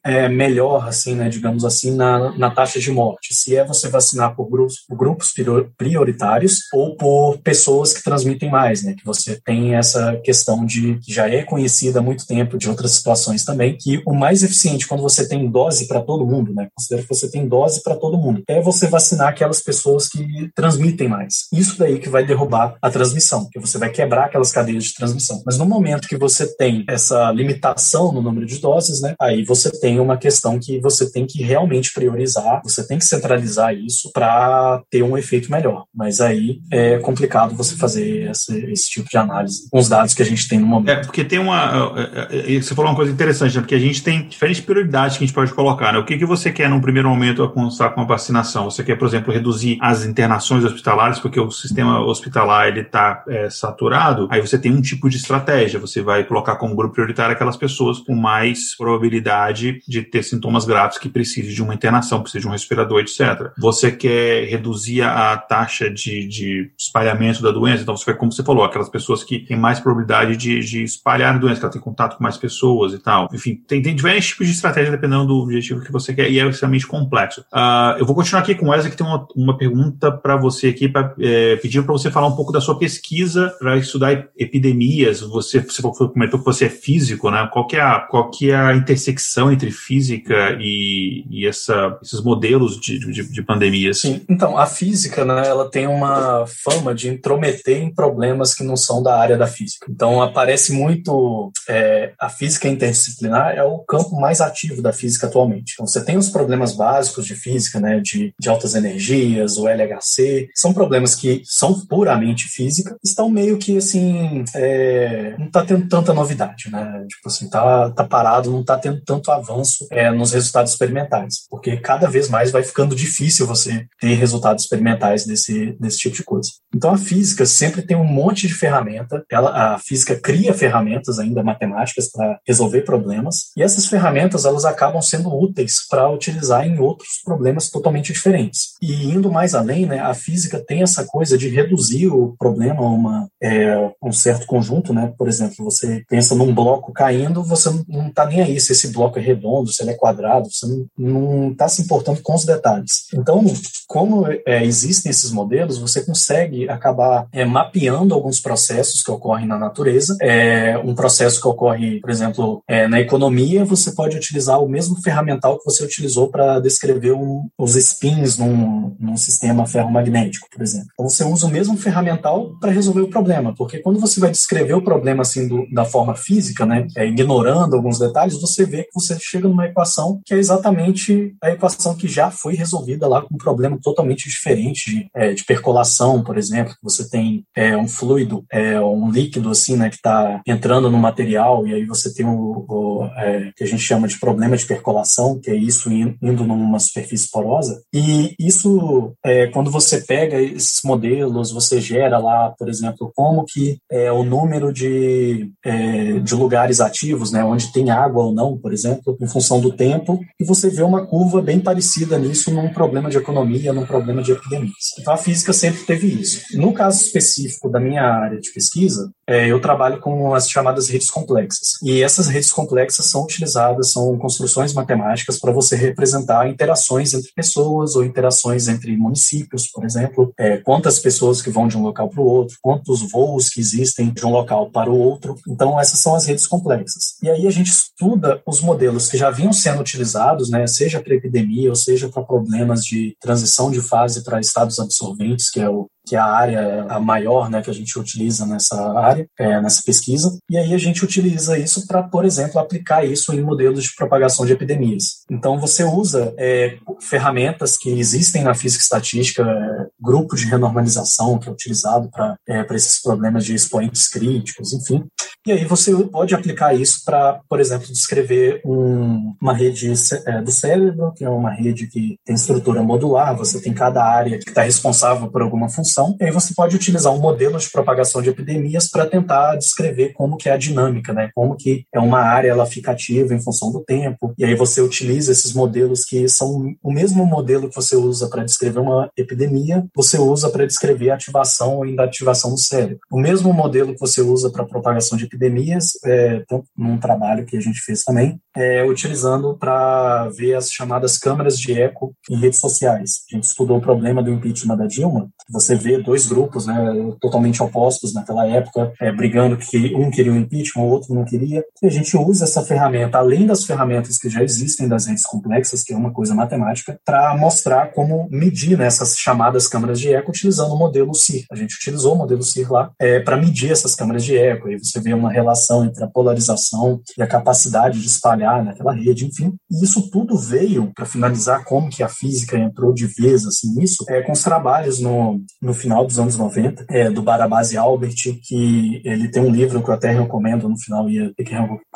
é, melhor, assim, né, digamos assim, na, na taxa de morte. Se é você vacinar por grupos, por grupos prioritários ou por pessoas que transmitem mais, né, que você tem essa questão de que já é conhecida há muito tempo de outras situações também, que o mais eficiente quando você tem dose para todo mundo, né, considera que você tem dose para todo mundo, é você vacinar aquelas pessoas que transmitem mais. Isso daí que vai derrubar a transmissão, que você vai quebrar aquelas cadeias de transmissão. Mas no momento que você tem essa limitação no número de doses, né, aí você tem uma questão que você tem que realmente priorizar, você tem que centralizar isso para ter um efeito melhor. Mas aí é complicado você fazer esse, esse, tipo de análise com os dados que a gente tem no momento. É, porque tem uma. É, é, você falou uma coisa interessante, né? Porque a gente tem diferentes prioridades que a gente pode colocar. Né? O que, que você quer num primeiro momento alcançar com a vacinação? Você quer, por exemplo, reduzir as internações hospitalares, porque o sistema hospitalar ele está é, saturado. Aí você tem um tipo de estratégia. Você vai colocar como grupo prioritário aquelas pessoas com mais probabilidade de ter sintomas graves que precisem de uma internação, precisem de um respirador, etc. Você quer reduzir a taxa de, de espalhamento da doença, então você vai, como você falou, aquelas pessoas que têm mais probabilidade de, de espalhar a doença, que ela tem contato com mais pessoas e tal. Enfim, tem, tem diferentes tipos de estratégia dependendo do objetivo que você quer e é extremamente complexo. Uh, eu vou continuar aqui com o Wesley, que tem uma, uma pergunta para você aqui, pra, é, pedindo para você falar um pouco da sua pesquisa para estudar epidemias. Você, você comentou que você é físico, né? Qual que é a, qual que é a intersecção entre física e, e essa, esses modelos de, de, de pandemias? Sim, então, a física, né, ela tem uma fama de intrometer em problemas que não são da área da física. Então, aparece muito é, a física interdisciplinar é o campo mais ativo da física atualmente. Então, você tem os problemas básicos de física, né, de, de altas energias, o LHC, são problemas que são puramente física, estão meio que assim, é, não está tendo tanta novidade, né? Tipo assim, tá, tá parado, não está tendo tanto avanço é, nos resultados experimentais, porque cada vez mais vai ficando difícil você ter resultados experimentais desse, desse tipo de coisa. Então a física sempre tem um monte de ferramenta, ela, a física cria ferramentas ainda matemáticas para resolver problemas, e essas ferramentas elas acabam sendo úteis para utilizar em outros problemas totalmente diferentes. E indo mais além, né, a física tem essa coisa de reduzir o problema a uma, é, um certo conjunto, né? Por exemplo, você pensa num bloco caindo, você não está nem aí se esse bloco é redondo, se ele é quadrado, você não está se importando com os detalhes. Então, como é, existem esses modelos, você consegue acabar é, mapeando alguns processos que ocorrem na natureza. É, um processo que ocorre, por exemplo, é, na economia, você pode utilizar o mesmo ferramental que você utilizou para descrever um, os spins num, num sistema ferromagnético, por exemplo. Então você usa o mesmo ferramental para resolver o problema, porque quando você vai descrever o problema assim do, da forma física, né, é, ignorando alguns detalhes, você vê que você chega numa equação que é exatamente a equação que já foi resolvida lá com um problema totalmente diferente de, é, de percolação, por exemplo, que você tem é, um fluido, é, um líquido assim, né, que está entrando no material e aí você tem o, o é, que a gente chama de problema de percolação, que é isso indo numa superfície porosa. E isso, é, quando você pega esses modelos, você gera lá, por exemplo, como que é o número de, é, de lugares ativos, né, onde tem água ou não, por exemplo, em função do tempo, e você vê uma curva bem parecida nisso num problema de economia, num problema de epidemias. Então a física sempre teve isso. No caso específico da minha área de pesquisa, é, eu trabalho com as chamadas redes complexas. E essas redes complexas são utilizadas, são construções matemáticas para você representar interações entre pessoas ou interações entre municípios, por exemplo, é, quantas pessoas que vão de um local para o outro, quantos voos que existem de um local para o outro. Então, essas são as redes complexas. E aí a gente estuda os modelos que já vinham sendo utilizados, né, seja para epidemia ou seja para problemas de transição de fase para estados absorventes, que é o que é a área a maior né, que a gente utiliza nessa área, é, nessa pesquisa. E aí a gente utiliza isso para, por exemplo, aplicar isso em modelos de propagação de epidemias. Então você usa é, ferramentas que existem na física estatística, é, grupo de renormalização que é utilizado para é, esses problemas de expoentes críticos, enfim. E aí você pode aplicar isso para, por exemplo, descrever um, uma rede é, do cérebro, que é uma rede que tem estrutura modular, você tem cada área que está responsável por alguma função função. E aí você pode utilizar um modelo de propagação de epidemias para tentar descrever como que é a dinâmica, né? Como que é uma área ela fica ativa em função do tempo. E aí você utiliza esses modelos que são o mesmo modelo que você usa para descrever uma epidemia, você usa para descrever a ativação ou inativação do cérebro. O mesmo modelo que você usa para propagação de epidemias, é, num trabalho que a gente fez também, é, utilizando para ver as chamadas câmeras de eco em redes sociais. A gente estudou o problema do impeachment da Dilma. Você vê dois grupos né, totalmente opostos naquela época, é, brigando que um queria o impeachment, o outro não queria. E a gente usa essa ferramenta, além das ferramentas que já existem das redes complexas, que é uma coisa matemática, para mostrar como medir nessas chamadas câmeras de eco utilizando o modelo CIR. A gente utilizou o modelo CIR lá é, para medir essas câmeras de eco. E você vê uma relação entre a polarização e a capacidade de espalhar naquela rede, enfim. E isso tudo veio, para finalizar, como que a física entrou de vez assim, nisso, é, com os trabalhos no, no final dos anos 90, é, do Barabasi Albert, que ele tem um livro que eu até recomendo, no final ia ter que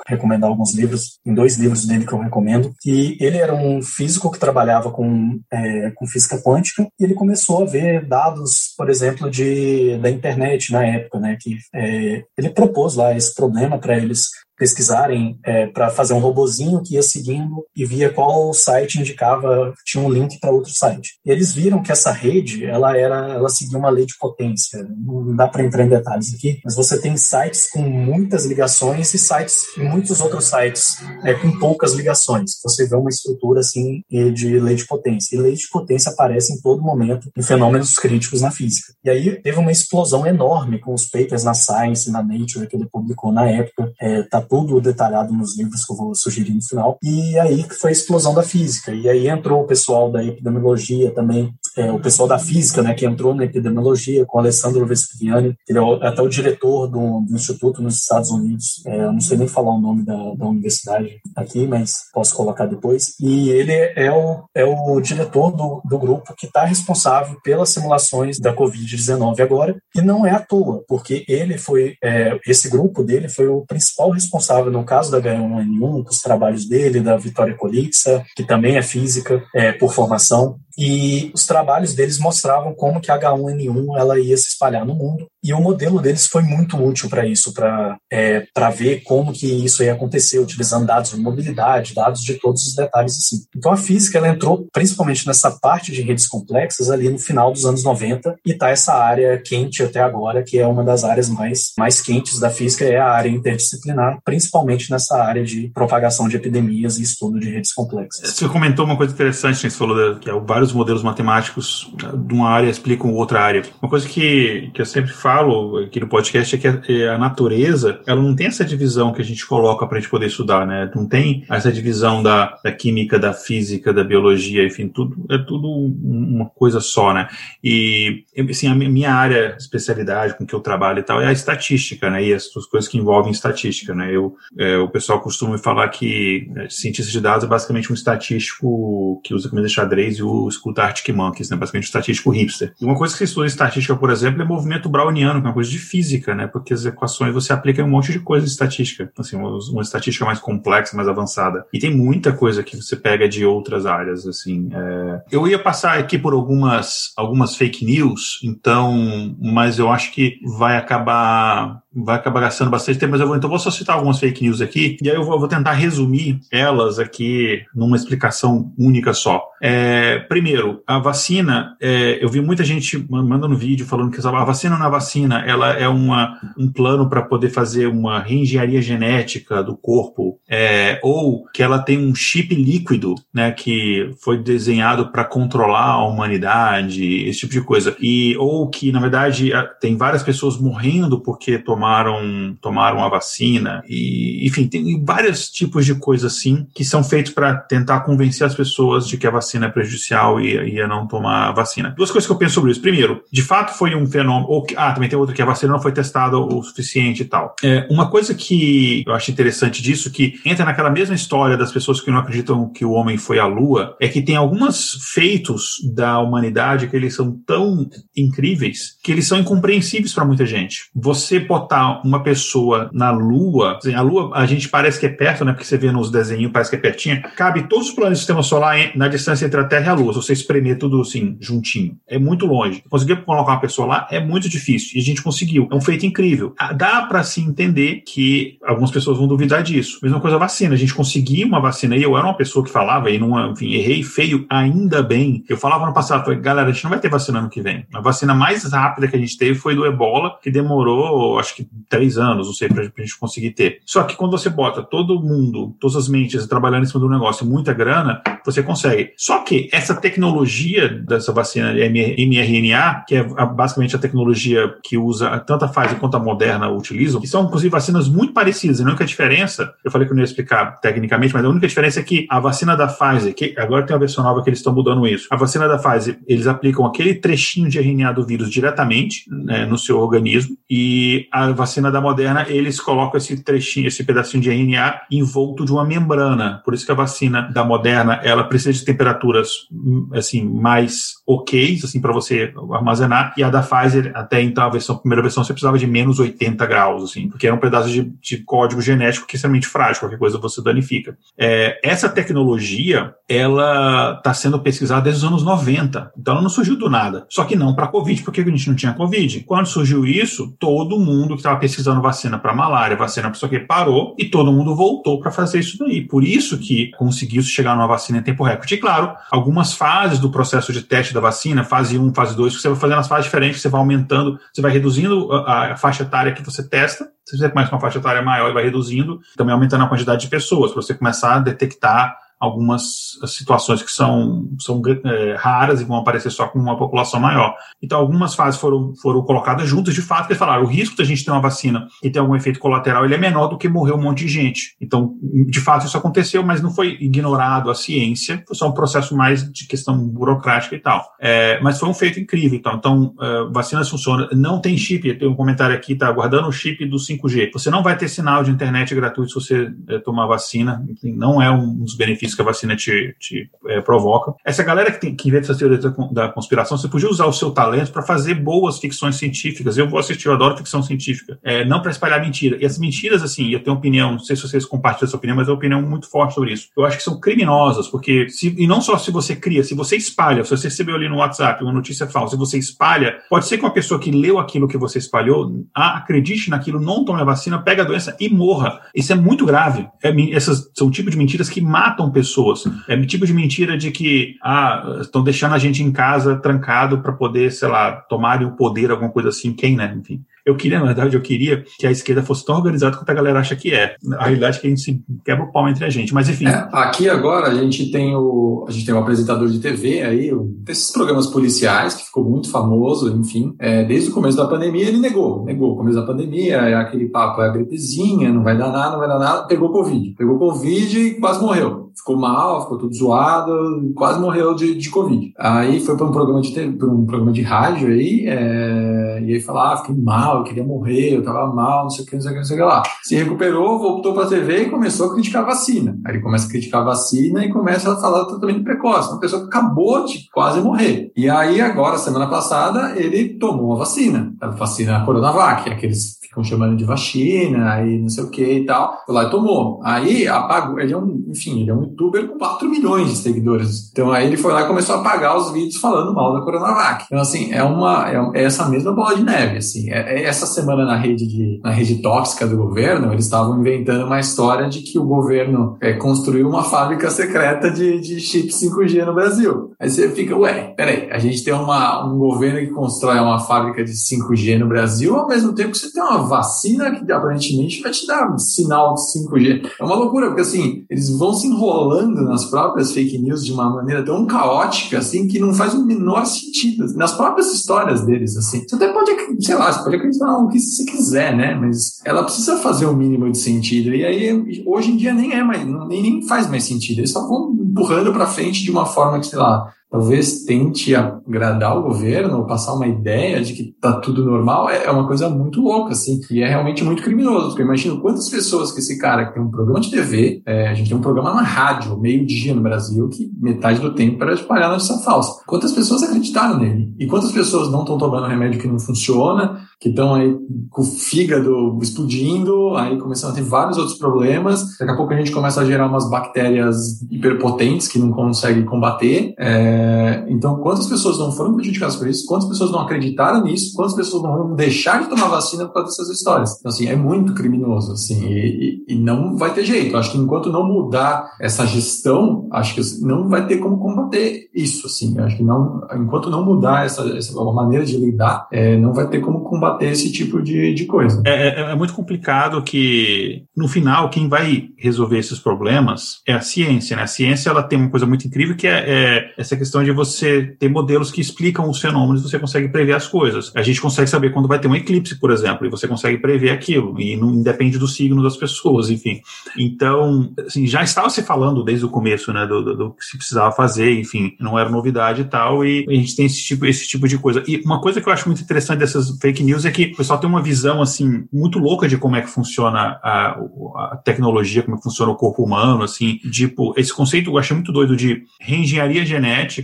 recomendar alguns livros, em dois livros dele que eu recomendo, que ele era um físico que trabalhava com, é, com física quântica, e ele começou a ver dados, por exemplo, de, da internet na época, né, que é, ele propôs lá esse problema para eles pesquisarem é, para fazer um robozinho que ia seguindo e via qual site indicava tinha um link para outro site. E eles viram que essa rede ela era ela seguia uma lei de potência. Não dá para entrar em detalhes aqui, mas você tem sites com muitas ligações e sites e muitos outros sites é, com poucas ligações. Você vê uma estrutura assim de lei de potência. E lei de potência aparece em todo momento em fenômenos críticos na física. E aí teve uma explosão enorme com os papers na Science, na Nature que ele publicou na época. É, tá tudo detalhado nos livros que eu vou sugerir no final. E aí que foi a explosão da física. E aí entrou o pessoal da epidemiologia também, é, o pessoal da física, né, que entrou na epidemiologia, com o Alessandro Vespiani, ele é até o diretor do, do, instituto nos Estados Unidos. É, eu não sei nem falar o nome da, da universidade aqui, mas posso colocar depois. E ele é o, é o diretor do, do grupo que está responsável pelas simulações da Covid-19 agora. E não é à toa, porque ele foi, é, esse grupo dele foi o principal responsável responsável, no caso da H1N1, com os trabalhos dele, da Vitória Colitza, que também é física é, por formação, e os trabalhos deles mostravam como que a H1N1 ela ia se espalhar no mundo e o modelo deles foi muito útil para isso, para é, para ver como que isso ia acontecer, utilizando dados de mobilidade, dados de todos os detalhes assim. Então a física ela entrou principalmente nessa parte de redes complexas ali no final dos anos 90 e tá essa área quente até agora, que é uma das áreas mais mais quentes da física é a área interdisciplinar, principalmente nessa área de propagação de epidemias e estudo de redes complexas. Você comentou uma coisa interessante, você falou que é o vários vários modelos matemáticos de uma área explicam outra área. Uma coisa que, que eu sempre falo aqui no podcast é que a, é a natureza, ela não tem essa divisão que a gente coloca para a gente poder estudar, né? Não tem essa divisão da, da química, da física, da biologia, enfim, tudo é tudo uma coisa só, né? E assim, a minha área de especialidade com que eu trabalho e tal é a estatística, né? E as coisas que envolvem estatística, né? Eu, é, o pessoal costuma falar que é, cientista de dados é basicamente um estatístico que usa camisa de xadrez e o escuta Arctic Monkeys, né? Basicamente estatístico hipster. E uma coisa que se estuda em estatística, por exemplo, é movimento browniano, que é uma coisa de física, né? Porque as equações você aplica em um monte de coisa de estatística, assim, uma, uma estatística mais complexa, mais avançada. E tem muita coisa que você pega de outras áreas, assim. É... Eu ia passar aqui por algumas, algumas fake news, então, mas eu acho que vai acabar vai acabar gastando bastante tempo, mas eu vou, então vou só citar algumas fake news aqui, e aí eu vou, vou tentar resumir elas aqui numa explicação única só. É, primeiro, a vacina, é, eu vi muita gente mandando vídeo falando que a vacina na vacina, ela é uma, um plano para poder fazer uma reengenharia genética do corpo, é, ou que ela tem um chip líquido, né, que foi desenhado para controlar a humanidade, esse tipo de coisa, e ou que na verdade tem várias pessoas morrendo porque tomaram tomaram, tomaram a vacina, e enfim, tem vários tipos de coisas assim que são feitos para tentar convencer as pessoas de que a vacina é prejudicial e, e a não tomar a vacina. Duas coisas que eu penso sobre isso. Primeiro, de fato foi um fenômeno, ou, ah, também tem outro que a vacina não foi testada o suficiente e tal. É, uma coisa que eu acho interessante disso, que entra naquela mesma história das pessoas que não acreditam que o homem foi à Lua, é que tem alguns feitos da humanidade que eles são tão incríveis que eles são incompreensíveis para muita gente. Você botar botar uma pessoa na Lua, a Lua a gente parece que é perto, né? Porque você vê nos desenhos, parece que é pertinho. Cabe todos os planetas do sistema solar na distância entre a Terra e a Lua. Se você espremer tudo assim, juntinho. É muito longe. Conseguir colocar uma pessoa lá é muito difícil. E a gente conseguiu. É um feito incrível. Ah, dá para se entender que algumas pessoas vão duvidar disso. Mesma coisa a vacina. A gente conseguiu uma vacina e eu era uma pessoa que falava e não, enfim, errei feio, ainda bem. Eu falava no passado, falei, galera, a gente não vai ter vacina ano que vem. A vacina mais rápida que a gente teve foi do ebola, que demorou, acho que três anos, não sei, para a gente conseguir ter. Só que quando você bota todo mundo, todas as mentes trabalhando em cima do negócio, muita grana, você consegue. Só que essa tecnologia dessa vacina mRNA, que é basicamente a tecnologia que usa tanto a Pfizer quanto a Moderna utilizam, que são inclusive vacinas muito parecidas. A única diferença, eu falei que eu não ia explicar tecnicamente, mas a única diferença é que a vacina da Pfizer, que agora tem uma versão nova que eles estão mudando isso. A vacina da Pfizer, eles aplicam aquele trechinho de RNA do vírus diretamente né, no seu organismo e a vacina da Moderna, eles colocam esse trechinho, esse pedacinho de RNA envolto de uma membrana. Por isso que a vacina da Moderna, ela precisa de temperaturas assim mais ok, assim para você armazenar, e a da Pfizer, até então a versão a primeira versão você precisava de menos 80 graus, assim, porque era um pedaço de, de código genético que é extremamente frágil, qualquer coisa você danifica. É, essa tecnologia, ela está sendo pesquisada desde os anos 90, então ela não surgiu do nada. Só que não para Covid, porque a gente não tinha Covid. Quando surgiu isso, todo mundo que estava pesquisando vacina para malária, vacina para isso aqui, parou e todo mundo voltou para fazer isso daí. Por isso que conseguiu chegar numa vacina em tempo recorde. E claro, algumas fases do processo de teste da vacina, fase 1, fase 2, você vai fazendo as fases diferentes, você vai aumentando, você vai reduzindo a, a faixa etária que você testa, você começa com uma faixa etária maior e vai reduzindo, também aumentando a quantidade de pessoas, para você começar a detectar algumas situações que são, são é, raras e vão aparecer só com uma população maior. Então, algumas fases foram, foram colocadas juntas, de fato, que falaram, o risco da gente ter uma vacina e ter algum efeito colateral, ele é menor do que morrer um monte de gente. Então, de fato, isso aconteceu, mas não foi ignorado a ciência, foi só um processo mais de questão burocrática e tal. É, mas foi um feito incrível, então. Então, uh, vacinas funcionam, não tem chip, tem um comentário aqui, tá guardando o chip do 5G. Você não vai ter sinal de internet gratuito se você uh, tomar vacina, não é um dos benefícios benefícios que a vacina te, te é, provoca. Essa galera que, tem, que inventa essas teorias da, conspiração, você podia usar o seu talento para fazer boas ficções científicas. Eu vou assistir, eu adoro ficção científica. É, não para espalhar mentira. E as mentiras, assim, eu tenho opinião, não sei se vocês compartilham essa opinião, mas tenho uma opinião muito forte sobre isso. Eu acho que são criminosas, porque, se, e não só se você cria, se você espalha, se você recebeu ali no WhatsApp uma notícia falsa, se você espalha, pode ser que uma pessoa que leu aquilo que você espalhou, acredite naquilo, não tome a vacina, pega a doença e morra. Isso é muito grave. É, essas são o tipo de mentiras que matam pessoas. É o tipo de mentira de que ah, estão deixando a gente em casa trancado para poder, sei lá, tomar o poder, alguma coisa assim. Quem, né? Enfim. Eu queria, na verdade, eu queria que a esquerda fosse tão organizada quanto a galera acha que é. A realidade é que a gente se quebra o pau entre a gente. Mas enfim. É, aqui agora a gente tem o. A gente tem um apresentador de TV aí, um desses programas policiais, que ficou muito famoso, enfim. É, desde o começo da pandemia ele negou. Negou. O começo da pandemia, é aquele papo, é a gripezinha, não vai dar nada, não vai dar nada. Pegou Covid. Pegou Covid e quase morreu ficou mal, ficou tudo zoado, quase morreu de, de Covid. Aí foi para um programa de um programa de rádio aí, é, e aí falou, ah, fiquei mal, eu queria morrer, eu tava mal, não sei o que, não sei o que, não sei o que lá. Se recuperou, voltou para a TV e começou a criticar a vacina. Aí ele começa a criticar a vacina e começa a falar do tratamento precoce. Uma pessoa que acabou de quase morrer. E aí agora, semana passada, ele tomou a vacina, a vacina Coronavac, aqueles ficam chamando de vacina, aí não sei o que e tal. Foi lá e tomou. Aí apagou, ele é um, enfim, ele é um youtuber com 4 milhões de seguidores. Então aí ele foi lá e começou a apagar os vídeos falando mal da Coronavac. Então, assim, é uma é, é essa mesma bola de neve, assim. É, é essa semana na rede de na rede tóxica do governo, eles estavam inventando uma história de que o governo é, construiu uma fábrica secreta de, de chip 5G no Brasil. Aí você fica, ué, peraí, a gente tem uma, um governo que constrói uma fábrica de 5G no Brasil, ao mesmo tempo que você tem uma vacina que aparentemente vai te dar sinal de 5G. É uma loucura, porque assim, eles vão se enrolando nas próprias fake news de uma maneira tão caótica, assim, que não faz o menor sentido. Nas próprias histórias deles, assim. Você até pode, sei lá, você pode acreditar no que você quiser, né? Mas ela precisa fazer o um mínimo de sentido. E aí, hoje em dia, nem é mais, nem, nem faz mais sentido. Eles só vão empurrando para frente de uma forma que, sei lá, talvez tente agradar o governo ou passar uma ideia de que tá tudo normal, é, é uma coisa muito louca, assim, e é realmente muito criminoso, porque eu imagino quantas pessoas que esse cara que tem um programa de TV, é, a gente tem um programa na rádio, meio-dia no Brasil, que metade do tempo era espalhar notícia falsa. Quantas pessoas acreditaram nele? E quantas pessoas não estão tomando remédio que não funciona, que estão aí com o fígado explodindo, aí começando a ter vários outros problemas. Daqui a pouco a gente começa a gerar umas bactérias hiperpotentes que não conseguem combater. É, então, quantas pessoas não foram prejudicadas por isso? Quantas pessoas não acreditaram nisso? Quantas pessoas não vão deixar de tomar vacina por causa dessas histórias? Então, assim, é muito criminoso, assim, e, e, e não vai ter jeito. Acho que enquanto não mudar essa gestão, acho que não vai ter como combater isso, assim. Acho que não, enquanto não mudar essa, essa maneira de lidar, é, não vai ter como combater esse tipo de, de coisa. É, é, é, muito complicado que, no final, quem vai resolver esses problemas é a ciência, né? A ciência, ela tem uma coisa muito incrível que é, é essa questão de você ter modelos que explicam os fenômenos você consegue prever as coisas. A gente consegue saber quando vai ter um eclipse, por exemplo, e você consegue prever aquilo, e não depende do signo das pessoas, enfim. Então, assim, já estava se falando desde o começo, né, do, do, do que se precisava fazer, enfim, não era novidade e tal, e a gente tem esse tipo, esse tipo de coisa. E uma coisa que eu acho muito interessante dessas fake news é que o pessoal tem uma visão assim muito louca de como é que funciona a, a tecnologia, como é que funciona o corpo humano, assim, tipo, esse conceito eu achei muito doido de reengenharia genética.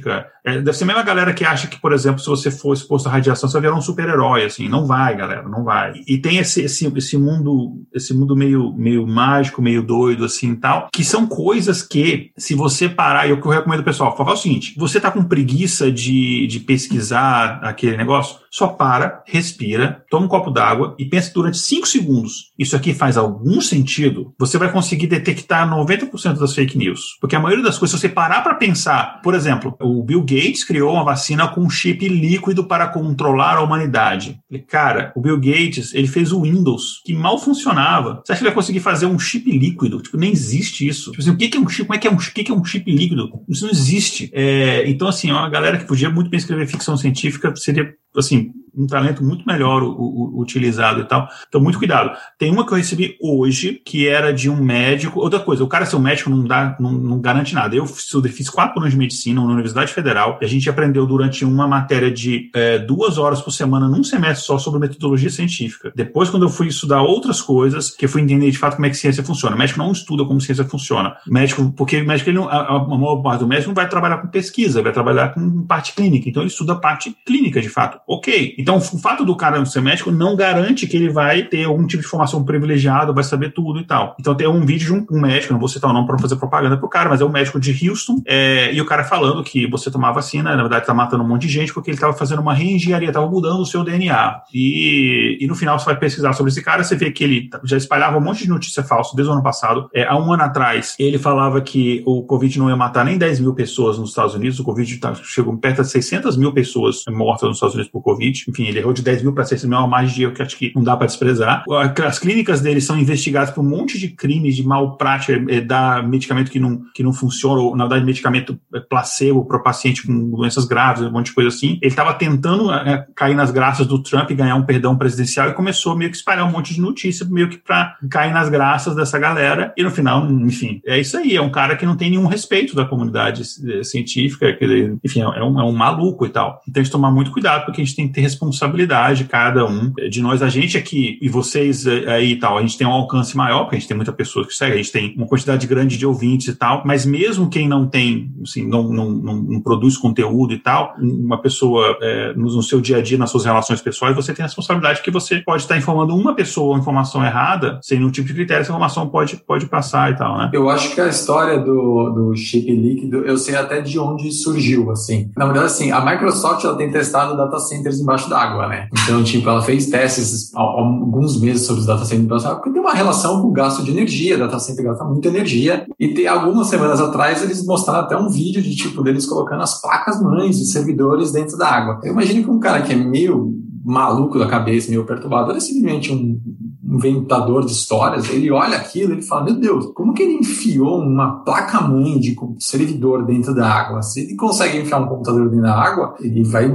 É, deve ser a mesma galera que acha que, por exemplo, se você for exposto à radiação, você vai virar um super-herói, assim. Não vai, galera, não vai. E tem esse, esse, esse mundo, esse mundo meio, meio mágico, meio doido, assim, tal, que são coisas que, se você parar, e o que eu recomendo pessoal, falar o seguinte, você tá com preguiça de, de pesquisar aquele negócio, só para, respira, toma um copo d'água e pensa durante 5 segundos. Isso aqui faz algum sentido? Você vai conseguir detectar 90% das fake news. Porque a maioria das coisas, se você parar para pensar, por exemplo, o Bill Gates criou uma vacina com um chip líquido para controlar a humanidade. Cara, o Bill Gates, ele fez o Windows, que mal funcionava. Você acha que vai conseguir fazer um chip líquido? Tipo, nem existe isso. Tipo assim, o que é um chip? Como é que é um, o que é um chip líquido? Isso não existe. É, então, assim, é uma galera que podia muito bem escrever ficção científica seria, assim, um talento muito melhor o, o, utilizado e tal. Então, muito cuidado. Tem uma que eu recebi hoje, que era de um médico. Outra coisa, o cara ser um médico não, dá, não, não garante nada. Eu fiz quatro anos de medicina na Universidade Federal e a gente aprendeu durante uma matéria de é, duas horas por semana, num semestre só, sobre metodologia científica. Depois, quando eu fui estudar outras coisas, que eu fui entender de fato como é que ciência funciona. O médico não estuda como ciência funciona. O médico, porque o médico, ele não, a, a maior parte do médico não vai trabalhar com pesquisa, vai trabalhar com parte clínica. Então, ele estuda a parte clínica, de fato. Ok. Então, o fato do cara ser médico não garante que ele vai ter algum tipo de informação privilegiada, vai saber tudo e tal. Então tem um vídeo de um, um médico, não vou citar o nome para fazer propaganda pro cara, mas é um médico de Houston, é, e o cara falando que você tomar vacina, na verdade tá matando um monte de gente porque ele tava fazendo uma reengenharia, tava mudando o seu DNA. E, e no final você vai pesquisar sobre esse cara, você vê que ele já espalhava um monte de notícia falsa desde o ano passado. É, há um ano atrás, ele falava que o Covid não ia matar nem 10 mil pessoas nos Estados Unidos, o Covid tá, chegou perto de 600 mil pessoas mortas nos Estados Unidos por Covid, enfim, ele errou de 10 mil para 6 mil, é uma magia que acho que não dá para desprezar. As clínicas dele são investigadas por um monte de crimes de mal prática, é, dar medicamento que não, que não funciona, ou na verdade medicamento placebo para paciente com doenças graves, um monte de coisa assim. Ele estava tentando é, cair nas graças do Trump e ganhar um perdão presidencial e começou meio que espalhar um monte de notícia, meio que para cair nas graças dessa galera. E no final, enfim, é isso aí. É um cara que não tem nenhum respeito da comunidade é, científica, que, enfim, é um, é um maluco e tal. Então a gente tomar muito cuidado, porque a gente tem que ter responsabilidade, cada um de nós. A gente aqui e vocês é, aí e tal, a gente tem um alcance maior, porque a gente tem muita pessoa que segue, a gente tem uma quantidade grande de ouvintes e tal, mas mesmo quem não tem, assim, não, não, não, não produz conteúdo e tal, uma pessoa é, no, no, seu dia a dia, nas suas relações pessoais, você tem a responsabilidade que você pode estar informando uma pessoa uma informação errada, sem nenhum tipo de critério, essa informação pode, pode passar e tal, né? Eu acho que a história do, do chip líquido, eu sei até de onde surgiu, assim. Na verdade, assim, a Microsoft, ela tem testado data centers embaixo d'água, né? Então, tipo, ela fez testes alguns meses sobre os data centers porque tem uma relação com o gasto de energia, data center gasta muita energia, e tem algumas semanas atrás eles mostraram até um vídeo de, tipo, deles colocando as placas mães de servidores dentro da água. Eu imagino que um cara que é meio maluco da cabeça, meio perturbado, é simplesmente um inventador de histórias, ele olha aquilo ele fala, meu Deus, como que ele enfiou uma placa-mãe de servidor dentro da água? Se ele consegue enfiar um computador dentro da água, ele vai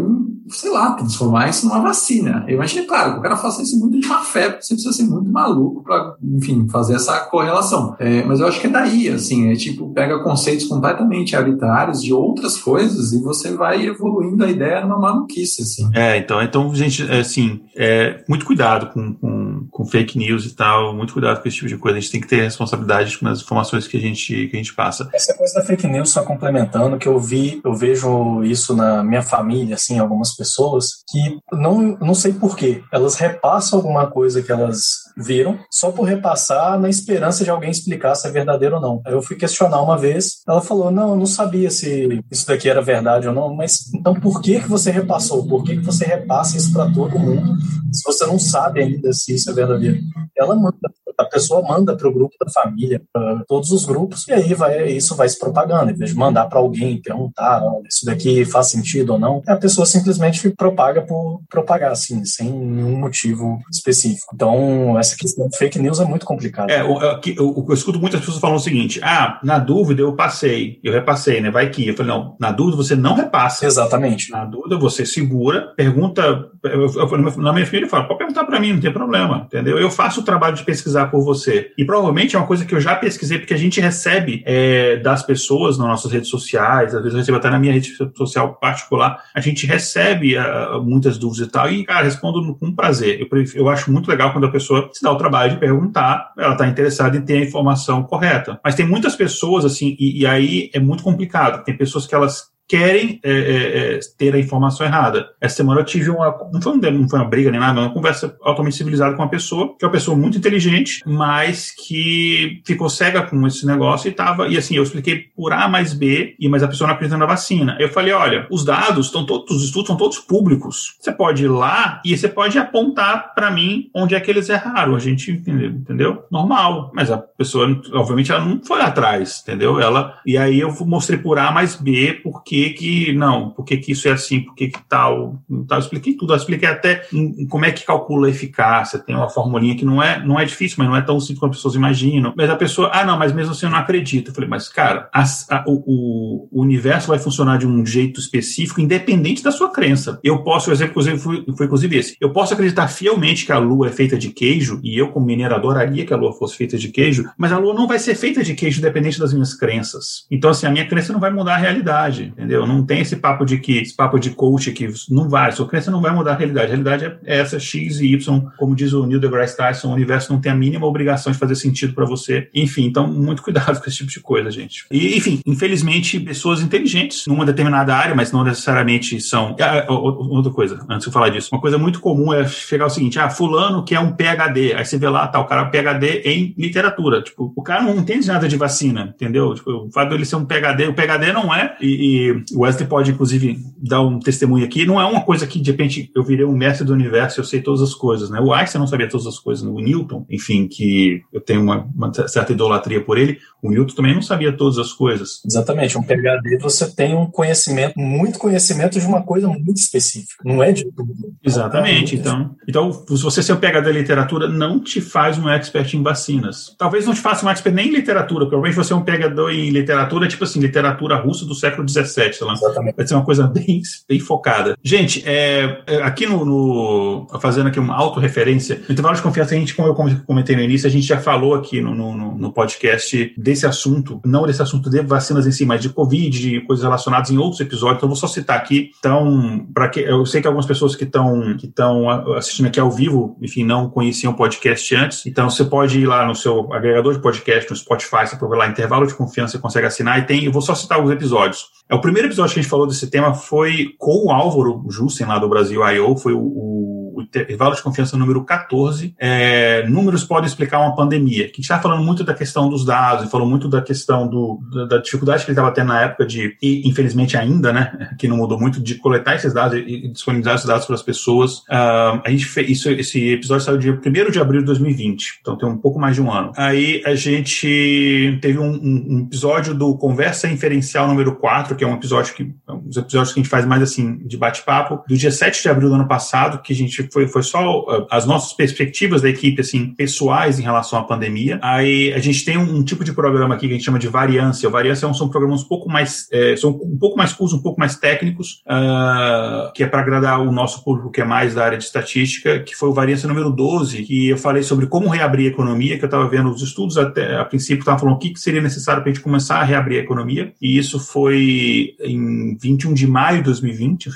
sei lá, transformar isso numa vacina. Eu imagino, claro, que o cara faça isso muito de má fé, porque você precisa ser muito maluco para, enfim, fazer essa correlação. É, mas eu acho que é daí, assim, é tipo, pega conceitos completamente arbitrários de outras coisas e você vai evoluindo a ideia numa maluquice, assim. É, então, então gente, é, assim, é, muito cuidado com, com, com, fake news e tal, muito cuidado com esse tipo de coisa. A gente tem que ter responsabilidade com as informações que a gente, que a gente passa. Essa coisa da fake news, só complementando, que eu vi, eu vejo isso na minha família, assim, algumas pessoas que não, não sei porquê, elas repassam alguma coisa que elas viram, só por repassar na esperança de alguém explicar se é verdadeiro ou não. Eu fui questionar uma vez, ela falou: Não, eu não sabia se isso daqui era verdade ou não, mas então por que, que você repassou? Por que, que você repassa isso para todo mundo se você não sabe ainda se isso é verdadeiro? Ela manda, a pessoa manda para o grupo da família, para todos os grupos, e aí vai, isso vai se propagando. Em vez de mandar para alguém perguntar: Isso daqui faz sentido ou não, a pessoa simplesmente propaga por propagar, assim, sem nenhum motivo específico. Então, essa questão de fake news é muito complicada. É, eu, eu, eu, eu, escuto muitas pessoas falando o seguinte: ah, na dúvida eu passei, eu repassei, né? Vai que. Eu falei, não, na dúvida você não repassa. Exatamente. Na dúvida você segura, pergunta. Eu, na minha filha, eu falo, pode perguntar para mim, não tem problema, entendeu? Eu faço o trabalho de pesquisar por você. E provavelmente é uma coisa que eu já pesquisei, porque a gente recebe é, das pessoas nas nossas redes sociais, às vezes eu recebo até na minha rede social particular, a gente recebe uh, muitas dúvidas e tal, e, cara, respondo com prazer. Eu, eu acho muito legal quando a pessoa se dá o trabalho de perguntar, ela está interessada em ter a informação correta. Mas tem muitas pessoas, assim, e, e aí é muito complicado. Tem pessoas que elas querem é, é, é, ter a informação errada. Essa semana eu tive uma. Não foi, um, não foi uma briga nem nada, uma conversa altamente civilizada com uma pessoa, que é uma pessoa muito inteligente, mas que ficou cega com esse negócio e tava. E assim, eu expliquei por A mais B, e mas a pessoa não acredita na vacina. Eu falei: olha, os dados estão todos, os estudos são todos públicos. Você pode ir lá e você pode apontar para mim onde é que eles erraram. A gente entendeu, entendeu? Normal. Mas a pessoa, obviamente, ela não foi atrás, entendeu? Ela. E aí eu mostrei por A mais B, porque que que não, por que que isso é assim, por que que tal, tal. Eu expliquei tudo, eu expliquei até como é que calcula a eficácia, tem uma formulinha que não é, não é difícil, mas não é tão simples como as pessoas imaginam. Mas a pessoa, ah não, mas mesmo assim eu não acredito. Eu falei, mas cara, a, a, o, o, universo vai funcionar de um jeito específico, independente da sua crença. Eu posso, o exemplo inclusive foi, foi inclusive esse, eu posso acreditar fielmente que a Lua é feita de queijo, e eu como mineiro adoraria que a Lua fosse feita de queijo, mas a Lua não vai ser feita de queijo independente das minhas crenças. Então assim, a minha crença não vai mudar a realidade entendeu? Não tem esse papo de que, esse papo de coach que não vai, sua crença não vai mudar a realidade. A realidade é essa, X e Y, como diz o Neil deGrasse Tyson, o universo não tem a mínima obrigação de fazer sentido para você. Enfim, então, muito cuidado com esse tipo de coisa, gente. E, enfim, infelizmente, pessoas inteligentes numa determinada área, mas não necessariamente são. Ah, outra coisa, antes de eu falar disso, uma coisa muito comum é chegar o seguinte: ah, fulano quer um PhD. Aí você vê lá, tá, o cara é um PhD em literatura. Tipo, o cara não entende nada de vacina, entendeu? Tipo, o fato dele ser um PhD, o PhD não é, e, que o Wesley pode, inclusive, dar um testemunho aqui. Não é uma coisa que, de repente, eu virei um mestre do universo e eu sei todas as coisas, né? O Einstein não sabia todas as coisas, né? o Newton, enfim, que eu tenho uma, uma certa idolatria por ele, o Newton também não sabia todas as coisas. Exatamente. Um PhD, você tem um conhecimento, muito conhecimento de uma coisa muito específica. Não é de tudo. Exatamente. Então, então, se você ser um PhD em literatura, não te faz um expert em vacinas. Talvez não te faça um expert nem em literatura, provavelmente você é um PhD em literatura, tipo assim, literatura russa do século XVII, sei lá. Exatamente. Vai ser uma coisa bem, bem focada. Gente, é, é, aqui no, no, fazendo aqui uma autorreferência, no intervalo de confiança, a gente, como eu comentei no início, a gente já falou aqui no, no, no podcast desse assunto, não desse assunto de vacinas em si, mas de Covid, de coisas relacionadas em outros episódios, então eu vou só citar aqui. Então, para que eu sei que algumas pessoas que estão que estão assistindo aqui ao vivo, enfim, não conheciam o podcast antes, então você pode ir lá no seu agregador de podcast, no Spotify, você pode lá intervalo de confiança, você consegue assinar e tem, eu vou só citar alguns episódios. É, o primeiro episódio que a gente falou desse tema foi com o Álvaro Jussen, lá do Brasil I.O., foi o o intervalo de confiança número 14, é, números podem explicar uma pandemia, a gente está falando muito da questão dos dados, falou muito da questão do, da, da dificuldade que ele estava tendo na época de, e infelizmente ainda, né, que não mudou muito, de coletar esses dados e, disponibilizar esses dados para as pessoas. Uh, a gente fez, isso, esse episódio saiu dia 1 de abril de 2020, então tem um pouco mais de um ano. Aí a gente teve um, um, um episódio do Conversa Inferencial número 4, que é um episódio que, um dos episódios que a gente faz mais assim, de bate-papo, do dia 7 de abril do ano passado, que a gente foi, foi só uh, as nossas perspectivas da equipe, assim, pessoais em relação à pandemia. Aí a gente tem um, um tipo de programa aqui que a gente chama de variância. O variância são programas um pouco mais, é, são um pouco mais curtos, um pouco mais técnicos, uh, que é para agradar o nosso público que é mais da área de estatística, que foi o variância número 12, que eu falei sobre como reabrir a economia, que eu estava vendo os estudos até a princípio estavam falando o que, que seria necessário para a gente começar a reabrir a economia, e isso foi em 21 de maio de 2020,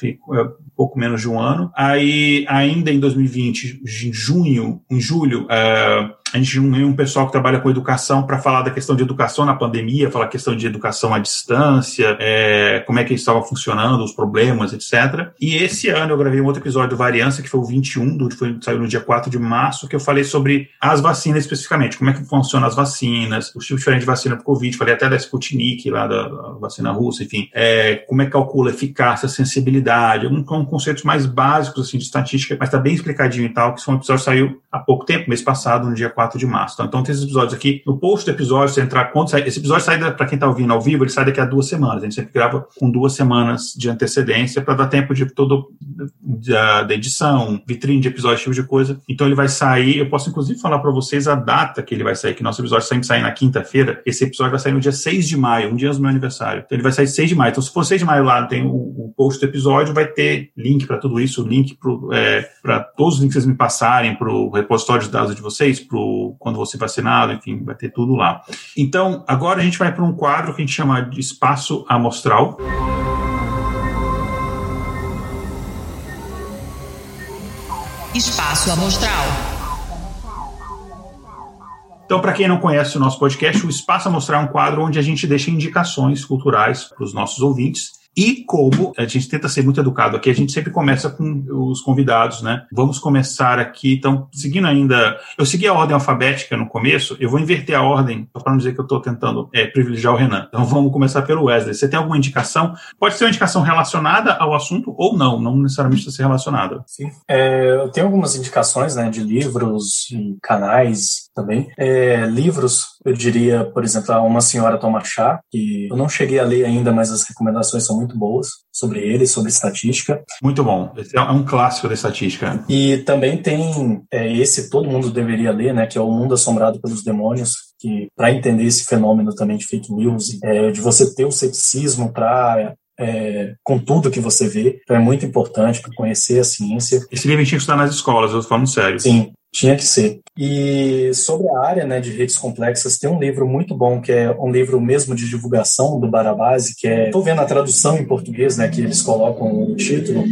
pouco menos de um ano. Aí, ainda em 2020, em junho, em julho, uh, a gente reuniu um pessoal que trabalha com educação para falar da questão de educação na pandemia, falar questão de educação à distância, é, como é que estava funcionando, os problemas, etc. E esse ano eu gravei um outro episódio do Variância, que foi o 21, do, foi, saiu no dia 4 de março, que eu falei sobre as vacinas especificamente, como é que funcionam as vacinas, os tipos diferentes de vacina para Covid, falei até da Sputnik, lá da, da vacina russa, enfim, é, como é que calcula eficácia, sensibilidade, um, um conceitos mais básicos assim, de estatística, mas está bem explicadinho e tal, que foi um episódio que saiu há pouco tempo, mês passado, no dia 4 4 de março. Então, então tem esses episódios aqui. No post do episódio, você entrar quando sai. Esse episódio sai, para quem está ouvindo ao vivo, ele sai daqui a duas semanas. A gente sempre grava com duas semanas de antecedência para dar tempo de todo da, da, edição, vitrine de episódio, esse tipo de coisa. Então ele vai sair. Eu posso inclusive falar para vocês a data que ele vai sair, que nosso episódio sempre sai na quinta-feira. Esse episódio vai sair no dia 6 de maio, um dia do meu aniversário. Então ele vai sair 6 de maio. Então, se for 6 de maio lá, tem o, o post do episódio, vai ter link para tudo isso, link para é, todos os links que vocês me passarem, para o repositório de dados de vocês, para quando você vacinado, enfim, vai ter tudo lá. Então, agora a gente vai para um quadro que a gente chama de espaço amostral. Espaço amostral. Então, para quem não conhece o nosso podcast, o Espaço Amostral é um quadro onde a gente deixa indicações culturais para os nossos ouvintes e como a gente tenta ser muito educado aqui, a gente sempre começa com os convidados, né? Vamos começar aqui, então, seguindo ainda. Eu segui a ordem alfabética no começo, eu vou inverter a ordem, para não dizer que eu estou tentando é, privilegiar o Renan. Então, vamos começar pelo Wesley. Você tem alguma indicação? Pode ser uma indicação relacionada ao assunto ou não, não necessariamente precisa ser relacionada. Sim. É, eu tenho algumas indicações, né, de livros e canais também. É, livros, eu diria, por exemplo, Uma Senhora Toma Chá, que eu não cheguei a ler ainda, mas as recomendações são muito boas sobre ele, sobre estatística. Muito bom. Esse é um clássico da estatística. E também tem é, esse todo mundo deveria ler, né, que é O Mundo Assombrado pelos Demônios, que para entender esse fenômeno também de fake news, é, de você ter o ceticismo para é, com tudo que você vê. Então é muito importante para conhecer a ciência. Esse livro tinha que estar nas escolas, eu tô falando sério. Sim, tinha que ser. E sobre a área né, de redes complexas, tem um livro muito bom, que é um livro mesmo de divulgação do Barabasi, que é. Estou vendo a tradução em português, né, que eles colocam o título.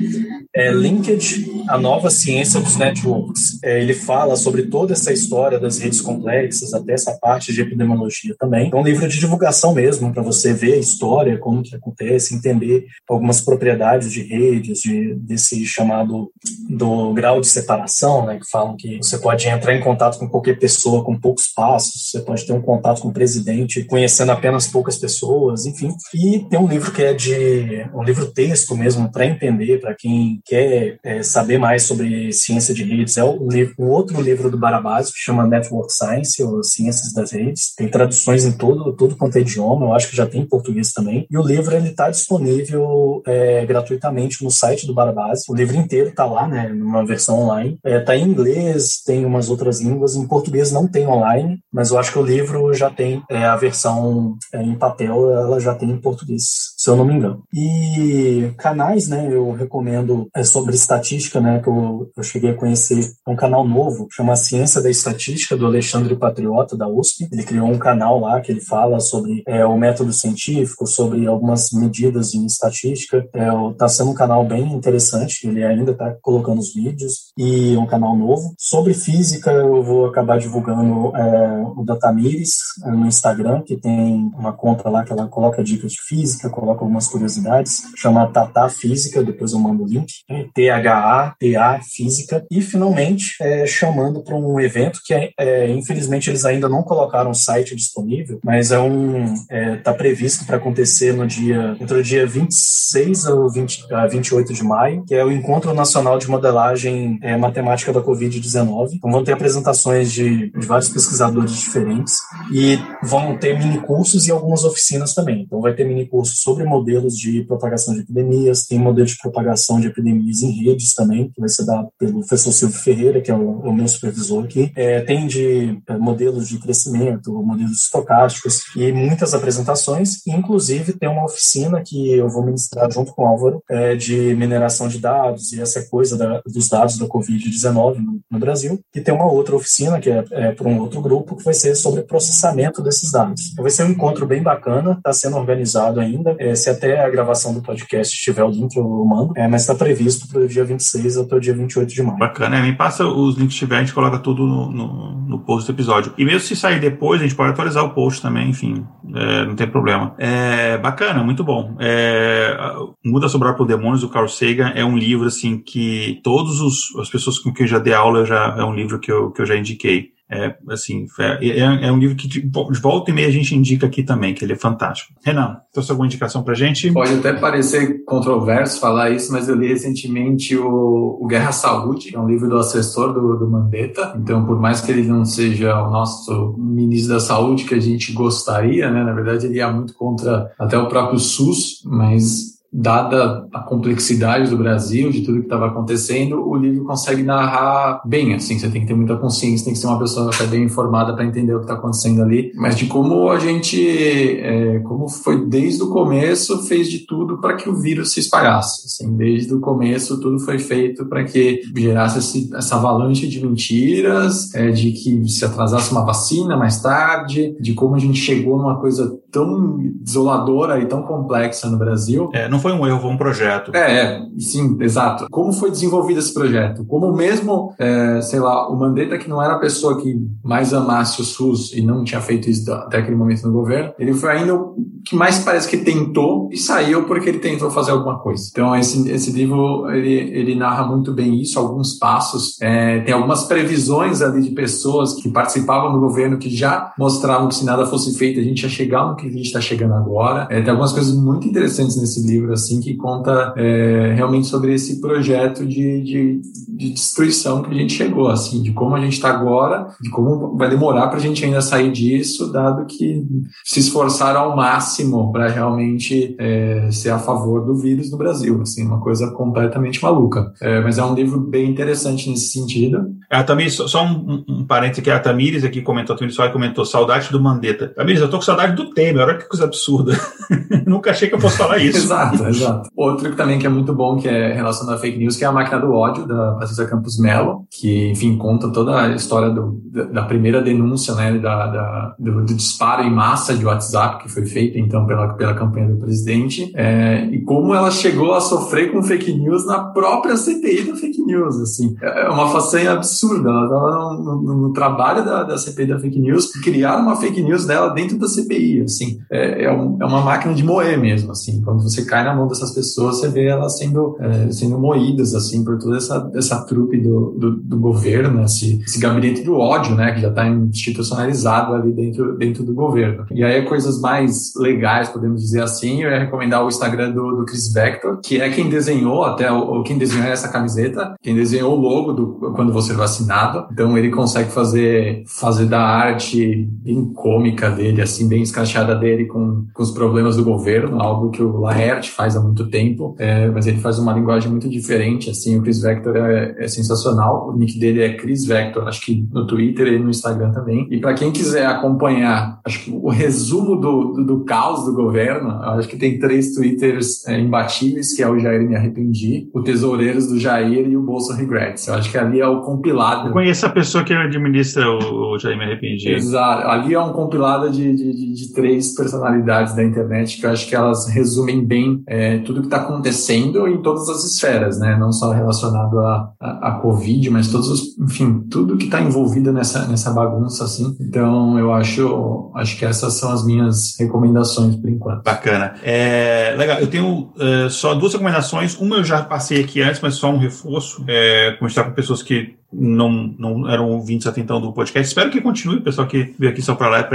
É Linked, a nova ciência dos networks. É, ele fala sobre toda essa história das redes complexas, até essa parte de epidemiologia também. É um livro de divulgação mesmo, para você ver a história, como que acontece, entender algumas propriedades de redes, de, desse chamado do grau de separação, né, que falam que você pode entrar em contato com qualquer pessoa com poucos passos, você pode ter um contato com o presidente conhecendo apenas poucas pessoas, enfim. E tem um livro que é de um livro texto mesmo para entender, para quem quer é, saber mais sobre ciência de redes. É o, livro, um outro livro do Barabás que chama Network Science ou Ciências das Redes. Tem traduções em todo todo quanto é idioma. Eu acho que já tem em português também. E o livro ele está disponível é, gratuitamente no site do Barabás. O livro inteiro está lá, né, numa versão online. Está é, em inglês, tem umas outras línguas. Em português não tem online, mas eu acho que o livro já tem é, a versão é, em papel, ela já tem em português, se eu não me engano. E canais, né, eu recomendo é sobre estatística, né, que eu, eu cheguei a conhecer um canal novo, chama Ciência da Estatística, do Alexandre Patriota, da USP. Ele criou um canal lá que ele fala sobre é, o método científico, sobre algumas medidas em estatística. É, tá sendo um canal bem interessante, ele ainda está colocando os vídeos, e um canal novo. Sobre física, eu vou acabar divulgando é, o Datamires é, no Instagram, que tem uma conta lá que ela coloca dicas de física, coloca algumas curiosidades, chama Tata Física, depois eu mando o link, é, T-H-A-T-A Física, e finalmente é, chamando para um evento que, é, é, infelizmente, eles ainda não colocaram o site disponível, mas é um está previsto para acontecer no dia entre o dia 26 ao 20, a 28 de maio, que é o Encontro Nacional de Modelagem Matemática da Covid-19. Então vão ter apresentações de, de vários pesquisadores diferentes e vão ter mini cursos e algumas oficinas também. Então vai ter mini cursos sobre modelos de propagação de epidemias, tem modelo de propagação de epidemias em redes também, que vai ser dado pelo professor Silvio Ferreira, que é o, o meu supervisor aqui. É, tem de é, modelos de crescimento, modelos estocásticos e muitas apresentações, inclusive tem uma oficina que eu vou ministrar junto com o Álvaro é, de mineração de dados e essa coisa da, dos dados da Covid-19 no, no, Brasil, e tem uma outra oficina que é, é para um outro grupo que vai ser sobre processamento desses dados. Então, vai ser um encontro bem bacana, está sendo organizado ainda, é, se até a gravação do podcast tiver o link eu mando, é, mas está previsto para o dia 26 até o dia 28 de maio. Bacana, me passa os links que tiver, a gente coloca tudo no, no, no, post do episódio. E mesmo se sair depois, a gente pode atualizar o post também, enfim, é, não tem problema. É bacana, muito bom. É, Muda Sobrar por Demônios, do Carl Sagan, é um livro, assim, que todas as pessoas com quem eu já dei aula, já, é um livro que eu, que eu já indiquei. É, assim, é, é, é, um livro que de volta e meia a gente indica aqui também, que ele é fantástico. Renan, trouxe alguma indicação pra gente? Pode até parecer controverso falar isso, mas eu li recentemente o, o Guerra Saúde, que é um livro do assessor do, do Mandetta. Então, por mais que ele não seja o nosso ministro da Saúde, que a gente gostaria, né? Na verdade, ele ia muito contra até o próprio SUS, mas dada a complexidade do Brasil, de tudo que estava acontecendo, o livro consegue narrar bem, assim, você tem que ter muita consciência, tem que ser uma pessoa até bem informada para entender o que está acontecendo ali, mas de como a gente, é, como foi desde o começo, fez de tudo para que o vírus se espalhasse, assim, desde o começo tudo foi feito para que gerasse esse, essa avalanche de mentiras, é, de que se atrasasse uma vacina mais tarde, de como a gente chegou numa coisa tão desoladora e tão complexa no Brasil. É, não foi um erro, foi um projeto. É, é sim, exato. Como foi desenvolvido esse projeto? Como mesmo, é, sei lá, o Mandetta, que não era a pessoa que mais amasse o SUS e não tinha feito isso até aquele momento no governo, ele foi ainda o que mais parece que tentou e saiu porque ele tentou fazer alguma coisa. Então, esse, esse livro, ele, ele narra muito bem isso, alguns passos. É, tem algumas previsões ali de pessoas que participavam do governo que já mostravam que se nada fosse feito, a gente ia chegar no que a gente está chegando agora. É, tem algumas coisas muito interessantes nesse livro, assim, que conta é, realmente sobre esse projeto de, de, de, destruição que a gente chegou, assim, de como a gente está agora, de como vai demorar para a gente ainda sair disso, dado que se esforçaram ao máximo para realmente é, ser a favor do vírus no Brasil, assim, uma coisa completamente maluca. É, mas é um livro bem interessante nesse sentido. A Tamires, só um, um, parênteses aqui, a Tamires aqui comentou, a Tamires só comentou, saudade do Mandetta. Tamires, eu tô com saudade do Temer, olha que coisa absurda. Nunca achei que eu fosse falar isso. exato, exato. Outro também que é muito bom, que é relacionado à fake news, que é a máquina do ódio, da Patrícia Campos Mello, que, enfim, conta toda a história do, da, da, primeira denúncia, né, da, da do, do, disparo em massa de WhatsApp, que foi feito, então, pela, pela campanha do presidente, é, e como ela chegou a sofrer com fake news na própria CPI da fake news, assim. É uma façanha absurda. Ela estava no, no, no, trabalho da, da CPI da fake news, criar uma fake news dela dentro da CPI, assim assim, é, é, um, é, uma máquina de moer mesmo, assim. Quando você cai na mão dessas pessoas, você vê elas sendo, é, sendo moídas, assim, por toda essa, essa trupe do, do, do governo, esse, esse gabinete do ódio, né, que já está institucionalizado ali dentro, dentro do governo. E aí, coisas mais legais, podemos dizer assim, eu ia recomendar o Instagram do, do Chris Vector, que é quem desenhou, até o, quem desenhou essa camiseta, quem desenhou o logo do quando você é vacinado. Então, ele consegue fazer, fazer da arte bem cômica dele, assim, bem escrachada dele com, com os problemas do governo, algo que o Laerte faz há muito tempo, é, mas ele faz uma linguagem muito diferente, assim, o Chris Vector é, é, sensacional, o nick dele é Chris Vector, acho que no Twitter e no Instagram também, e para quem quiser acompanhar, acho que o resumo do, do, do caos do governo, acho que tem três Twitters é, imbatíveis, que é o Jair Me Arrependi, o Tesoureiros do Jair e o Bolsa Regrets, eu acho que ali é o compilado. Eu conheço a pessoa que administra o, o Jair Me Arrependi. Exato, ali é um compilado de, de, de, de três personalidades da internet que eu acho que elas resumem bem é, tudo que está acontecendo em todas as esferas, né? Não só relacionado à a, a, Covid, mas todos os, enfim, tudo que está envolvido nessa, nessa bagunça, assim. Então, eu acho, acho que essas são as minhas recomendações por enquanto. Bacana. É, legal, eu tenho uh, só duas recomendações. Uma eu já passei aqui antes, mas só um reforço. É, conversar com pessoas que não, não eram ouvintes até então do podcast. Espero que continue, pessoal que veio aqui só para lá,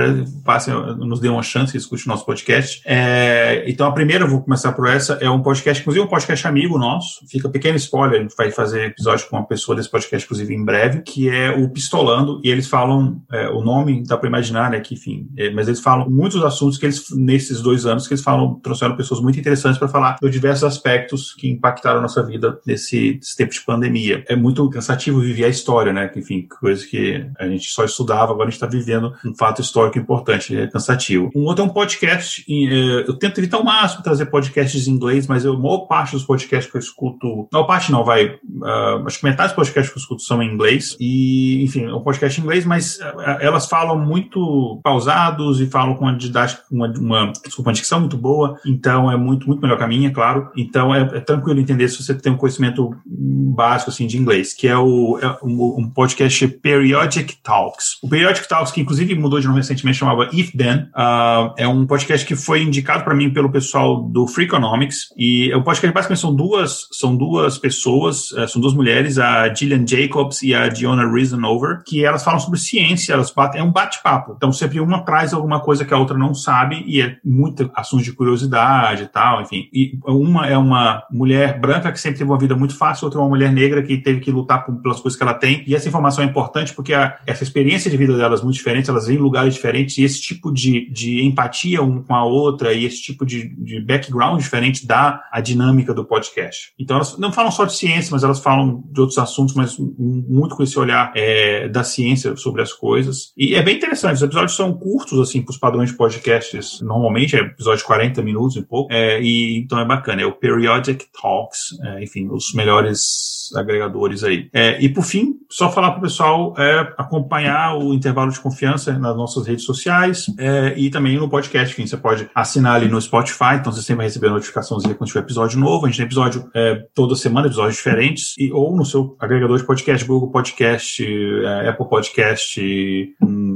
passe, nos dê uma chance, escute o nosso podcast. É, então, a primeira, vou começar por essa, é um podcast, inclusive um podcast amigo nosso, fica pequeno spoiler, a gente vai fazer episódio com uma pessoa desse podcast, inclusive, em breve, que é o Pistolando, e eles falam, é, o nome dá para imaginar, né, que enfim, é, mas eles falam muitos assuntos que eles, nesses dois anos, que eles falam, trouxeram pessoas muito interessantes para falar de diversos aspectos que impactaram a nossa vida nesse tempo de pandemia. É muito cansativo viver a história, né? Enfim, coisa que a gente só estudava, agora a gente está vivendo um fato histórico importante, é cansativo. Um outro é um podcast, é, eu tento evitar ao máximo trazer podcasts em inglês, mas eu, a maior parte dos podcasts que eu escuto, não, parte não, vai, uh, acho que metade dos podcasts que eu escuto são em inglês, e, enfim, é um podcast em inglês, mas uh, elas falam muito pausados e falam com uma didática, uma, uma, desculpa, uma dicção muito boa, então é muito, muito melhor que a minha, claro, então é, é tranquilo entender se você tem um conhecimento básico, assim, de inglês, que é o, é um podcast Periodic Talks. O Periodic Talks, que inclusive mudou de nome recentemente, chamava If Then, uh, é um podcast que foi indicado para mim pelo pessoal do Freakonomics. E o podcast basicamente são duas, são duas pessoas, uh, são duas mulheres, a Gillian Jacobs e a Diona Reasonover, que elas falam sobre ciência, elas batem, é um bate-papo. Então sempre uma traz alguma coisa que a outra não sabe e é muito assunto de curiosidade e tal, enfim. E uma é uma mulher branca que sempre teve uma vida muito fácil, outra é uma mulher negra que teve que lutar pelas coisas que ela tem, e essa informação é importante porque a, essa experiência de vida delas muito diferente, elas vêm em lugares diferentes, e esse tipo de, de empatia um com a outra e esse tipo de, de background diferente dá a dinâmica do podcast. Então elas não falam só de ciência, mas elas falam de outros assuntos, mas muito com esse olhar é, da ciência sobre as coisas. E é bem interessante, os episódios são curtos, assim, para os padrões de podcasts, normalmente é episódio de 40 minutos e pouco, é, e então é bacana, é o Periodic Talks, é, enfim, os melhores agregadores aí. É, e por fim, só falar para o pessoal é, acompanhar o intervalo de confiança nas nossas redes sociais é, e também no podcast. Enfim, você pode assinar ali no Spotify, então você sempre vai receber notificaçãozinha quando tiver episódio novo. A gente tem episódio é, toda semana, episódios diferentes, e, ou no seu agregador de podcast, Google Podcast, é, Apple Podcast,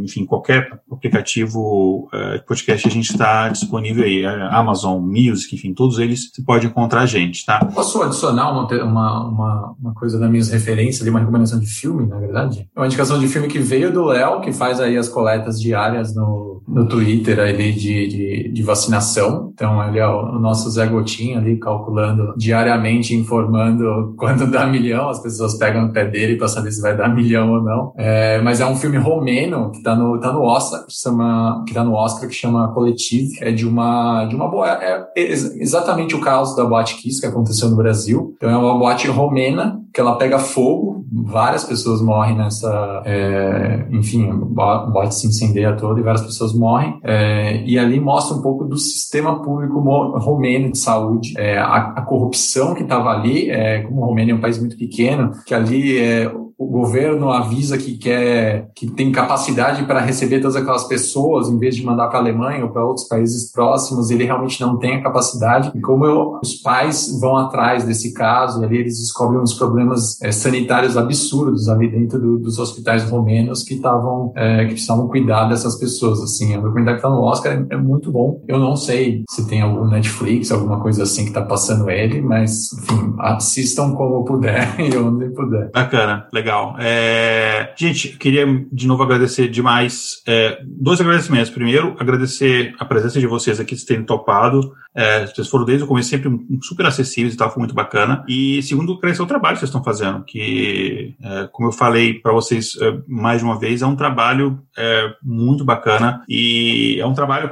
enfim, qualquer aplicativo é, de podcast a gente está disponível aí. É, Amazon Music, enfim, todos eles você pode encontrar a gente, tá? Posso adicionar uma, uma, uma, uma coisa das minhas referências ali, uma recomendação de filme, na verdade. É uma indicação de filme que veio do Léo, que faz aí as coletas diárias no, no Twitter ali de, de, de vacinação. Então, ele é o, nosso Zé Gotinha ali, calculando diariamente, informando quando dá milhão. As pessoas pegam no pé dele para saber se vai dar milhão ou não. É, mas é um filme romeno que tá no, tá no Oscar, que, chama, que tá no Oscar, que chama Coletivo. É de uma, de uma boa, é, é exatamente o caso da Boate Kiss que aconteceu no Brasil. Então, é uma boate romena que ela pega fogo, várias pessoas morrem nessa, é, enfim, o bote se incendeia todo e várias pessoas morrem. É, e ali mostra um pouco do sistema público romeno de saúde, é, a, a, corrupção que estava ali, é, como o Romênia é um país muito pequeno, que ali é, o governo avisa que quer, que tem capacidade para receber todas aquelas pessoas, em vez de mandar para a Alemanha ou para outros países próximos, ele realmente não tem a capacidade. E como eu, os pais vão atrás desse caso, ali eles descobrem uns problemas é, sanitários absurdos ali dentro do, dos hospitais romenos que estavam, é, que precisavam cuidar dessas pessoas. Assim, o documentário que está no Oscar é, é, muito bom. Eu não sei se tem algum Netflix, alguma coisa assim que está passando ele, mas enfim, assistam como puder e onde puder. Bacana, legal. É... Gente, queria de novo agradecer demais. É, dois agradecimentos. Primeiro, agradecer a presença de vocês aqui, de terem topado. É, vocês foram desde o começo sempre super acessíveis e tal, foi muito bacana. E segundo, agradecer o trabalho que vocês estão fazendo, que, é, como eu falei para vocês é, mais de uma vez, é um trabalho é, muito bacana e é um trabalho,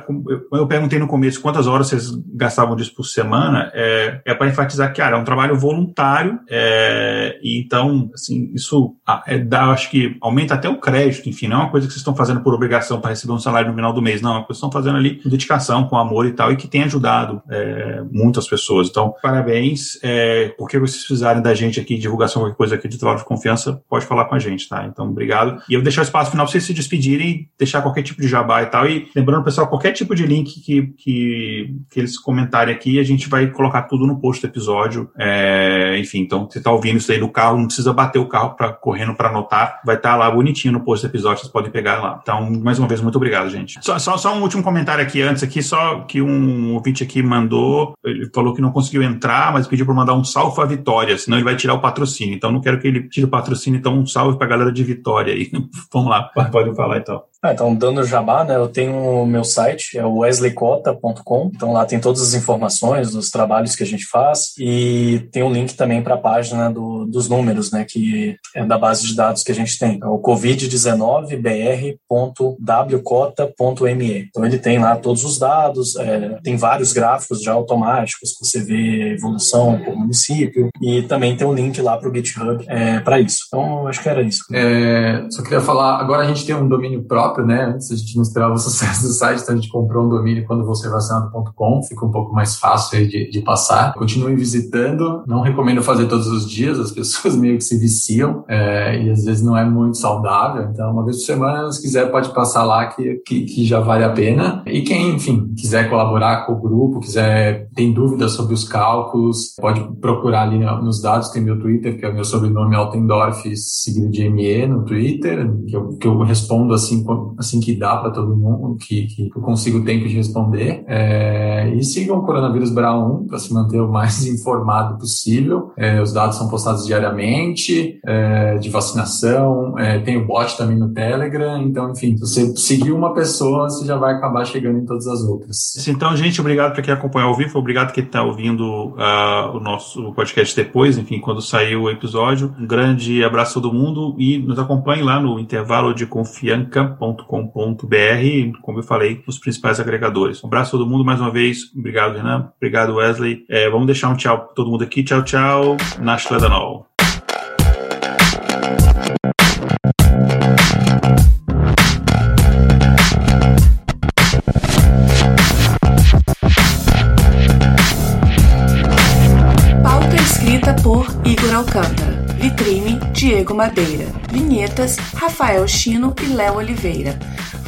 eu perguntei no começo quantas horas vocês gastavam disso por semana, é, é para enfatizar que, cara, é um trabalho voluntário é, e então, assim, isso é, dá, acho que aumenta até o crédito, enfim, não é uma coisa que vocês estão fazendo por obrigação para receber um salário no final do mês, não, é uma coisa que vocês estão fazendo ali com dedicação, com amor e tal, e que tem ajudado é, muitas pessoas. Então, parabéns. É, porque vocês precisarem da gente aqui, divulgação, qualquer coisa aqui de trabalho de confiança, pode falar com a gente, tá? Então, obrigado. E eu vou deixar o espaço final para vocês se despedirem, deixar qualquer tipo de jabá e tal. E lembrando, pessoal, qualquer tipo de link que, que, que eles comentarem aqui, a gente vai colocar tudo no post do episódio. É, enfim, então, você está ouvindo isso aí no carro, não precisa bater o carro pra, correndo para anotar, vai estar tá lá bonitinho no post do episódio, vocês podem pegar lá. Então, mais uma vez, muito obrigado, gente. Só, só, só um último comentário aqui antes, aqui, só que um ouvinte aqui mandou, ele falou que não conseguiu entrar, mas pediu para mandar um salve a Vitória, senão ele vai tirar o patrocínio. Então não quero que ele tire o patrocínio, então um salve para a galera de Vitória aí. Vamos lá, pode falar então. Ah, então, dando jabá, né, eu tenho o meu site, é o wesleycota.com. Então, lá tem todas as informações dos trabalhos que a gente faz e tem um link também para a página do, dos números, né, que é da base de dados que a gente tem. É o covid19br.wcota.me. Então, ele tem lá todos os dados, é, tem vários gráficos já automáticos você vê evolução por município e também tem um link lá para o GitHub é, para isso. Então, acho que era isso. É, só queria falar, agora a gente tem um domínio próprio próprio, né? Antes a gente não esperava o sucesso do site, então a gente comprou um domínio quando você vacinado.com, fica um pouco mais fácil de, de passar. Continue visitando, não recomendo fazer todos os dias, as pessoas meio que se viciam é, e às vezes não é muito saudável, então uma vez por semana, se quiser, pode passar lá que, que, que já vale a pena. E quem, enfim, quiser colaborar com o grupo, quiser, tem dúvidas sobre os cálculos, pode procurar ali nos dados, tem meu Twitter, que é o meu sobrenome Altendorf, seguido de ME no Twitter, que eu, que eu respondo assim assim que dá para todo mundo, que, que eu consigo tempo de responder. É, e sigam o Coronavírus Brown 1 para se manter o mais informado possível. É, os dados são postados diariamente, é, de vacinação, é, tem o bot também no Telegram. Então, enfim, se você seguir uma pessoa, você já vai acabar chegando em todas as outras. Então, gente, obrigado para quem acompanhou ao vivo, obrigado quem está ouvindo uh, o nosso podcast depois, enfim, quando saiu o episódio. Um grande abraço a todo mundo e nos acompanhe lá no intervalo de confianca com.br como eu falei, os principais agregadores. Um abraço a todo mundo mais uma vez. Obrigado, Renan. Obrigado, Wesley. É, vamos deixar um tchau para todo mundo aqui. Tchau, tchau. Nashla Danol. Diego Madeira. Vinhetas, Rafael Chino e Léo Oliveira.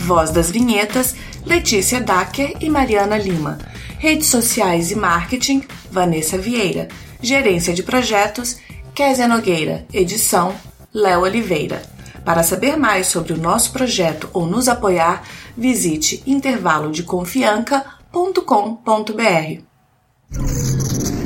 Voz das vinhetas, Letícia Dacker e Mariana Lima. Redes sociais e marketing, Vanessa Vieira. Gerência de projetos, Kézia Nogueira. Edição, Léo Oliveira. Para saber mais sobre o nosso projeto ou nos apoiar, visite intervalodeconfianca.com.br.